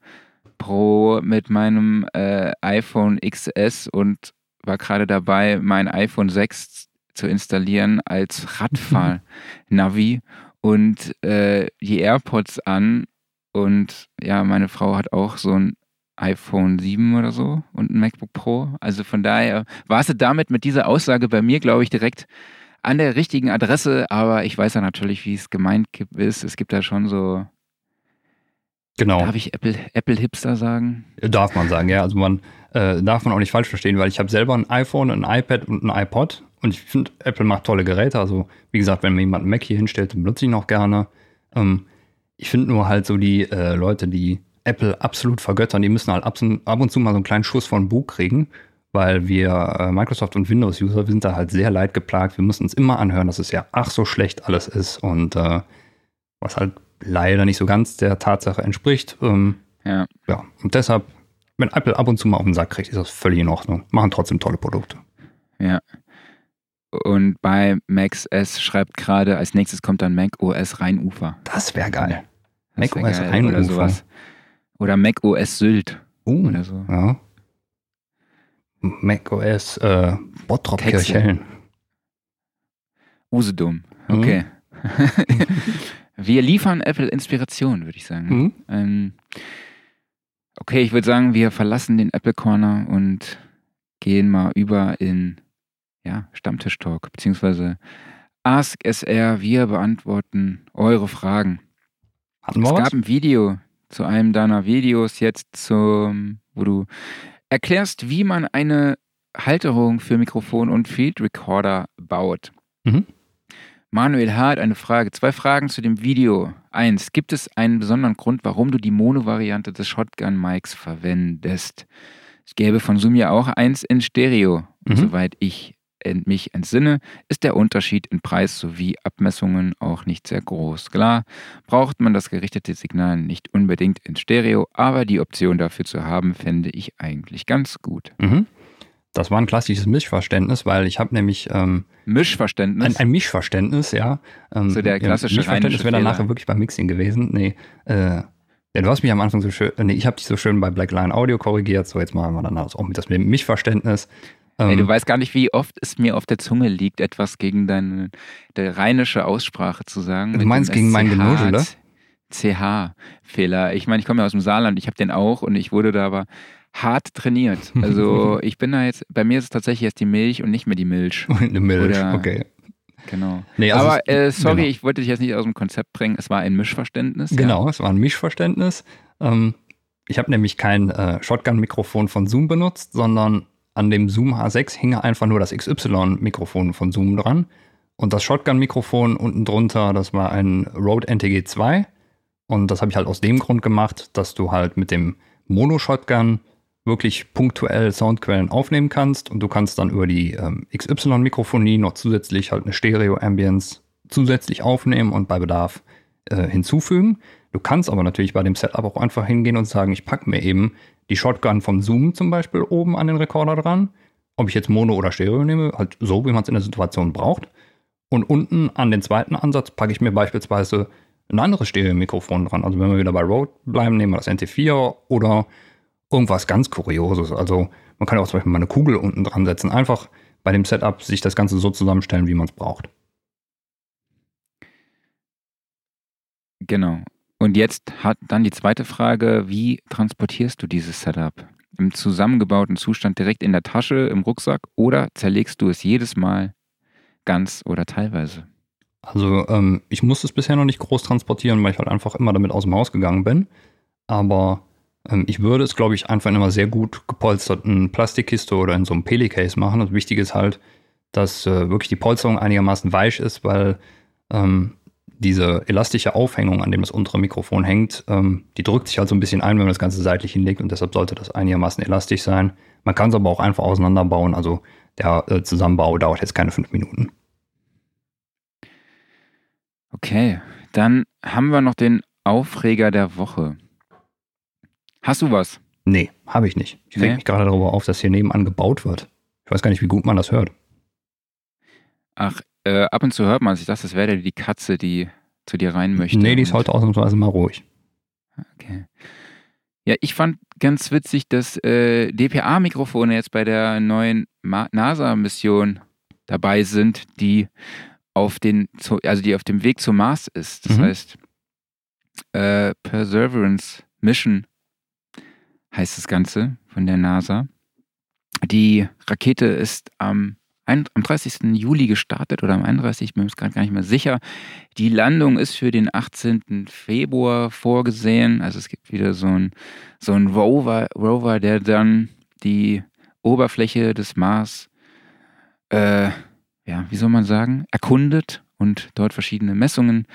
Pro mit meinem äh, iPhone XS und war gerade dabei, mein iPhone 6 zu installieren als Radfahr-Navi und äh, die AirPods an. Und ja, meine Frau hat auch so ein iPhone 7 oder so und ein MacBook Pro. Also von daher warst du damit mit dieser Aussage bei mir, glaube ich, direkt an der richtigen Adresse. Aber ich weiß ja natürlich, wie es gemeint ist. Es gibt da schon so, Genau. darf ich Apple, Apple Hipster sagen? Darf man sagen, ja. Also man äh, darf man auch nicht falsch verstehen, weil ich habe selber ein iPhone, ein iPad und ein iPod und ich finde, Apple macht tolle Geräte. Also wie gesagt, wenn mir jemand einen Mac hier hinstellt, dann benutze ich ihn auch gerne. Ähm, ich finde nur halt so die äh, Leute, die Apple absolut vergöttern, die müssen halt ab, und zu mal so einen kleinen Schuss von Bug kriegen, weil wir äh, Microsoft und Windows-User, wir sind da halt sehr leid geplagt. Wir müssen uns immer anhören, dass es ja ach so schlecht alles ist und äh, was halt leider nicht so ganz der Tatsache entspricht. Ähm, Ja. ja, und deshalb, wenn Apple ab und zu mal auf den Sack kriegt, ist das völlig in Ordnung. Machen trotzdem tolle Produkte. Ja. Und bei Max S schreibt gerade, als nächstes kommt dann Mac OS Rheinufer. Das wäre geil. Das Mac wär OS geil, Rheinufer. Oder sowas. Oder Mac OS Sylt Uh, oder so. ja. Mac OS äh, Bottrop. Kirchhellen. Usedom. Mhm. Okay. wir liefern Apple Inspiration, würde ich sagen. Mhm. Ähm, okay, ich würde sagen, wir verlassen den Apple Corner und gehen mal über in ja, Stammtisch-Talk, beziehungsweise Ask SR. Wir beantworten eure Fragen. Hatten Es gab ein Video zu einem deiner Videos jetzt, zum, wo du erklärst, wie man eine Halterung für Mikrofon und Field Recorder baut. Mhm. Manuel Hart, eine Frage. Zwei Fragen zu dem Video. Eins, gibt es einen besonderen Grund, warum du die Mono-Variante des Shotgun-Mics verwendest? Es gäbe von Zoom ja auch eins in Stereo. Und Mhm. soweit ich mich entsinne, ist der Unterschied in Preis sowie Abmessungen auch nicht sehr groß. Klar, braucht man das gerichtete Signal nicht unbedingt in Stereo, aber die Option dafür zu haben, fände ich eigentlich ganz gut. Mhm. Das war ein klassisches Missverständnis, weil ich habe nämlich ähm, Mischverständnis. ein, ein Mischverständnis, ja. Ähm, So der klassische ja, Mischverständnis wäre dann nachher wirklich beim Mixing gewesen. Nee, äh, ja, du hast mich am Anfang so schön, äh, nee, ich habe dich so schön bei Blackline Audio korrigiert, so jetzt machen wir dann das auch mit das mit dem Mischverständnis. Ähm, Ey, du weißt gar nicht, wie oft es mir auf der Zunge liegt, etwas gegen deine rheinische Aussprache zu sagen. Du meinst gegen mein SCH Genuschele? CH-Fehler. Ich meine, ich komme ja aus dem Saarland, ich habe den auch und ich wurde da aber hart trainiert. Also ich bin da jetzt, bei mir ist es tatsächlich erst die Milch und nicht mehr die Milch. eine Milch, Oder- okay. Genau. Nee, also aber äh, sorry, genau. ich wollte dich jetzt nicht aus dem Konzept bringen. Es war ein Mischverständnis. Genau, es war ein Mischverständnis. Ähm, ich habe nämlich kein äh, Shotgun-Mikrofon von Zoom benutzt, sondern an dem Zoom H6 hing einfach nur das XY-Mikrofon von Zoom dran. Und das Shotgun-Mikrofon unten drunter, das war ein Rode NTG 2. Und das habe ich halt aus dem Grund gemacht, dass du halt mit dem Mono-Shotgun wirklich punktuell Soundquellen aufnehmen kannst und du kannst dann über die ähm, XY-Mikrofonie noch zusätzlich halt eine Stereo-Ambience zusätzlich aufnehmen und bei Bedarf äh, hinzufügen. Du kannst aber natürlich bei dem Setup auch einfach hingehen und sagen, ich packe mir eben die Shotgun vom Zoom zum Beispiel oben an den Rekorder dran. Ob ich jetzt Mono oder Stereo nehme, halt so, wie man es in der Situation braucht. Und unten an den zweiten Ansatz packe ich mir beispielsweise ein anderes Stereo-Mikrofon dran. Also wenn wir wieder bei Rode bleiben, nehmen wir das NT4 oder irgendwas ganz Kurioses. Also man kann auch zum Beispiel mal eine Kugel unten dran setzen. Einfach bei dem Setup sich das Ganze so zusammenstellen, wie man es braucht. Genau. Und jetzt hat dann die zweite Frage, wie transportierst du dieses Setup? Im zusammengebauten Zustand direkt in der Tasche, im Rucksack oder zerlegst du es jedes Mal ganz oder teilweise? Also ähm, ich musste es bisher noch nicht groß transportieren, weil ich halt einfach immer damit aus dem Haus gegangen bin. Aber ich würde es, glaube ich, einfach in einer sehr gut gepolsterten Plastikkiste oder in so einem Pelicase machen. Das Wichtige ist halt, dass äh, wirklich die Polsterung einigermaßen weich ist, weil ähm, diese elastische Aufhängung, an dem das untere Mikrofon hängt, ähm, die drückt sich halt so ein bisschen ein, wenn man das Ganze seitlich hinlegt und deshalb sollte das einigermaßen elastisch sein. Man kann es aber auch einfach auseinanderbauen, also der äh, Zusammenbau dauert jetzt keine fünf Minuten. Okay, dann haben wir noch den Aufreger der Woche. Hast du was? Nee, habe ich nicht. Ich Nee? mich gerade darüber auf, dass hier nebenan gebaut wird. Ich weiß gar nicht, wie gut man das hört. Ach, äh, ab und zu hört man sich das, das wäre die Katze, die zu dir rein möchte. nee, die ist heute ausnahmsweise mal ruhig. Okay. Ja, ich fand ganz witzig, dass äh, DPA-Mikrofone jetzt bei der neuen NASA-Mission dabei sind, die auf den, also die auf dem Weg zum Mars ist. Das Mhm. heißt, äh, Perseverance Mission heißt das Ganze von der NASA. Die Rakete ist am, am 30. Juli gestartet oder am 31. Ich bin mir gerade gar nicht mehr sicher. Die Landung ist für den 18. Februar vorgesehen. Also es gibt wieder so einen so ein Rover, Rover, der dann die Oberfläche des Mars, äh, ja, wie soll man sagen, erkundet und dort verschiedene Messungen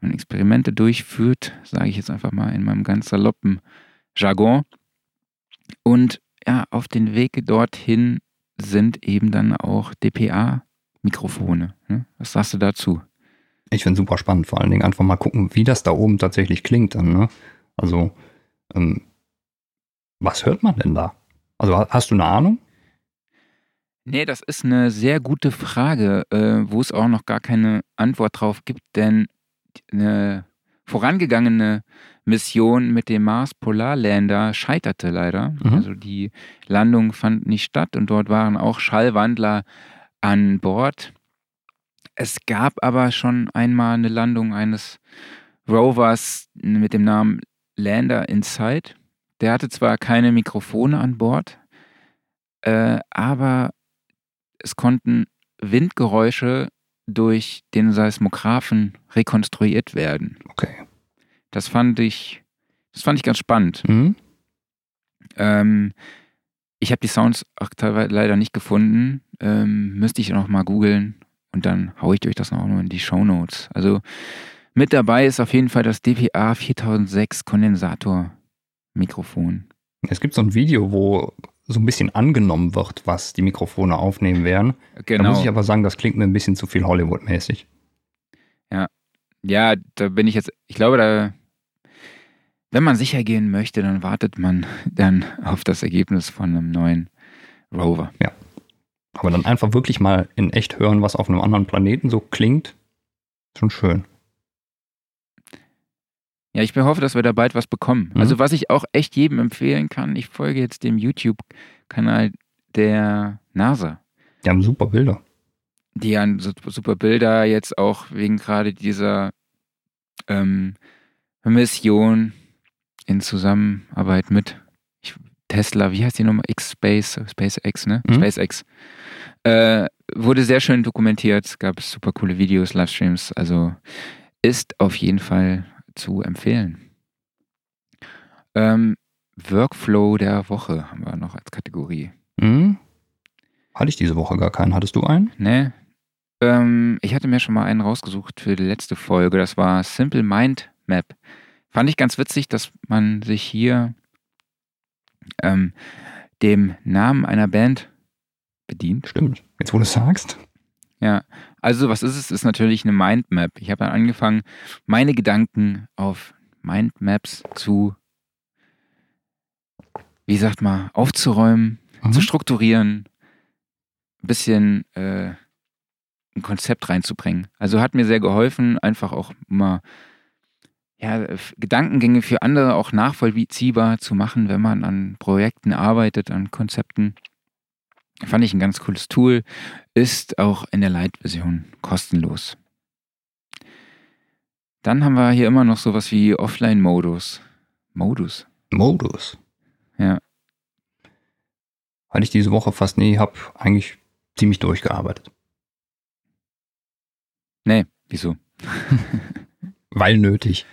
und Experimente durchführt, sage ich jetzt einfach mal in meinem ganz saloppen Jargon. Und ja, auf den Weg dorthin sind eben dann auch DPA-Mikrofone. Ne? Was sagst du dazu? Ich finde super spannend, vor allen Dingen einfach mal gucken, wie das da oben tatsächlich klingt dann. Ne? Also, ähm, was hört man denn da? Also ha- hast du eine Ahnung? Nee, das ist eine sehr gute Frage, äh, wo es auch noch gar keine Antwort drauf gibt, denn eine vorangegangene Mission mit dem Mars Polarlander scheiterte leider. Mhm. Also die Landung fand nicht statt und dort waren auch Schallwandler an Bord. Es gab aber schon einmal eine Landung eines Rovers mit dem Namen Lander Insight. Der hatte zwar keine Mikrofone an Bord, äh, aber es konnten Windgeräusche durch den Seismographen rekonstruiert werden. Okay. Das fand ich Das fand ich ganz spannend. Mhm. Ähm, ich habe die Sounds auch teilweise leider nicht gefunden. Ähm, müsste ich noch mal googeln und dann haue ich euch das noch mal in die Show Notes. Also mit dabei ist auf jeden Fall das DPA 4006 Kondensator Mikrofon. Es gibt so ein Video, wo so ein bisschen angenommen wird, was die Mikrofone aufnehmen werden. Da Genau. muss ich aber sagen, das klingt mir ein bisschen zu viel Hollywood-mäßig. Ja, da bin ich jetzt, ich glaube, da, wenn man sicher gehen möchte, dann wartet man dann auf das Ergebnis von einem neuen Rover. Aber dann einfach wirklich mal in echt hören, was auf einem anderen Planeten so klingt, schon schön. Ja, ich hoffe, dass wir da bald was bekommen. Mhm. Also was ich auch echt jedem empfehlen kann, ich folge jetzt dem YouTube-Kanal der NASA. Die haben super Bilder. Die haben super Bilder jetzt auch wegen gerade dieser ähm, Mission in Zusammenarbeit mit ich, Tesla, wie heißt die Nummer? X-Space, SpaceX, ne? Mhm. SpaceX. Äh, wurde sehr schön dokumentiert, es gab super coole Videos, Livestreams, also ist auf jeden Fall zu empfehlen. Ähm, Workflow der Woche haben wir noch als Kategorie. Mhm. Hatte ich diese Woche gar keinen. Hattest du einen? Ne? Ähm, ich hatte mir schon mal einen rausgesucht für die letzte Folge. Das war Simple Mind Map. Fand ich ganz witzig, dass man sich hier ähm, dem Namen einer Band bedient. Stimmt. Jetzt, wo du es sagst. Ja, also was ist es? Ist natürlich eine Mindmap. Ich habe dann angefangen, meine Gedanken auf Mindmaps zu, wie sagt man, aufzuräumen, Mhm. zu strukturieren, ein bisschen äh, ein Konzept reinzubringen. Also hat mir sehr geholfen, einfach auch mal ja, Gedankengänge für andere auch nachvollziehbar zu machen, wenn man an Projekten arbeitet, an Konzepten. Fand ich ein ganz cooles Tool, ist auch in der Light-Version kostenlos. Dann haben wir hier immer noch sowas wie Offline-Modus. Modus. Modus. Ja. Hatte ich diese Woche fast nie, hab eigentlich ziemlich durchgearbeitet. Nee, wieso? Weil nötig.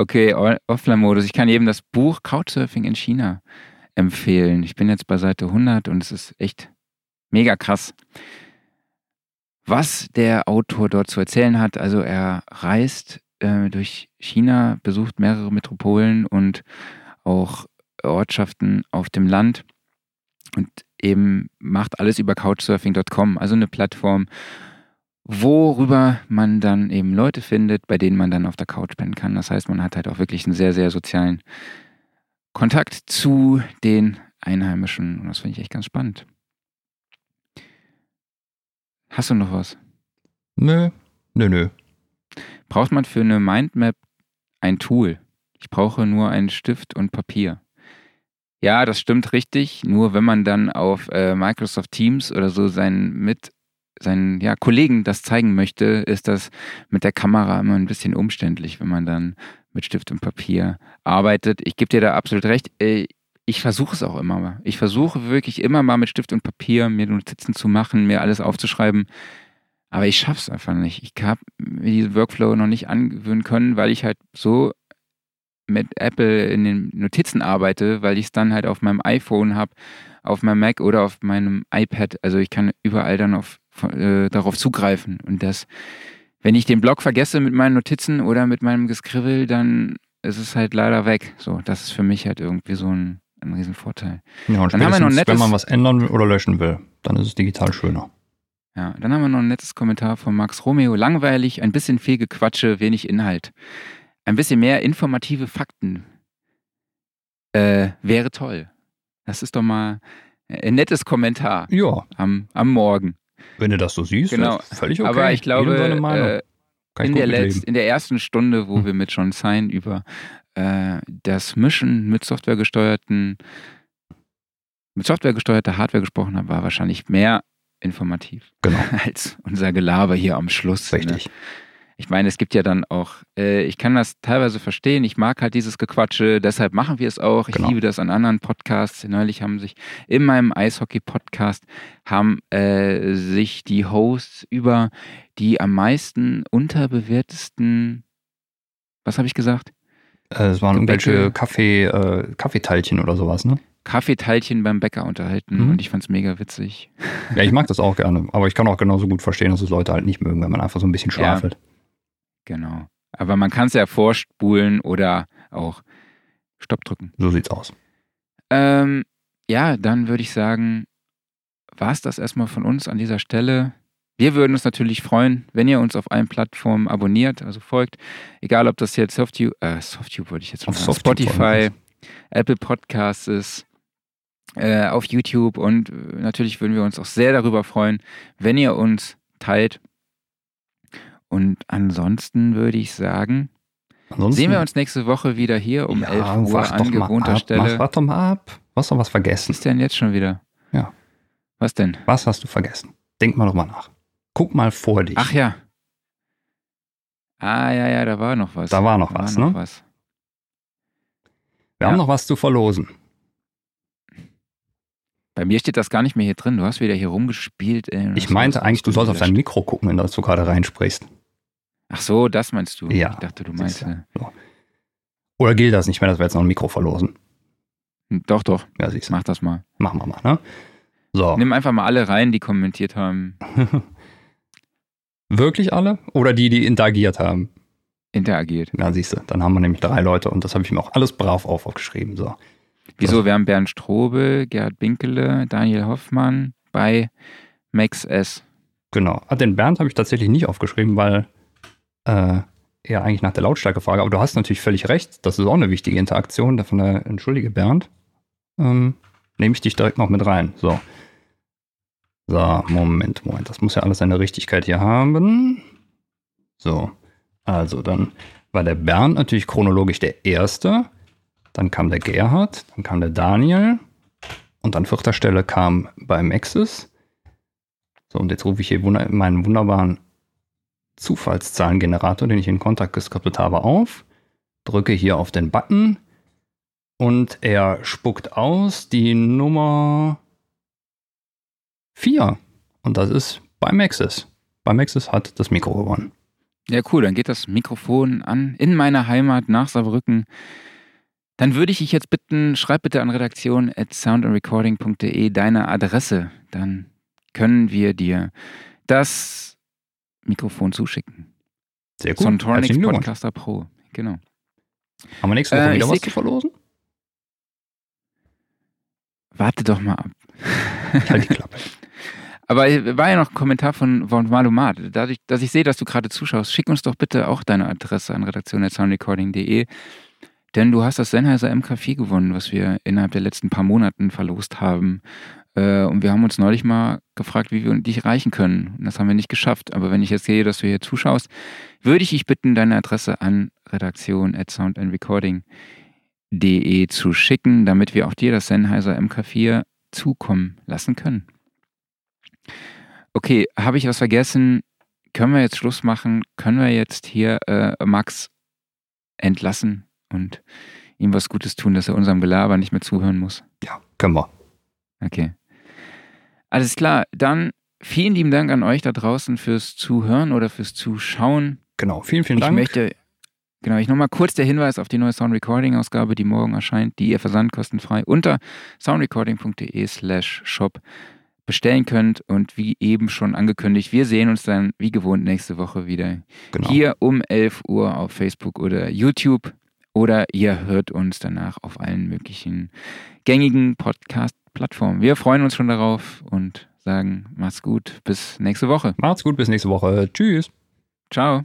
Okay, Offline-Modus. Ich kann eben das Buch Couchsurfing in China empfehlen. Ich bin jetzt bei Seite 100 und es ist echt mega krass. Was der Autor dort zu erzählen hat, also er reist äh, durch China, besucht mehrere Metropolen und auch Ortschaften auf dem Land und eben macht alles über Couchsurfing.com, also eine Plattform, worüber man dann eben Leute findet, bei denen man dann auf der Couch pennen kann. Das heißt, man hat halt auch wirklich einen sehr, sehr sozialen Kontakt zu den Einheimischen und das finde ich echt ganz spannend. Hast du noch was? Nö. Nö, nö. Braucht man für eine Mindmap ein Tool? Ich brauche nur einen Stift und Papier. Ja, das stimmt richtig. Nur wenn man dann auf äh, Microsoft Teams oder so seinen mit seinen ja, Kollegen das zeigen möchte, ist das mit der Kamera immer ein bisschen umständlich, wenn man dann mit Stift und Papier arbeitet. Ich gebe dir da absolut recht. Äh, Ich versuche es auch immer mal. Ich versuche wirklich immer mal mit Stift und Papier mir Notizen zu machen, mir alles aufzuschreiben. Aber ich schaffe es einfach nicht. Ich habe mir diesen Workflow noch nicht angewöhnen können, weil ich halt so mit Apple in den Notizen arbeite, weil ich es dann halt auf meinem iPhone habe, auf meinem Mac oder auf meinem iPad. Also ich kann überall dann auf, äh, darauf zugreifen. Und das, wenn ich den Blog vergesse mit meinen Notizen oder mit meinem Gescribble, dann ist es halt leider weg. So, das ist für mich halt irgendwie so ein, ein Riesenvorteil. Ja, und Dann haben wir noch spätestens, wenn nettes- man was ändern oder löschen will, dann ist es digital schöner. Ja, dann haben wir noch ein nettes Kommentar von Max Romeo. Langweilig, ein bisschen viel Gequatsche, wenig Inhalt. Ein bisschen mehr informative Fakten äh, wäre toll. Das ist doch mal ein nettes Kommentar Ja, am, am Morgen. Wenn du das so siehst, Genau. völlig okay. Aber ich glaube, äh, in, der. Letz-, in der ersten Stunde, wo Hm. wir mit John Sein über äh, das Mischen mit softwaregesteuerten, mit softwaregesteuerter Hardware gesprochen haben, war wahrscheinlich mehr informativ Genau, als unser Gelaber hier am Schluss. Ne? Ich meine, es gibt ja dann auch, äh, ich kann das teilweise verstehen, ich mag halt dieses Gequatsche, deshalb machen wir es auch. Ich Genau. liebe das an anderen Podcasts. Neulich haben sich in meinem Eishockey-Podcast haben äh, sich die Hosts über die am meisten unterbewertesten, was habe ich gesagt? Äh, Es waren Gebäcke. irgendwelche Kaffee, äh, Kaffeeteilchen oder sowas, ne? Kaffeeteilchen beim Bäcker unterhalten Mhm. und ich fand's mega witzig. Ja, ich mag das auch gerne. Aber ich kann auch genauso gut verstehen, dass es Leute halt nicht mögen, wenn man einfach so ein bisschen Ja. Genau. Aber man kann es ja vorspulen oder auch Stopp drücken. So sieht's aus. Ähm, ja, dann würde ich sagen, war es das erstmal von uns an dieser Stelle. Wir würden uns natürlich freuen, wenn ihr uns auf allen Plattformen abonniert, also folgt. Egal, ob das jetzt Softube, äh, Softube wollte ich jetzt schon sagen, Spotify, Apple Podcasts ist, äh, auf YouTube und äh, natürlich würden wir uns auch sehr darüber freuen, wenn ihr uns teilt. Und ansonsten würde ich sagen, Ansonsten, sehen wir uns nächste Woche wieder hier um ja, 11 Uhr an gewohnter ab. Stelle. Mach, warte mal ab. Du hast doch was vergessen. Was ist denn jetzt schon wieder? Ja. Was denn? Was hast du vergessen? Denk mal drüber nach. Guck mal vor dich. Ach ja. Ah, ja, ja, da war noch was. Da war noch Da was, war noch ne? was. Wir ja. haben noch was zu verlosen. Bei mir steht das gar nicht mehr hier drin. Du hast wieder hier rumgespielt. Ey, Ich meinte was eigentlich, du sollst auf dein. Mikro gucken, wenn du dazu gerade reinsprichst. Ach so, das meinst du. Ja, Ich dachte, du meinst. siehst äh, Oder gilt das nicht mehr, dass wir jetzt noch ein Mikro verlosen? hm, Doch, doch. Ja, siehst du. Mach das mal. Machen wir mal, ne? So. Nimm einfach mal alle rein, die kommentiert haben. Wirklich alle? Oder die, die interagiert haben? Interagiert. Ja, siehst du. Dann haben wir nämlich drei Leute und das habe ich mir auch alles brav auf aufgeschrieben. So. Wieso? Wir haben Bernd Strobel, Gerhard Binkele, Daniel Hoffmann bei Max S. Genau. Ah, den Bernd habe ich tatsächlich nicht aufgeschrieben, weil äh, er eigentlich nach der Lautstärke frage. Aber du hast natürlich völlig recht. Das ist auch eine wichtige Interaktion. Davon der, entschuldige Bernd. Ähm, nehme ich dich direkt noch mit rein. So. So, Moment, Moment. Das muss ja alles seine Richtigkeit hier haben. So. Also, dann war der Bernd natürlich chronologisch der Erste. Dann kam der Gerhard. Dann kam der Daniel. Und an vierter Stelle kam bei Maxis. So, und jetzt rufe ich hier wunder meinen wunderbaren Zufallszahlengenerator, den ich in Kontakt geskriptet habe, auf. Drücke hier auf den Button. Und er spuckt aus die Nummer 4. Und das ist bei Maxis. Bei Maxis hat das Mikro gewonnen. Ja, cool, dann geht das Mikrofon an in meiner Heimat nach Saarbrücken. Dann würde ich dich jetzt bitten, schreib bitte an redaktion at soundandrecording.de deine Adresse. Dann können wir dir das Mikrofon zuschicken. Sehr gut. Glückwunsch. Podcaster Pro. Genau. Haben wir nächste Woche Äh, wieder was zu verlosen? Warte doch mal ab. Ich halte die Klappe. Aber war ja noch ein Kommentar von, von Malumat. Dadurch, dass ich sehe, dass du gerade zuschaust, schick uns doch bitte auch deine Adresse an redaktion.soundrecording.de. Denn du hast das Sennheiser MK4 gewonnen, was wir innerhalb der letzten paar Monaten verlost haben. Äh, Und wir haben uns neulich mal gefragt, wie wir dich erreichen können. Und das haben wir nicht geschafft. Aber wenn ich jetzt sehe, dass du hier zuschaust, würde ich dich bitten, deine Adresse an redaktion.soundandrecording.de zu schicken, damit wir auch dir das Sennheiser MK4 zukommen lassen können. Okay, habe ich was vergessen? Können wir jetzt Schluss machen? Können wir jetzt hier äh, Max entlassen und ihm was Gutes tun, dass er unserem Gelaber nicht mehr zuhören muss? Ja, können wir. Okay. Alles klar, dann vielen lieben Dank an euch da draußen fürs Zuhören oder fürs Zuschauen. Genau. Vielen, vielen Ich Dank. möchte, genau, ich nochmal kurz der Hinweis auf die neue Sound Recording Ausgabe, die morgen erscheint, die ihr versandkostenfrei unter soundrecording.de slash shop bestellen könnt. Und wie eben schon angekündigt, wir sehen uns dann wie gewohnt nächste Woche wieder genau. hier um 11 Uhr auf Facebook oder YouTube. Oder ihr hört uns danach auf allen möglichen gängigen Podcast-Plattformen. Wir freuen uns schon darauf und sagen, macht's gut, bis nächste Woche. Macht's gut, bis nächste Woche. Tschüss. Ciao.